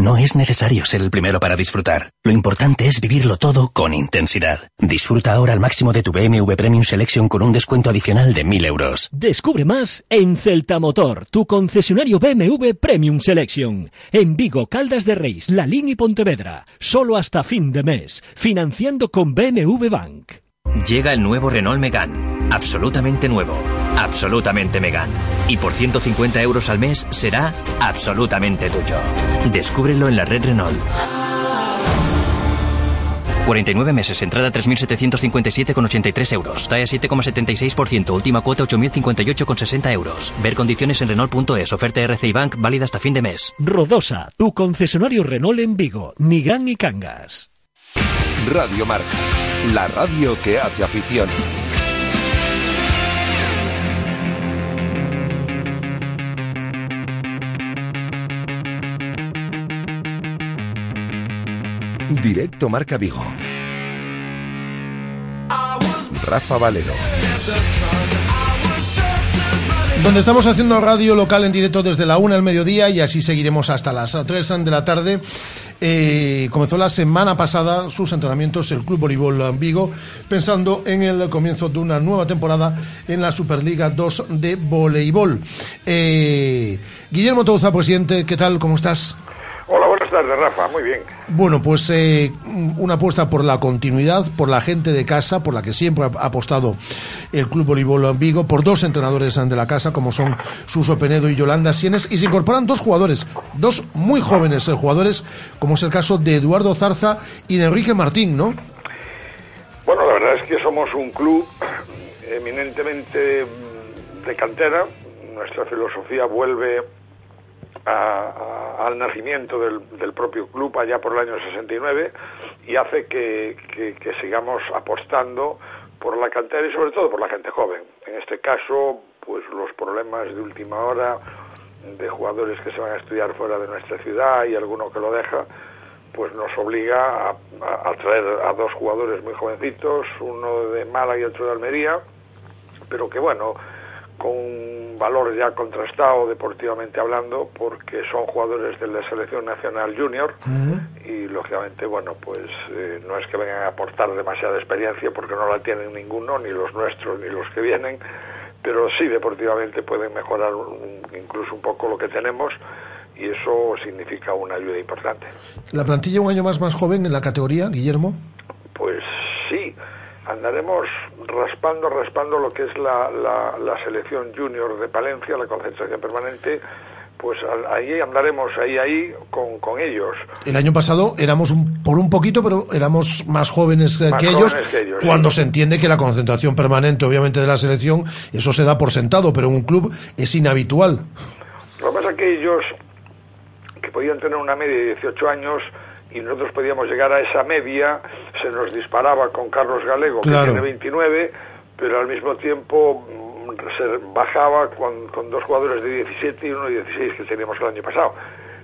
E: No es necesario ser el primero para disfrutar. Lo importante es vivirlo todo con intensidad. Disfruta ahora al máximo de tu BMW Premium Selection con un descuento adicional de 1000 euros.
D: Descubre más en Celta Motor, tu concesionario BMW Premium Selection. En Vigo, Caldas de Reis, La Línea y Pontevedra. Solo hasta fin de mes. Financiando con BMW Bank.
T: Llega el nuevo Renault Megane. Absolutamente nuevo. Absolutamente Megane. Y por 150 euros al mes será absolutamente tuyo. Descúbrelo en la red Renault. 49 meses, entrada 3.757,83 euros. TAE 7,76%, última cuota 8.058,60 euros. Ver condiciones en Renault.es, oferta RCI Bank válida hasta fin de mes.
D: Rodosa, tu concesionario Renault en Vigo, Nigrán y Cangas.
A: Radio Marca. La radio que hace afición. Directo Marca Vigo. Rafa Valero.
B: Donde estamos haciendo radio local en directo desde la una al mediodía y así seguiremos hasta las 3 de la tarde. Eh, comenzó la semana pasada sus entrenamientos el Club Voleibol Vigo, pensando en el comienzo de una nueva temporada en la Superliga 2 de voleibol. Eh, Guillermo Touza, presidente, ¿qué tal? ¿Cómo estás?
U: Hola, buenas
V: tardes, Rafa. Muy bien.
B: Bueno, pues eh, una apuesta por la continuidad, por la gente de casa, por la que siempre ha apostado el Club Voleibol Vigo, por dos entrenadores de la casa, como son Suso Penedo y Yolanda Sienes, y se incorporan dos jugadores, dos muy jóvenes eh, jugadores, como es el caso de Eduardo Zarza y de Enrique Martín, ¿no?
V: Bueno, la verdad es que somos un club eminentemente de cantera. Nuestra filosofía vuelve al nacimiento del, propio club allá por el año 69 y hace que, sigamos apostando por la cantera y sobre todo por la gente joven. En este caso, pues los problemas de última hora de jugadores que se van a estudiar fuera de nuestra ciudad y alguno que lo deja, pues nos obliga a, traer a dos jugadores muy jovencitos, uno de Málaga y otro de Almería, pero que bueno, con un valor ya contrastado deportivamente hablando, porque son jugadores de la selección nacional junior y lógicamente, bueno, pues eh, no es que vengan a aportar demasiada experiencia porque no la tienen ninguno, ni los nuestros ni los que vienen, pero sí deportivamente pueden mejorar incluso un poco lo que tenemos y eso significa una ayuda importante.
B: ¿La plantilla un año más más joven en la categoría, Guillermo?
V: Pues sí, andaremos raspando, raspando lo que es la, la, selección junior de Palencia, la concentración permanente, pues ahí andaremos ahí ahí con, con, ellos.
B: El año pasado éramos un, por un poquito, pero éramos más jóvenes, que, ellos, cuando se entiende que la concentración permanente, obviamente, de la selección, eso se da por sentado, pero en un club es inhabitual.
V: Lo que pasa es que ellos, que podían tener una media de 18 años, y nosotros podíamos llegar a esa media, se nos disparaba con Carlos Galego, que tiene 29, pero al mismo tiempo mm, se bajaba con, con, dos jugadores de 17 y uno de 16 que teníamos el año pasado.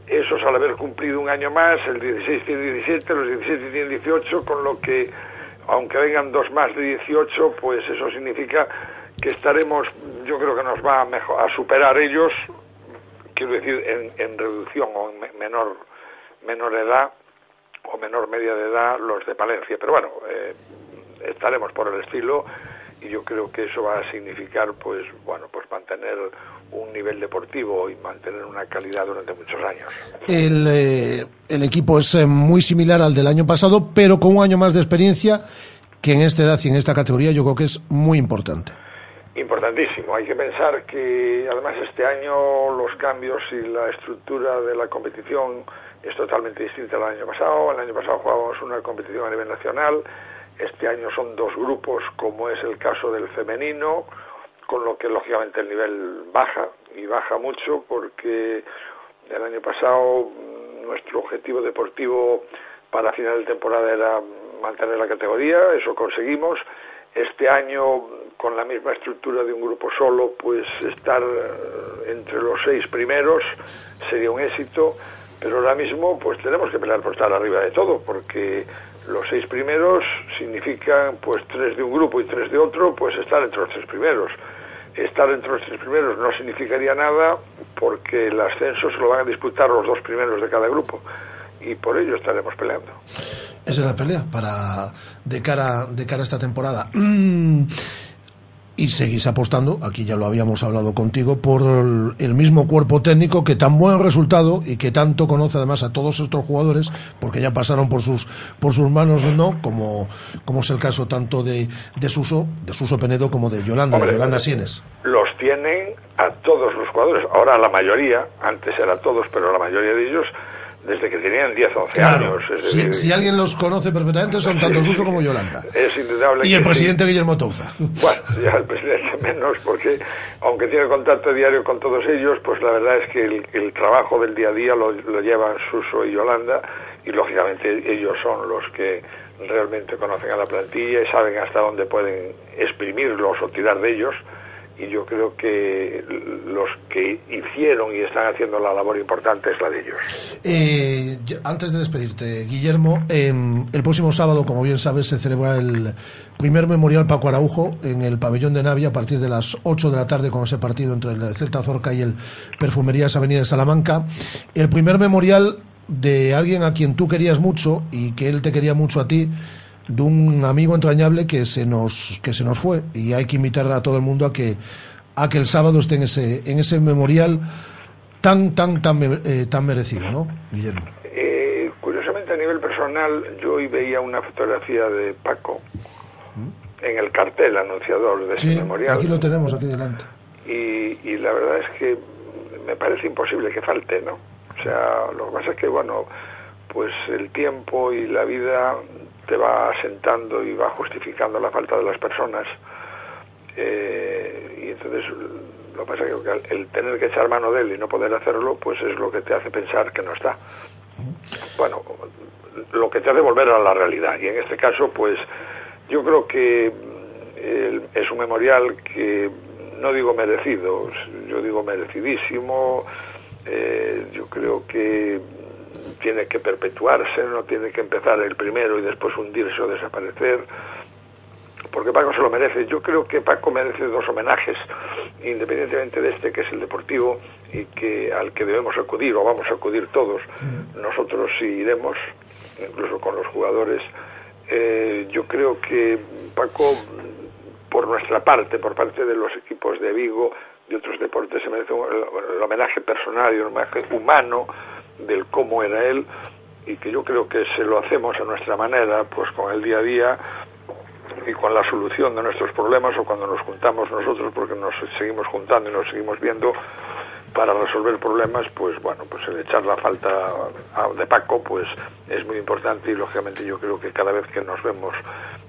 V: Esos al haber cumplido un año más, el 16 tiene 17, los 17 tienen 18, con lo que, aunque vengan dos más de 18, pues eso significa que estaremos, yo creo que nos va a, mejor, a superar ellos, quiero decir, en, en reducción o en menor, menor edad, o menor media de edad los de Palencia. Pero bueno, eh, estaremos por el estilo y yo creo que eso va a significar pues bueno pues mantener un nivel deportivo y mantener una calidad durante muchos años.
B: El, eh, el equipo es eh, muy similar al del año pasado, pero con un año más de experiencia que en esta edad y en esta categoría yo creo que es muy importante.
V: Importantísimo. Hay que pensar que además este año los cambios y la estructura de la competición es totalmente distinta al año pasado. El año pasado jugábamos una competición a nivel nacional, este año son dos grupos, como es el caso del femenino, con lo que lógicamente el nivel baja, y baja mucho porque el año pasado mm, nuestro objetivo deportivo para final de temporada era mantener la categoría, eso conseguimos. Este año, con la misma estructura de un grupo solo, pues estar eh, entre los seis primeros sería un éxito pero ahora mismo pues tenemos que pelear por estar arriba de todo, porque los seis primeros significan pues tres de un grupo y tres de otro, pues estar entre los tres primeros. Estar entre los tres primeros no significaría nada porque el ascenso se lo van a disputar los dos primeros de cada grupo y por ello estaremos peleando.
B: Esa es la pelea para de cara de cara a esta temporada. y seguís apostando, aquí ya lo habíamos hablado contigo, por el mismo cuerpo técnico que tan buen resultado y que tanto conoce además a todos estos jugadores, porque ya pasaron por sus por sus manos, ¿no? Como, como es el caso tanto de, de Suso, de Suso Penedo como de Yolanda, de Yolanda Sienes.
V: Los tienen a todos los jugadores, ahora la mayoría, antes era todos, pero la mayoría de ellos desde que tenían 10 o 11 años.
B: si, alguien los conoce perfectamente son tanto Suso como Yolanda.
V: Es indudable.
B: Y el presidente Guillermo Touza.
V: Bueno, ya el presidente menos, porque aunque tiene contacto diario con todos ellos, pues la verdad es que el, trabajo del día a día lo, lo llevan Suso y Yolanda, y lógicamente ellos son los que realmente conocen a la plantilla y saben hasta dónde pueden exprimirlos o tirar de ellos y yo creo que los que hicieron y están haciendo la labor importante es la de ellos.
B: Eh, antes de despedirte, Guillermo, em, el próximo sábado, como bien sabes, se celebra el primer memorial Paco Araujo en el pabellón de Navia a partir de las 8 de la tarde con ese partido entre el Celta Zorca y el Perfumerías Avenida de Salamanca. El primer memorial de alguien a quien tú querías mucho y que él te quería mucho a ti de un amigo entrañable que se nos que se nos fue y hay que invitar a todo el mundo a que a que el sábado esté en ese en ese memorial tan tan tan eh, tan merecido, ¿no, Guillermo?
V: Eh, nivel personal, yo hoy veía una fotografía de Paco en el cartel anunciador de ese memorial.
B: aquí lo tenemos, aquí delante.
V: y, y la verdad es que me parece imposible que falte, ¿no? O sea, lo que pasa es que, bueno, pues el tiempo y la vida te va asentando y va justificando la falta de las personas. Eh, y entonces lo que pasa es que el, tener que echar mano de él y no poder hacerlo, pues es lo que te hace pensar que no está. Bueno, lo que te hace volver a la realidad. Y en este caso, pues yo creo que el- es un memorial que no digo merecido, yo digo merecidísimo. Eh, yo creo que tiene que perpetuarse, no tiene que empezar el primero y después hundirse o desaparecer, porque Paco se lo merece. Yo creo que Paco merece dos homenajes, independientemente de este que es el deportivo y que al que debemos acudir o vamos a acudir todos. Nosotros sí iremos, incluso con los jugadores. Eh, yo creo que Paco, por nuestra parte, por parte de los equipos de Vigo, de otros deportes, se merece un- el, el homenaje personal y un homenaje humano del cómo era él y que yo creo que se lo hacemos a nuestra manera, pues con el día a día y con la solución de nuestros problemas o cuando nos juntamos nosotros, porque nos seguimos juntando y nos seguimos viendo para resolver problemas, pues bueno, pues el echar la falta de Paco, pues es muy importante y lógicamente yo creo que cada vez que nos vemos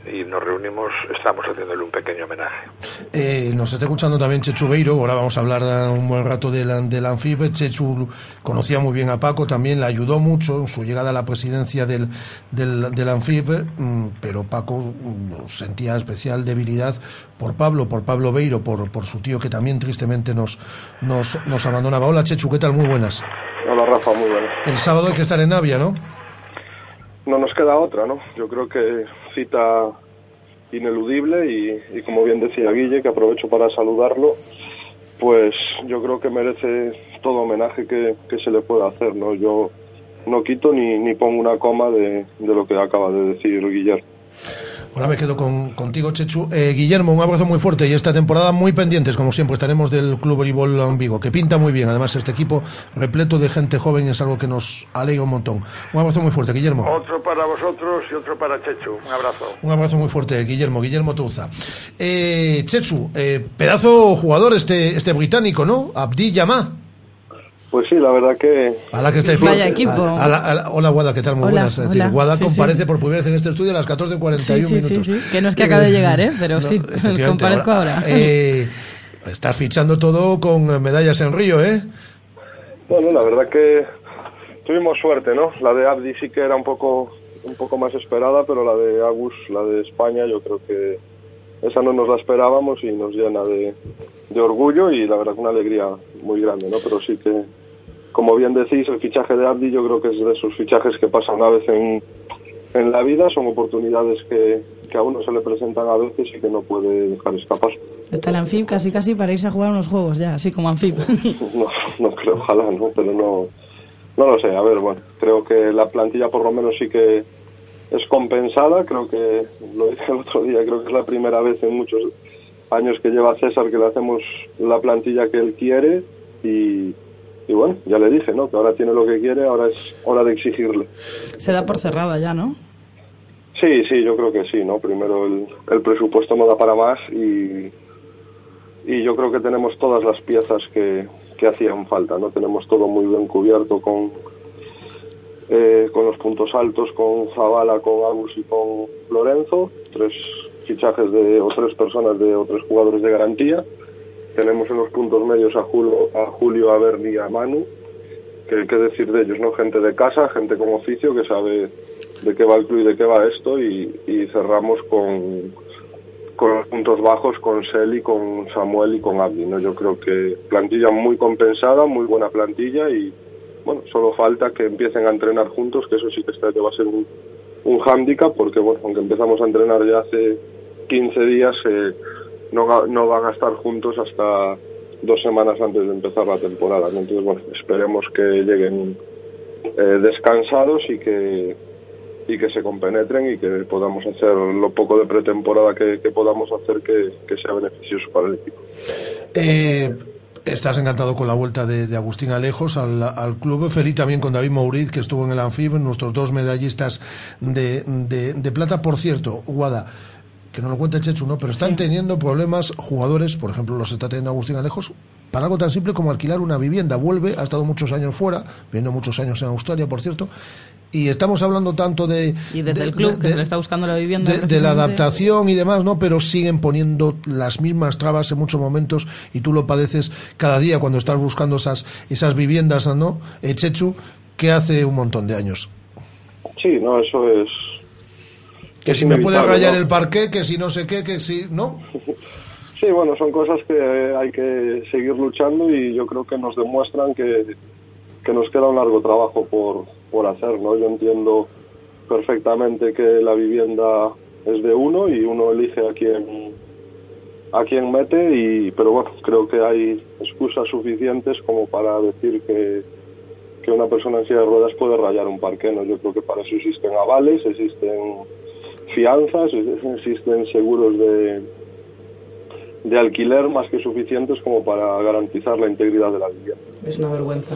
V: y nos reunimos estamos haciéndole un pequeño homenaje.
B: Eh, nos está escuchando también Chechu Beiro, ahora vamos a hablar un buen rato del, del Anfib. Chechu conocía muy bien a Paco, también le ayudó mucho en su llegada a la presidencia del, del, del Anfib, mm, pero Paco mm, sentía especial debilidad por Pablo, por Pablo Beiro, por, por su tío que también tristemente nos, nos, nos abandonaba. Hola Chechu, ¿qué tal? Muy buenas.
W: Hola Rafa, muy buenas.
B: El sábado hay que estar en Navia, ¿no?
W: No nos queda otra, ¿no? Yo creo que cita ineludible y, y como bien decía Guille, que aprovecho para saludarlo, pues yo creo que merece todo homenaje que, que se le pueda hacer, ¿no? Yo no quito ni, ni pongo una coma de, de lo que acaba de decir Guillermo.
B: Ahora me quedo con, contigo, Chechu. Eh, Guillermo, un abrazo muy fuerte y esta temporada muy pendientes, como siempre, estaremos del Club Voleibol en Vigo, que pinta muy bien. Además, este equipo repleto de gente joven es algo que nos alegra un montón. Un abrazo muy fuerte, Guillermo.
V: Otro para vosotros y otro para Chechu. Un abrazo.
B: Un abrazo muy fuerte, Guillermo, Guillermo Touza. Eh, Chechu, eh, pedazo jugador este, este británico, ¿no? Abdi Yamá.
W: Pues sí, la verdad que...
B: A la que estáis
C: Vaya equipo.
B: A- a la- a la- hola, Guada, ¿qué tal? Muy
C: Hola,
B: buenas. Es decir. Guada
C: Sí,
B: comparece
C: sí.
B: por primera vez en este estudio a las 14.41
C: Sí, sí, sí,
B: minutos.
C: sí. Que no es que acabe de llegar, ¿eh? Pero sí,
B: efectivamente,
C: comparezco ahora.
B: eh, estás fichando todo con eh, medallas en Río, ¿eh?
W: Bueno, la verdad que tuvimos suerte, ¿no? La de Abdi sí que era un poco un poco más esperada, pero la de Agus, la de España, yo creo que esa no nos la esperábamos y nos llena de, de orgullo y la verdad que una alegría muy grande, ¿no? Pero sí que, como bien decís, el fichaje de Abdi yo creo que es de esos fichajes que pasan una vez en, en la vida, son oportunidades que, que a uno se le presentan a veces y que no puede dejar escapar.
C: Está el Anfib casi casi para irse a jugar unos juegos ya, así como Anfib.
W: No, no creo, ojalá, ¿no? Pero no, no lo sé. A ver, bueno, creo que la plantilla por lo menos sí que es compensada. Creo que, lo dije el otro día, creo que es la primera vez en muchos años que lleva César que le hacemos la plantilla que él quiere y, y bueno, ya le dije, ¿no? Que ahora tiene lo que quiere, ahora es hora de exigirle.
C: Se da por cerrada ya, ¿no?
W: Sí, sí, yo creo que sí, ¿no? Primero el, el presupuesto no da para más y, y yo creo que tenemos todas las piezas que, que hacían falta, ¿no? Tenemos todo muy bien cubierto con, eh, con los puntos altos, con Zavala, con Agus y con Lorenzo, tres fichajes de, o tres personas de, o tres jugadores de garantía. Tenemos en los puntos medios a Julio, a Julio, a Berni y a Manu, que qué decir de ellos, ¿no? Gente de casa, gente con oficio que sabe de qué va el club y de qué va esto y, y cerramos con, con los puntos bajos con Seli, con Samuel y con Abdi, ¿no? Yo creo que plantilla muy compensada, muy buena plantilla y bueno, solo falta que empiecen a entrenar juntos, que eso sí que este año va a ser un, un hándicap porque bueno, aunque empezamos a entrenar ya hace 15 días, eh, no, no van a estar juntos hasta dos semanas antes de empezar la temporada. Entonces, bueno, esperemos que lleguen eh, descansados y que y que se compenetren y que podamos hacer lo poco de pretemporada que, podamos hacer que, sea beneficioso para el equipo.
B: Eh, Estás encantado con la vuelta de, de Agustín Alejos al, al, club. Feliz también con David Mauriz, que estuvo en el Anfib, nuestros dos medallistas de, de, de plata. Por cierto, Guada, que no lo cuenta Chechu, ¿no? Pero están teniendo problemas jugadores, por ejemplo, los está teniendo Agustín Alejos, para algo tan simple como alquilar una vivienda. Vuelve, ha estado muchos años fuera, viviendo muchos años en Australia, por cierto, y estamos hablando tanto de
C: y desde
B: de,
C: el club
B: de,
C: que se le está buscando la vivienda
B: de, de, la adaptación y demás no pero siguen poniendo las mismas trabas en muchos momentos y tú lo padeces cada día cuando estás buscando esas esas viviendas no eh, Chechu que hace un montón de años
W: sí no eso es
B: que si me puede rayar
W: ¿no?
B: el parqué que si no sé qué que si no
W: sí bueno son cosas que hay que seguir luchando y yo creo que nos demuestran que que nos queda un largo trabajo por, por hacer, ¿no? Yo entiendo perfectamente que la vivienda es de uno y uno elige a quién a quién mete y pero bueno creo que hay excusas suficientes como para decir que, que una persona en silla de ruedas puede rayar un parque no yo creo que para eso existen avales existen fianzas existen seguros de de alquiler más que suficientes como para garantizar la integridad de la vivienda
C: es una vergüenza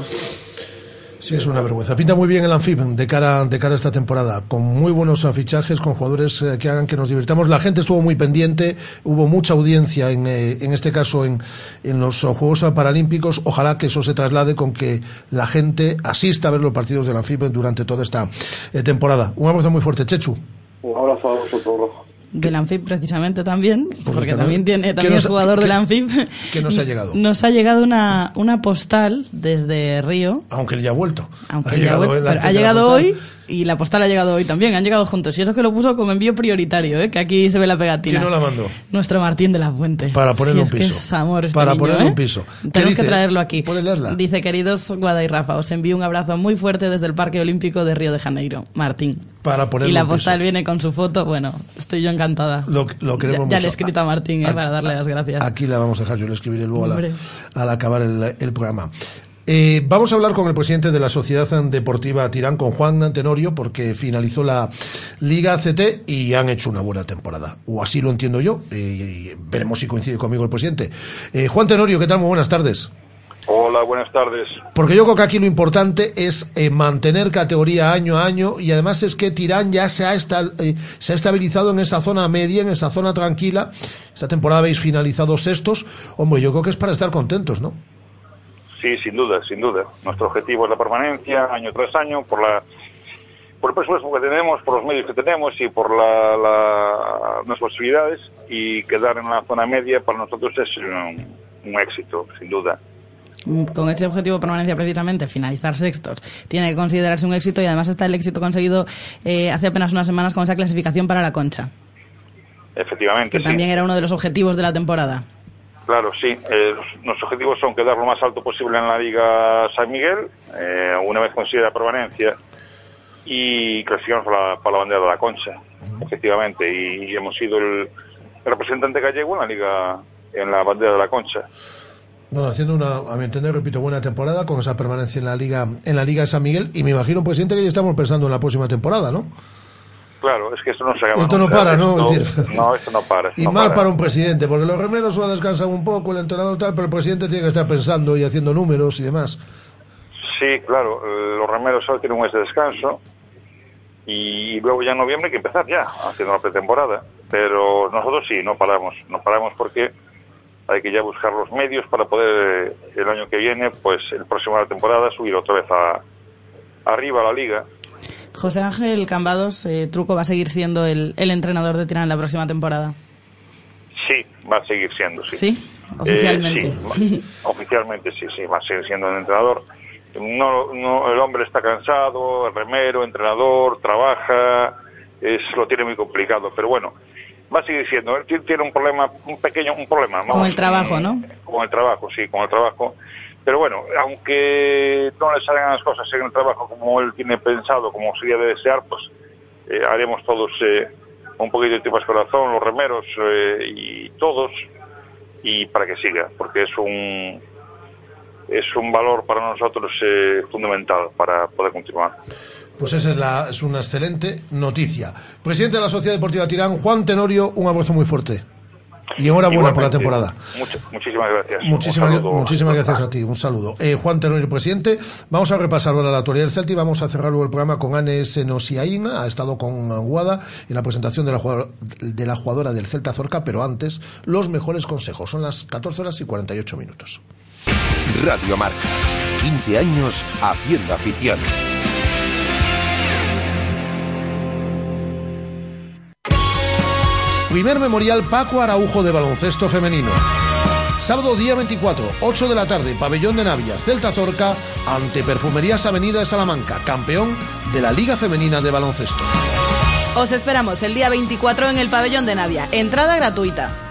B: Sí, es una vergüenza. Pinta muy bien el Anfib de cara, de cara a esta temporada, con muy buenos fichajes, con jugadores eh, que hagan que nos divirtamos. La gente estuvo muy pendiente, hubo mucha audiencia, en, eh, en este caso, en, en los Juegos Paralímpicos. Ojalá que eso se traslade con que la gente asista a ver los partidos del Anfib durante toda esta eh, temporada. Un abrazo muy fuerte, Chechu.
W: Un abrazo a vosotros,
C: del Anfib precisamente también, porque, porque también tiene también es jugador
B: que,
C: del Anfib.
B: ¿Qué nos ha llegado?
C: Nos ha llegado una, una postal desde Río.
B: Aunque él ya ha vuelto.
C: Aunque ha llegado, vuelto, pero ha llegado hoy y la postal ha llegado hoy también, han llegado juntos. Y eso que lo puso como envío prioritario, ¿eh? que aquí se ve la pegatina.
B: ¿Quién no la mandó?
C: Nuestro Martín de la Fuente.
B: Para ponerle
C: sí,
B: un
C: es
B: piso.
C: Que es amor este
B: Para
C: niño,
B: ponerle
C: ¿eh?
B: un piso.
C: Tenemos
B: dice?
C: que traerlo aquí. Dice, queridos Guada y Rafa, os envío un abrazo muy fuerte desde el Parque Olímpico de Río de Janeiro. Martín.
B: Para ponerle
C: Y la
B: un
C: postal
B: piso.
C: viene con su foto. Bueno, estoy yo encantada.
B: Lo, lo queremos
C: ya, ya
B: mucho.
C: le he escrito a Martín ¿eh?
B: A-
C: para darle las gracias.
B: Aquí la vamos a dejar, yo le escribiré luego a la-
C: Hombre.
B: al acabar el, el programa. Eh, vamos a hablar con el presidente de la Sociedad Deportiva Tirán, con Juan Tenorio, porque finalizó la Liga CT y han hecho una buena temporada. O así lo entiendo yo. Eh, y veremos si coincide conmigo el presidente. Eh, Juan Tenorio, ¿qué tal? Muy buenas tardes.
X: Hola, buenas tardes.
B: Porque yo creo que aquí lo importante es eh, mantener categoría año a año y además es que Tirán ya se ha, eh, se ha estabilizado en esa zona media, en esa zona tranquila. Esta temporada habéis finalizado sextos. Hombre, yo creo que es para estar contentos, ¿no?
X: Sí, sin duda, sin duda. Nuestro objetivo es la permanencia año tras año por la por el presupuesto que tenemos, por los medios que tenemos y por la, la- nuestras posibilidades y quedar en la zona media para nosotros es un, un éxito, sin duda.
C: con ese objetivo de permanencia precisamente, finalizar sextos, tiene que considerarse un éxito y además está el éxito conseguido eh, hace apenas unas semanas con esa clasificación para la concha,
X: Efectivamente,
C: que
X: sí.
C: también era uno de los objetivos de la temporada.
X: Claro, sí. Eh, nuestros objetivos son quedar lo más alto posible en la Liga San Miguel, eh, una vez conseguida la permanencia, y clasificarnos para la, para la bandera de la Concha, efectivamente. Y, hemos sido el, representante gallego en la Liga, en la bandera de la Concha.
B: Bueno, haciendo una, a mi entender, repito, buena temporada con esa permanencia en la Liga, en la Liga de San Miguel y me imagino, presidente, que ya estamos pensando en la próxima temporada, ¿no?
X: Claro, es que esto no se acaba
B: Esto no para, ¿no?
X: Esto-
B: Es decir-
X: no, esto no para. esto
B: Y
X: no
B: mal
X: para.
B: para un presidente, porque los remeros solo descansan un poco, el entrenador tal, pero el presidente tiene que estar pensando y haciendo números y demás.
X: Sí, claro, eh, los remeros solo tienen un mes de descanso y luego ya en noviembre hay que empezar ya haciendo la pretemporada. Pero nosotros sí, no paramos, no paramos porque hay que ya buscar los medios para poder eh, el año que viene, pues el próximo de la temporada subir otra vez a arriba a la liga.
C: José Ángel Cambados, eh, Truco va a seguir siendo el, el entrenador de Tirán la próxima temporada.
X: Sí, va a seguir siendo, sí.
C: ¿Sí? Oficialmente.
X: Eh, sí, va- oficialmente sí, sí, va a seguir siendo el entrenador. No, no, el hombre está cansado, el remero, entrenador, trabaja, es, lo tiene muy complicado, pero bueno, va a seguir siendo. Él tiene- un problema, un pequeño, un problema.
C: Con
X: vamos,
C: el trabajo, ¿no?
X: Con el trabajo, sí, con el trabajo. Pero bueno, aunque no le salgan las cosas en el trabajo como él tiene pensado, como sería de desear, pues eh, haremos todos eh, un poquito de tripas corazón, los remeros eh, y todos, y para que siga, porque es un es un valor para nosotros eh, fundamental para poder continuar.
B: Pues esa es, la, es una excelente noticia. Presidente de la Sociedad Deportiva Tirán, Juan Tenorio, un abrazo muy fuerte. Y enhorabuena por la temporada.
X: Mucho- muchísimas gracias.
B: Muchísimas,
X: Un saludo.
B: muchísimas gracias a ti. Un saludo. Eh, Juan Tenorio, presidente. Vamos a repasar ahora la actualidad del Celta y vamos a cerrar luego el programa con Anne Senosiaína. Ha estado con Guada en la presentación de la, jugadora, de la jugadora del Celta Zorca, pero antes, los mejores consejos. Son las 14 horas y 48 minutos.
N: Radio Marca. 15 años haciendo afición.
B: Primer memorial Paco Araujo de baloncesto femenino. Sábado día 24, 8 de la tarde, pabellón de Navia, Celta Zorca, ante Perfumerías Avenida de Salamanca, campeón de la Liga Femenina de Baloncesto.
C: Os esperamos el día 24 en el pabellón de Navia. Entrada gratuita.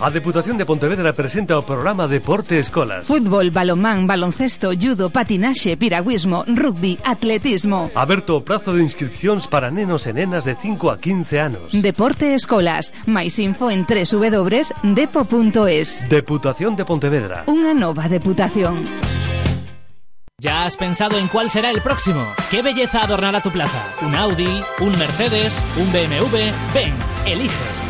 F: A Deputación de Pontevedra presenta o programa Deporte Escolas.
G: Fútbol, balonmán, baloncesto, judo, patinaxe, piragüismo, rugby, atletismo.
F: Aberto o prazo de inscripcións para nenos e nenas de 5 a 15 anos.
G: Deporte Escolas. máis info en www.depo.es.
F: Deputación de Pontevedra.
G: Unha nova deputación.
O: ¿Ya has pensado en cuál será el próximo? ¿Qué belleza adornará tu plaza? ¿Un Audi? ¿Un Mercedes? ¿Un BMW? Ven, elige.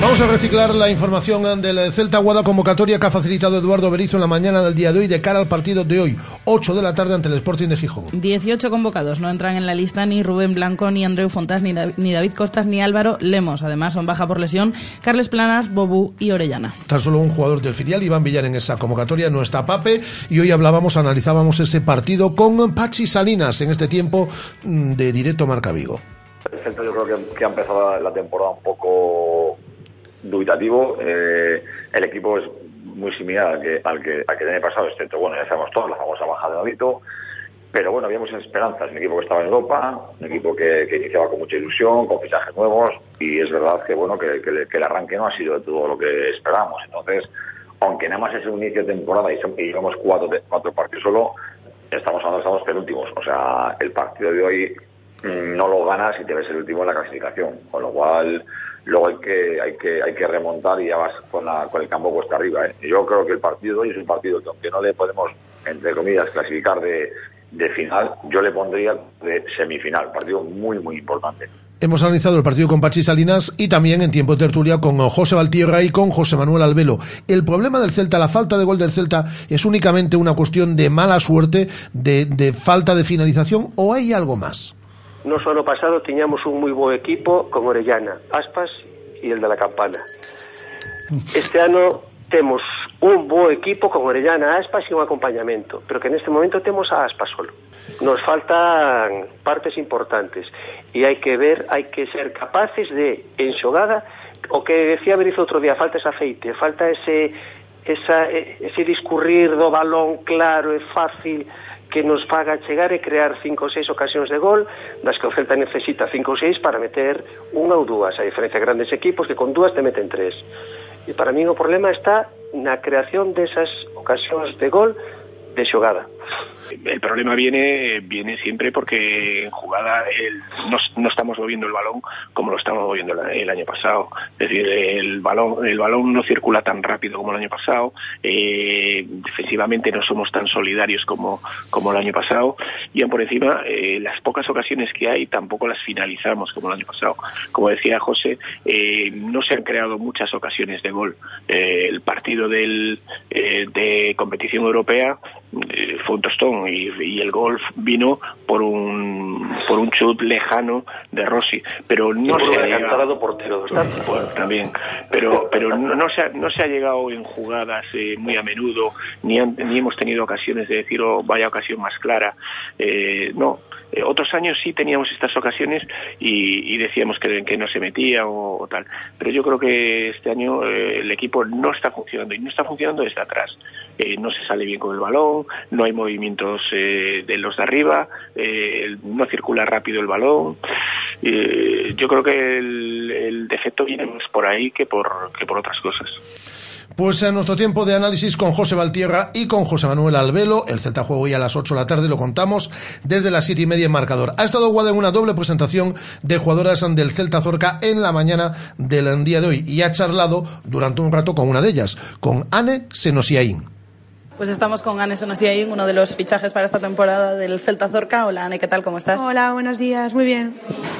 B: Vamos a reciclar la información del Celta Guada convocatoria que ha facilitado Eduardo Berizo en la mañana del día de hoy de cara al partido de hoy, 8 de la tarde ante el Sporting de Gijón.
C: 18 convocados. No entran en la lista ni Rubén Blanco, ni Andreu Fontás, ni, Da- ni David Costas, ni Álvaro Lemos. Además, son baja por lesión Carles Planas, Bobú y Orellana.
B: Tan solo un jugador del filial, Iván Villar, en esa convocatoria, no está Pape. Y hoy hablábamos, analizábamos ese partido con Pachi Salinas en este tiempo mm, de directo Marca Vigo.
I: El Celta yo creo que, que ha empezado la temporada un poco dubitativo. Eh, el equipo es muy similar al que, al que, al que el pasado, excepto, bueno, ya sabemos todos, la famosa baja de Novito. Pero bueno, habíamos esperanzas. Un equipo que estaba en Europa, un equipo que, que iniciaba con mucha ilusión, con fichajes nuevos. Y es verdad que, bueno, que, que el- que el arranque no ha sido de todo lo que esperábamos. Entonces, aunque nada más es un inicio de temporada y, llevamos cuatro, cuatro partidos solo, estamos hablando, estamos penúltimos. O sea, el partido de hoy mm, no lo ganas y te ves el último en la clasificación. Con lo cual, luego hay que, hay que, hay que remontar y ya vas con, la, con el campo cuesta arriba. ¿eh? Yo creo que el partido hoy es un partido que aunque no le podemos, entre comillas, clasificar de, de final, yo le pondría de semifinal. Partido muy, muy importante.
B: Hemos analizado el partido con Pachi Salinas y también en tiempo de tertulia con José Valtierra y con José Manuel Albelo. El problema del Celta, la falta de gol del Celta, es únicamente una cuestión de mala suerte, de, de falta de finalización o hay algo más.
K: Nos ano pasado tiñamos un moi bo equipo con Orellana, Aspas e el de la Campana. Este ano temos un bo equipo con Orellana, Aspas e un acompañamento, pero que neste momento temos a Aspas solo. Nos faltan partes importantes e hai que ver, hai que ser capaces de en xogada o que decía Berizo outro día, falta ese aceite, falta ese esa, ese discurrir do balón claro e fácil que nos faga chegar e crear cinco ou seis ocasións de gol das que o Celta necesita cinco ou seis para meter unha ou dúas a diferencia grandes equipos que con dúas te meten tres. E para mí o problema está na creación desas ocasións de gol de xogada.
J: El problema viene, viene siempre porque en jugada no, estamos moviendo el balón como lo estábamos moviendo el, año pasado. Es decir, el balón, no circula tan rápido como el año pasado. eh, defensivamente no somos tan solidarios como, como el año pasado. Y por encima, eh, las pocas ocasiones que hay tampoco las finalizamos como el año pasado. Como decía José, eh, no se han creado muchas ocasiones de gol. El partido de competición europea
U: fue un tostón y, y, el golf vino por un por un chut lejano de Rossi. Pero no se ha llegado
Y: portero
U: pues, también. Pero pero no, no, se ha, no se ha llegado en jugadas eh, muy a menudo ni, han, ni hemos tenido ocasiones de decir oh, vaya ocasión más clara eh, no. Eh, otros años sí teníamos estas ocasiones y, y decíamos que, que, no se metía o, o, tal. Pero yo creo que este año el equipo no está funcionando y no está funcionando desde atrás. No se sale bien con el balón, no hay eh, de los de arriba, eh, no circula rápido el balón. yo creo que el, el defecto viene más por ahí que por, que por otras cosas.
B: Pues en nuestro tiempo de análisis con José Valtierra y con José Manuel Albelo, el Celta juega hoy a las 8 de la tarde, lo contamos desde las 7 y media en marcador. Ha estado Guada en una doble presentación de jugadoras del Celta Zorca en la mañana del día de hoy y ha charlado durante un rato con una de ellas, con Anne Senosiaín.
C: Pues estamos con Anne Senosiaín, uno de los fichajes para esta temporada del Celta Zorca. Hola Anne, ¿qué tal? ¿Cómo estás?
Z: Hola, buenos días, muy bien.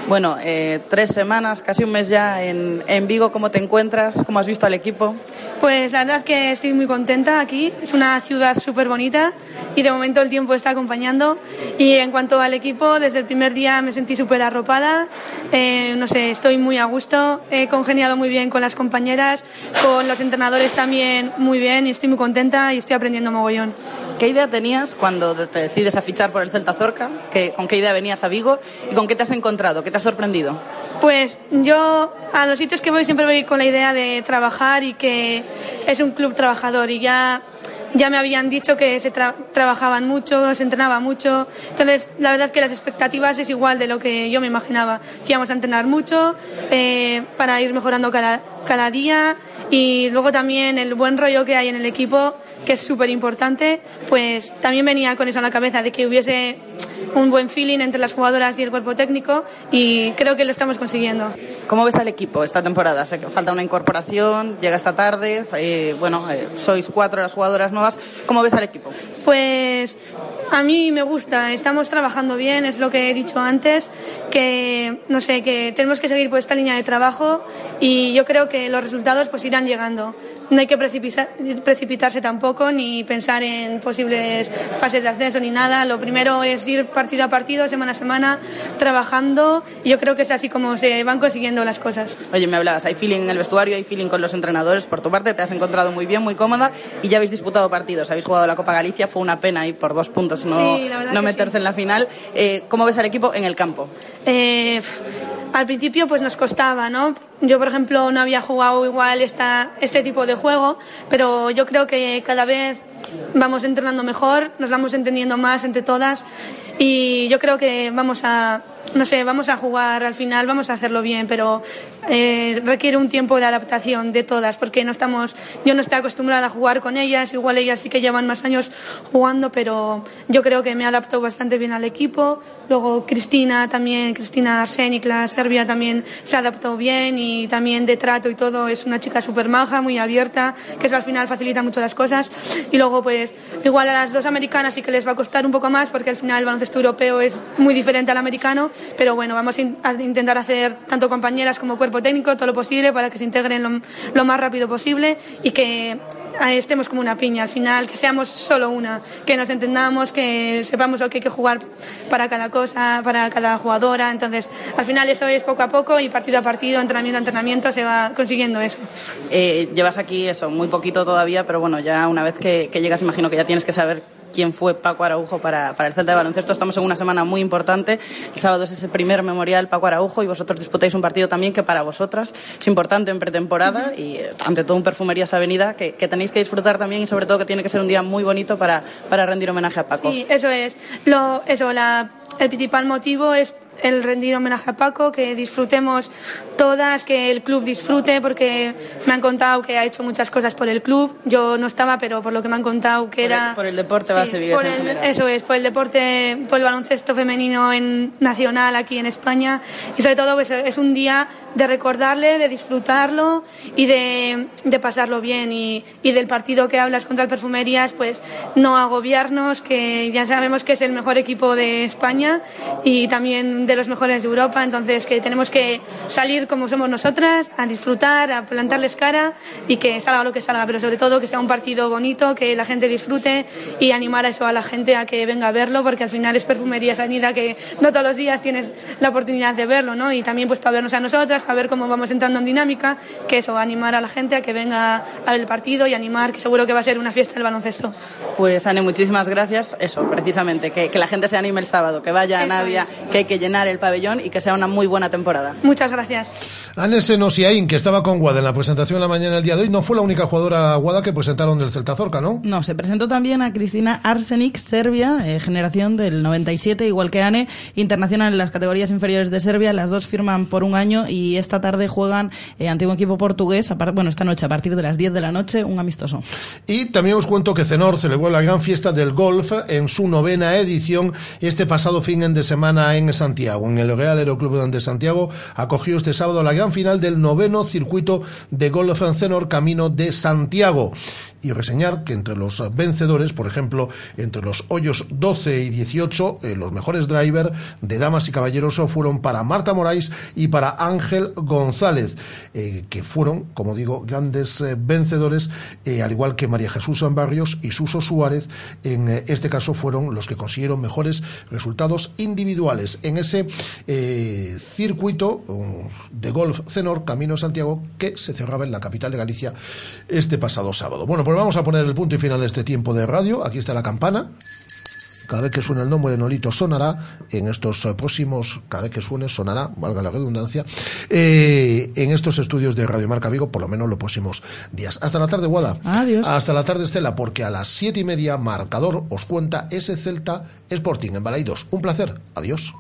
C: Bueno, eh, tres semanas, casi un mes ya en, en, Vigo. ¿Cómo te encuentras? ¿Cómo has visto al equipo?
Z: Pues la verdad que estoy muy contenta aquí. Es una ciudad súper bonita y de momento el tiempo está acompañando. Y en cuanto al equipo, desde el primer día me sentí súper arropada. Eh, no sé, estoy muy a gusto. He congeniado muy bien con las compañeras, con los entrenadores también muy bien y estoy muy contenta y estoy aprendiendo mogollón.
C: ¿Qué idea tenías cuando te decides a fichar por el Celta Zorca? ¿Qué, ¿Con qué idea venías a Vigo y con qué te has encontrado? ¿Qué te ha sorprendido?
Z: Pues yo a los sitios que voy siempre voy con la idea de trabajar y que es un club trabajador y ya ya me habían dicho que se tra trabajaban mucho, se entrenaba mucho. Entonces, la verdad que las expectativas es igual de lo que yo me imaginaba. Que íbamos a entrenar mucho eh, para ir mejorando cada, cada día y luego también el buen rollo que hay en el equipo, que es súper importante, pues también venía con eso en la cabeza, de que hubiese un buen feeling entre las jugadoras y el cuerpo técnico y creo que lo estamos consiguiendo.
C: ¿Cómo ves al equipo esta temporada? Sé que falta una incorporación, llega esta tarde, eh, bueno, eh, sois cuatro las jugadoras nuevas. ¿Cómo ves al equipo?
Z: Pues a mí me gusta, estamos trabajando bien, es lo que he dicho antes, que no sé, que tenemos que seguir por esta línea de trabajo y yo creo que los resultados pues irán llegando. No hay que precipitar, precipitarse tampoco ni pensar en posibles fases de ascenso ni nada. Lo primero es ir partido a partido, semana a semana, trabajando y yo creo que es así como se van consiguiendo las cosas.
C: Oye, me hablabas, hay feeling en el vestuario, hay feeling con los entrenadores. Por tu parte, te has encontrado muy bien, muy cómoda y ya habéis disputado partidos. Habéis jugado la Copa Galicia, fue una pena y por dos puntos no,
Z: sí,
C: no meterse
Z: sí.
C: en la final. Eh, ¿Cómo ves al equipo en el campo?
Z: Eh, al principio pues nos costaba, ¿no? Yo, por ejemplo, no había jugado igual esta, este tipo de juego, pero yo creo que cada vez vamos entrenando mejor, nos vamos entendiendo más entre todas y yo creo que vamos a, no sé, vamos a jugar al final, vamos a hacerlo bien, pero eh, requiere un tiempo de adaptación de todas, porque no estamos, yo no estoy acostumbrada a jugar con ellas, igual ellas sí que llevan más años jugando, pero yo creo que me adapto bastante bien al equipo. Luego Cristina también, Cristina Arsenik, la serbia también se adaptó bien y también de trato y todo, es una chica súper maja, muy abierta, que eso al final facilita mucho las cosas. Y luego pues igual a las dos americanas sí que les va a costar un poco más, porque al final el baloncesto europeo es muy diferente al americano, pero bueno, vamos a intentar hacer tanto compañeras como técnico todo lo posible para que se integren lo, más rápido posible y que estemos como una piña al final, que seamos solo una, que nos entendamos, que sepamos lo que hay que jugar para cada cosa, para cada jugadora. Entonces, al final eso es poco a poco y partido a partido, entrenamiento a entrenamiento, se va consiguiendo eso.
C: Eh, llevas aquí eso, muy poquito todavía, pero bueno, ya una vez que llegas, imagino que ya tienes que saber quién fue Paco Araujo para, para, el Celta de baloncesto. Estamos en una semana muy importante. El sábado es ese primer memorial Paco Araujo y vosotros disputáis un partido también que para vosotras es importante en pretemporada uh -huh. y eh, ante todo un Perfumerías Avenida que, que, tenéis que disfrutar también y sobre todo que tiene que ser un día muy bonito para, para rendir homenaje a Paco.
Z: Sí, eso es. Lo, eso, la, el principal motivo es el rendir homenaje a Paco, que disfrutemos todas, que el club disfrute, porque me han contado que ha hecho muchas cosas por el club. Yo no estaba, pero por lo que me han contado que
C: por
Z: era...
C: El, por el deporte base
Z: sí,
C: vives
Z: por
C: en
Z: el,
C: general.
Z: Eso es, por el deporte, por el baloncesto femenino en, nacional aquí en España. Y sobre todo pues, es un día de recordarle, de disfrutarlo y de, de pasarlo bien. Y, y del partido que hablas contra el Perfumerías, pues no agobiarnos, que ya sabemos que es el mejor equipo de España y también de los mejores de Europa, entonces que tenemos que salir como somos nosotras, a disfrutar, a plantarles cara y que salga lo que salga, pero sobre todo que sea un partido bonito, que la gente disfrute y animar a eso a la gente a que venga a verlo, porque al final es perfumería sanidad que no todos los días tienes la oportunidad de verlo, ¿no? Y también pues para vernos a nosotras, para ver cómo vamos entrando en dinámica, que eso, animar a la gente a que venga a ver el partido y animar, que seguro que va a ser una fiesta del baloncesto.
C: Pues Ane, muchísimas gracias. Eso, precisamente, que, que la gente se anime el sábado, que vaya a Navia, que hay que llenar el pabellón y que sea una muy buena temporada.
Z: Muchas gracias.
B: Anne Senosiaín, que estaba con Guada en la presentación de la mañana del día de hoy, no fue la única jugadora Guada que presentaron del Celta Zorca, ¿no?
C: No, se presentó también a Cristina Arsenik, Serbia, eh, generación del 97, igual que Ane, internacional en las categorías inferiores de Serbia. Las dos firman por un año y esta tarde juegan eh, ante un equipo portugués, bueno, esta noche a partir de las 10 de la noche, un amistoso.
B: Y también os cuento que Cenor celebró la gran fiesta del golf en su novena edición este pasado fin de semana en Santiago. En el Real Aeroclub de Santiago acogió este sábado la gran final del noveno circuito de golf en Camino de Santiago y reseñar que entre los vencedores, por ejemplo, entre los hoyos 12 y 18, eh, los mejores driver de damas y caballeros fueron para Marta Moraes y para Ángel González, eh, que fueron, como digo, grandes eh, vencedores, al igual que María Jesús Barrios y Suso Suárez, en este caso fueron los que consiguieron mejores resultados individuales en ese circuito um, de golf Cenor Camino Santiago que se cerraba en la capital de Galicia este pasado sábado. Bueno, pues vamos a poner el punto y final de este tiempo de radio. Aquí está la campana. Cada vez que suene el nombre de Nolito sonará en estos eh, próximos, cada vez que suene sonará, valga la redundancia, eh, en estos estudios de Radio Marca Vigo, por lo menos los próximos días. Hasta la tarde, Guada.
C: Adiós.
B: Hasta la tarde, Estela, porque a las siete y media, marcador os cuenta ese Celta Sporting en Balaidos. Un placer. Adiós.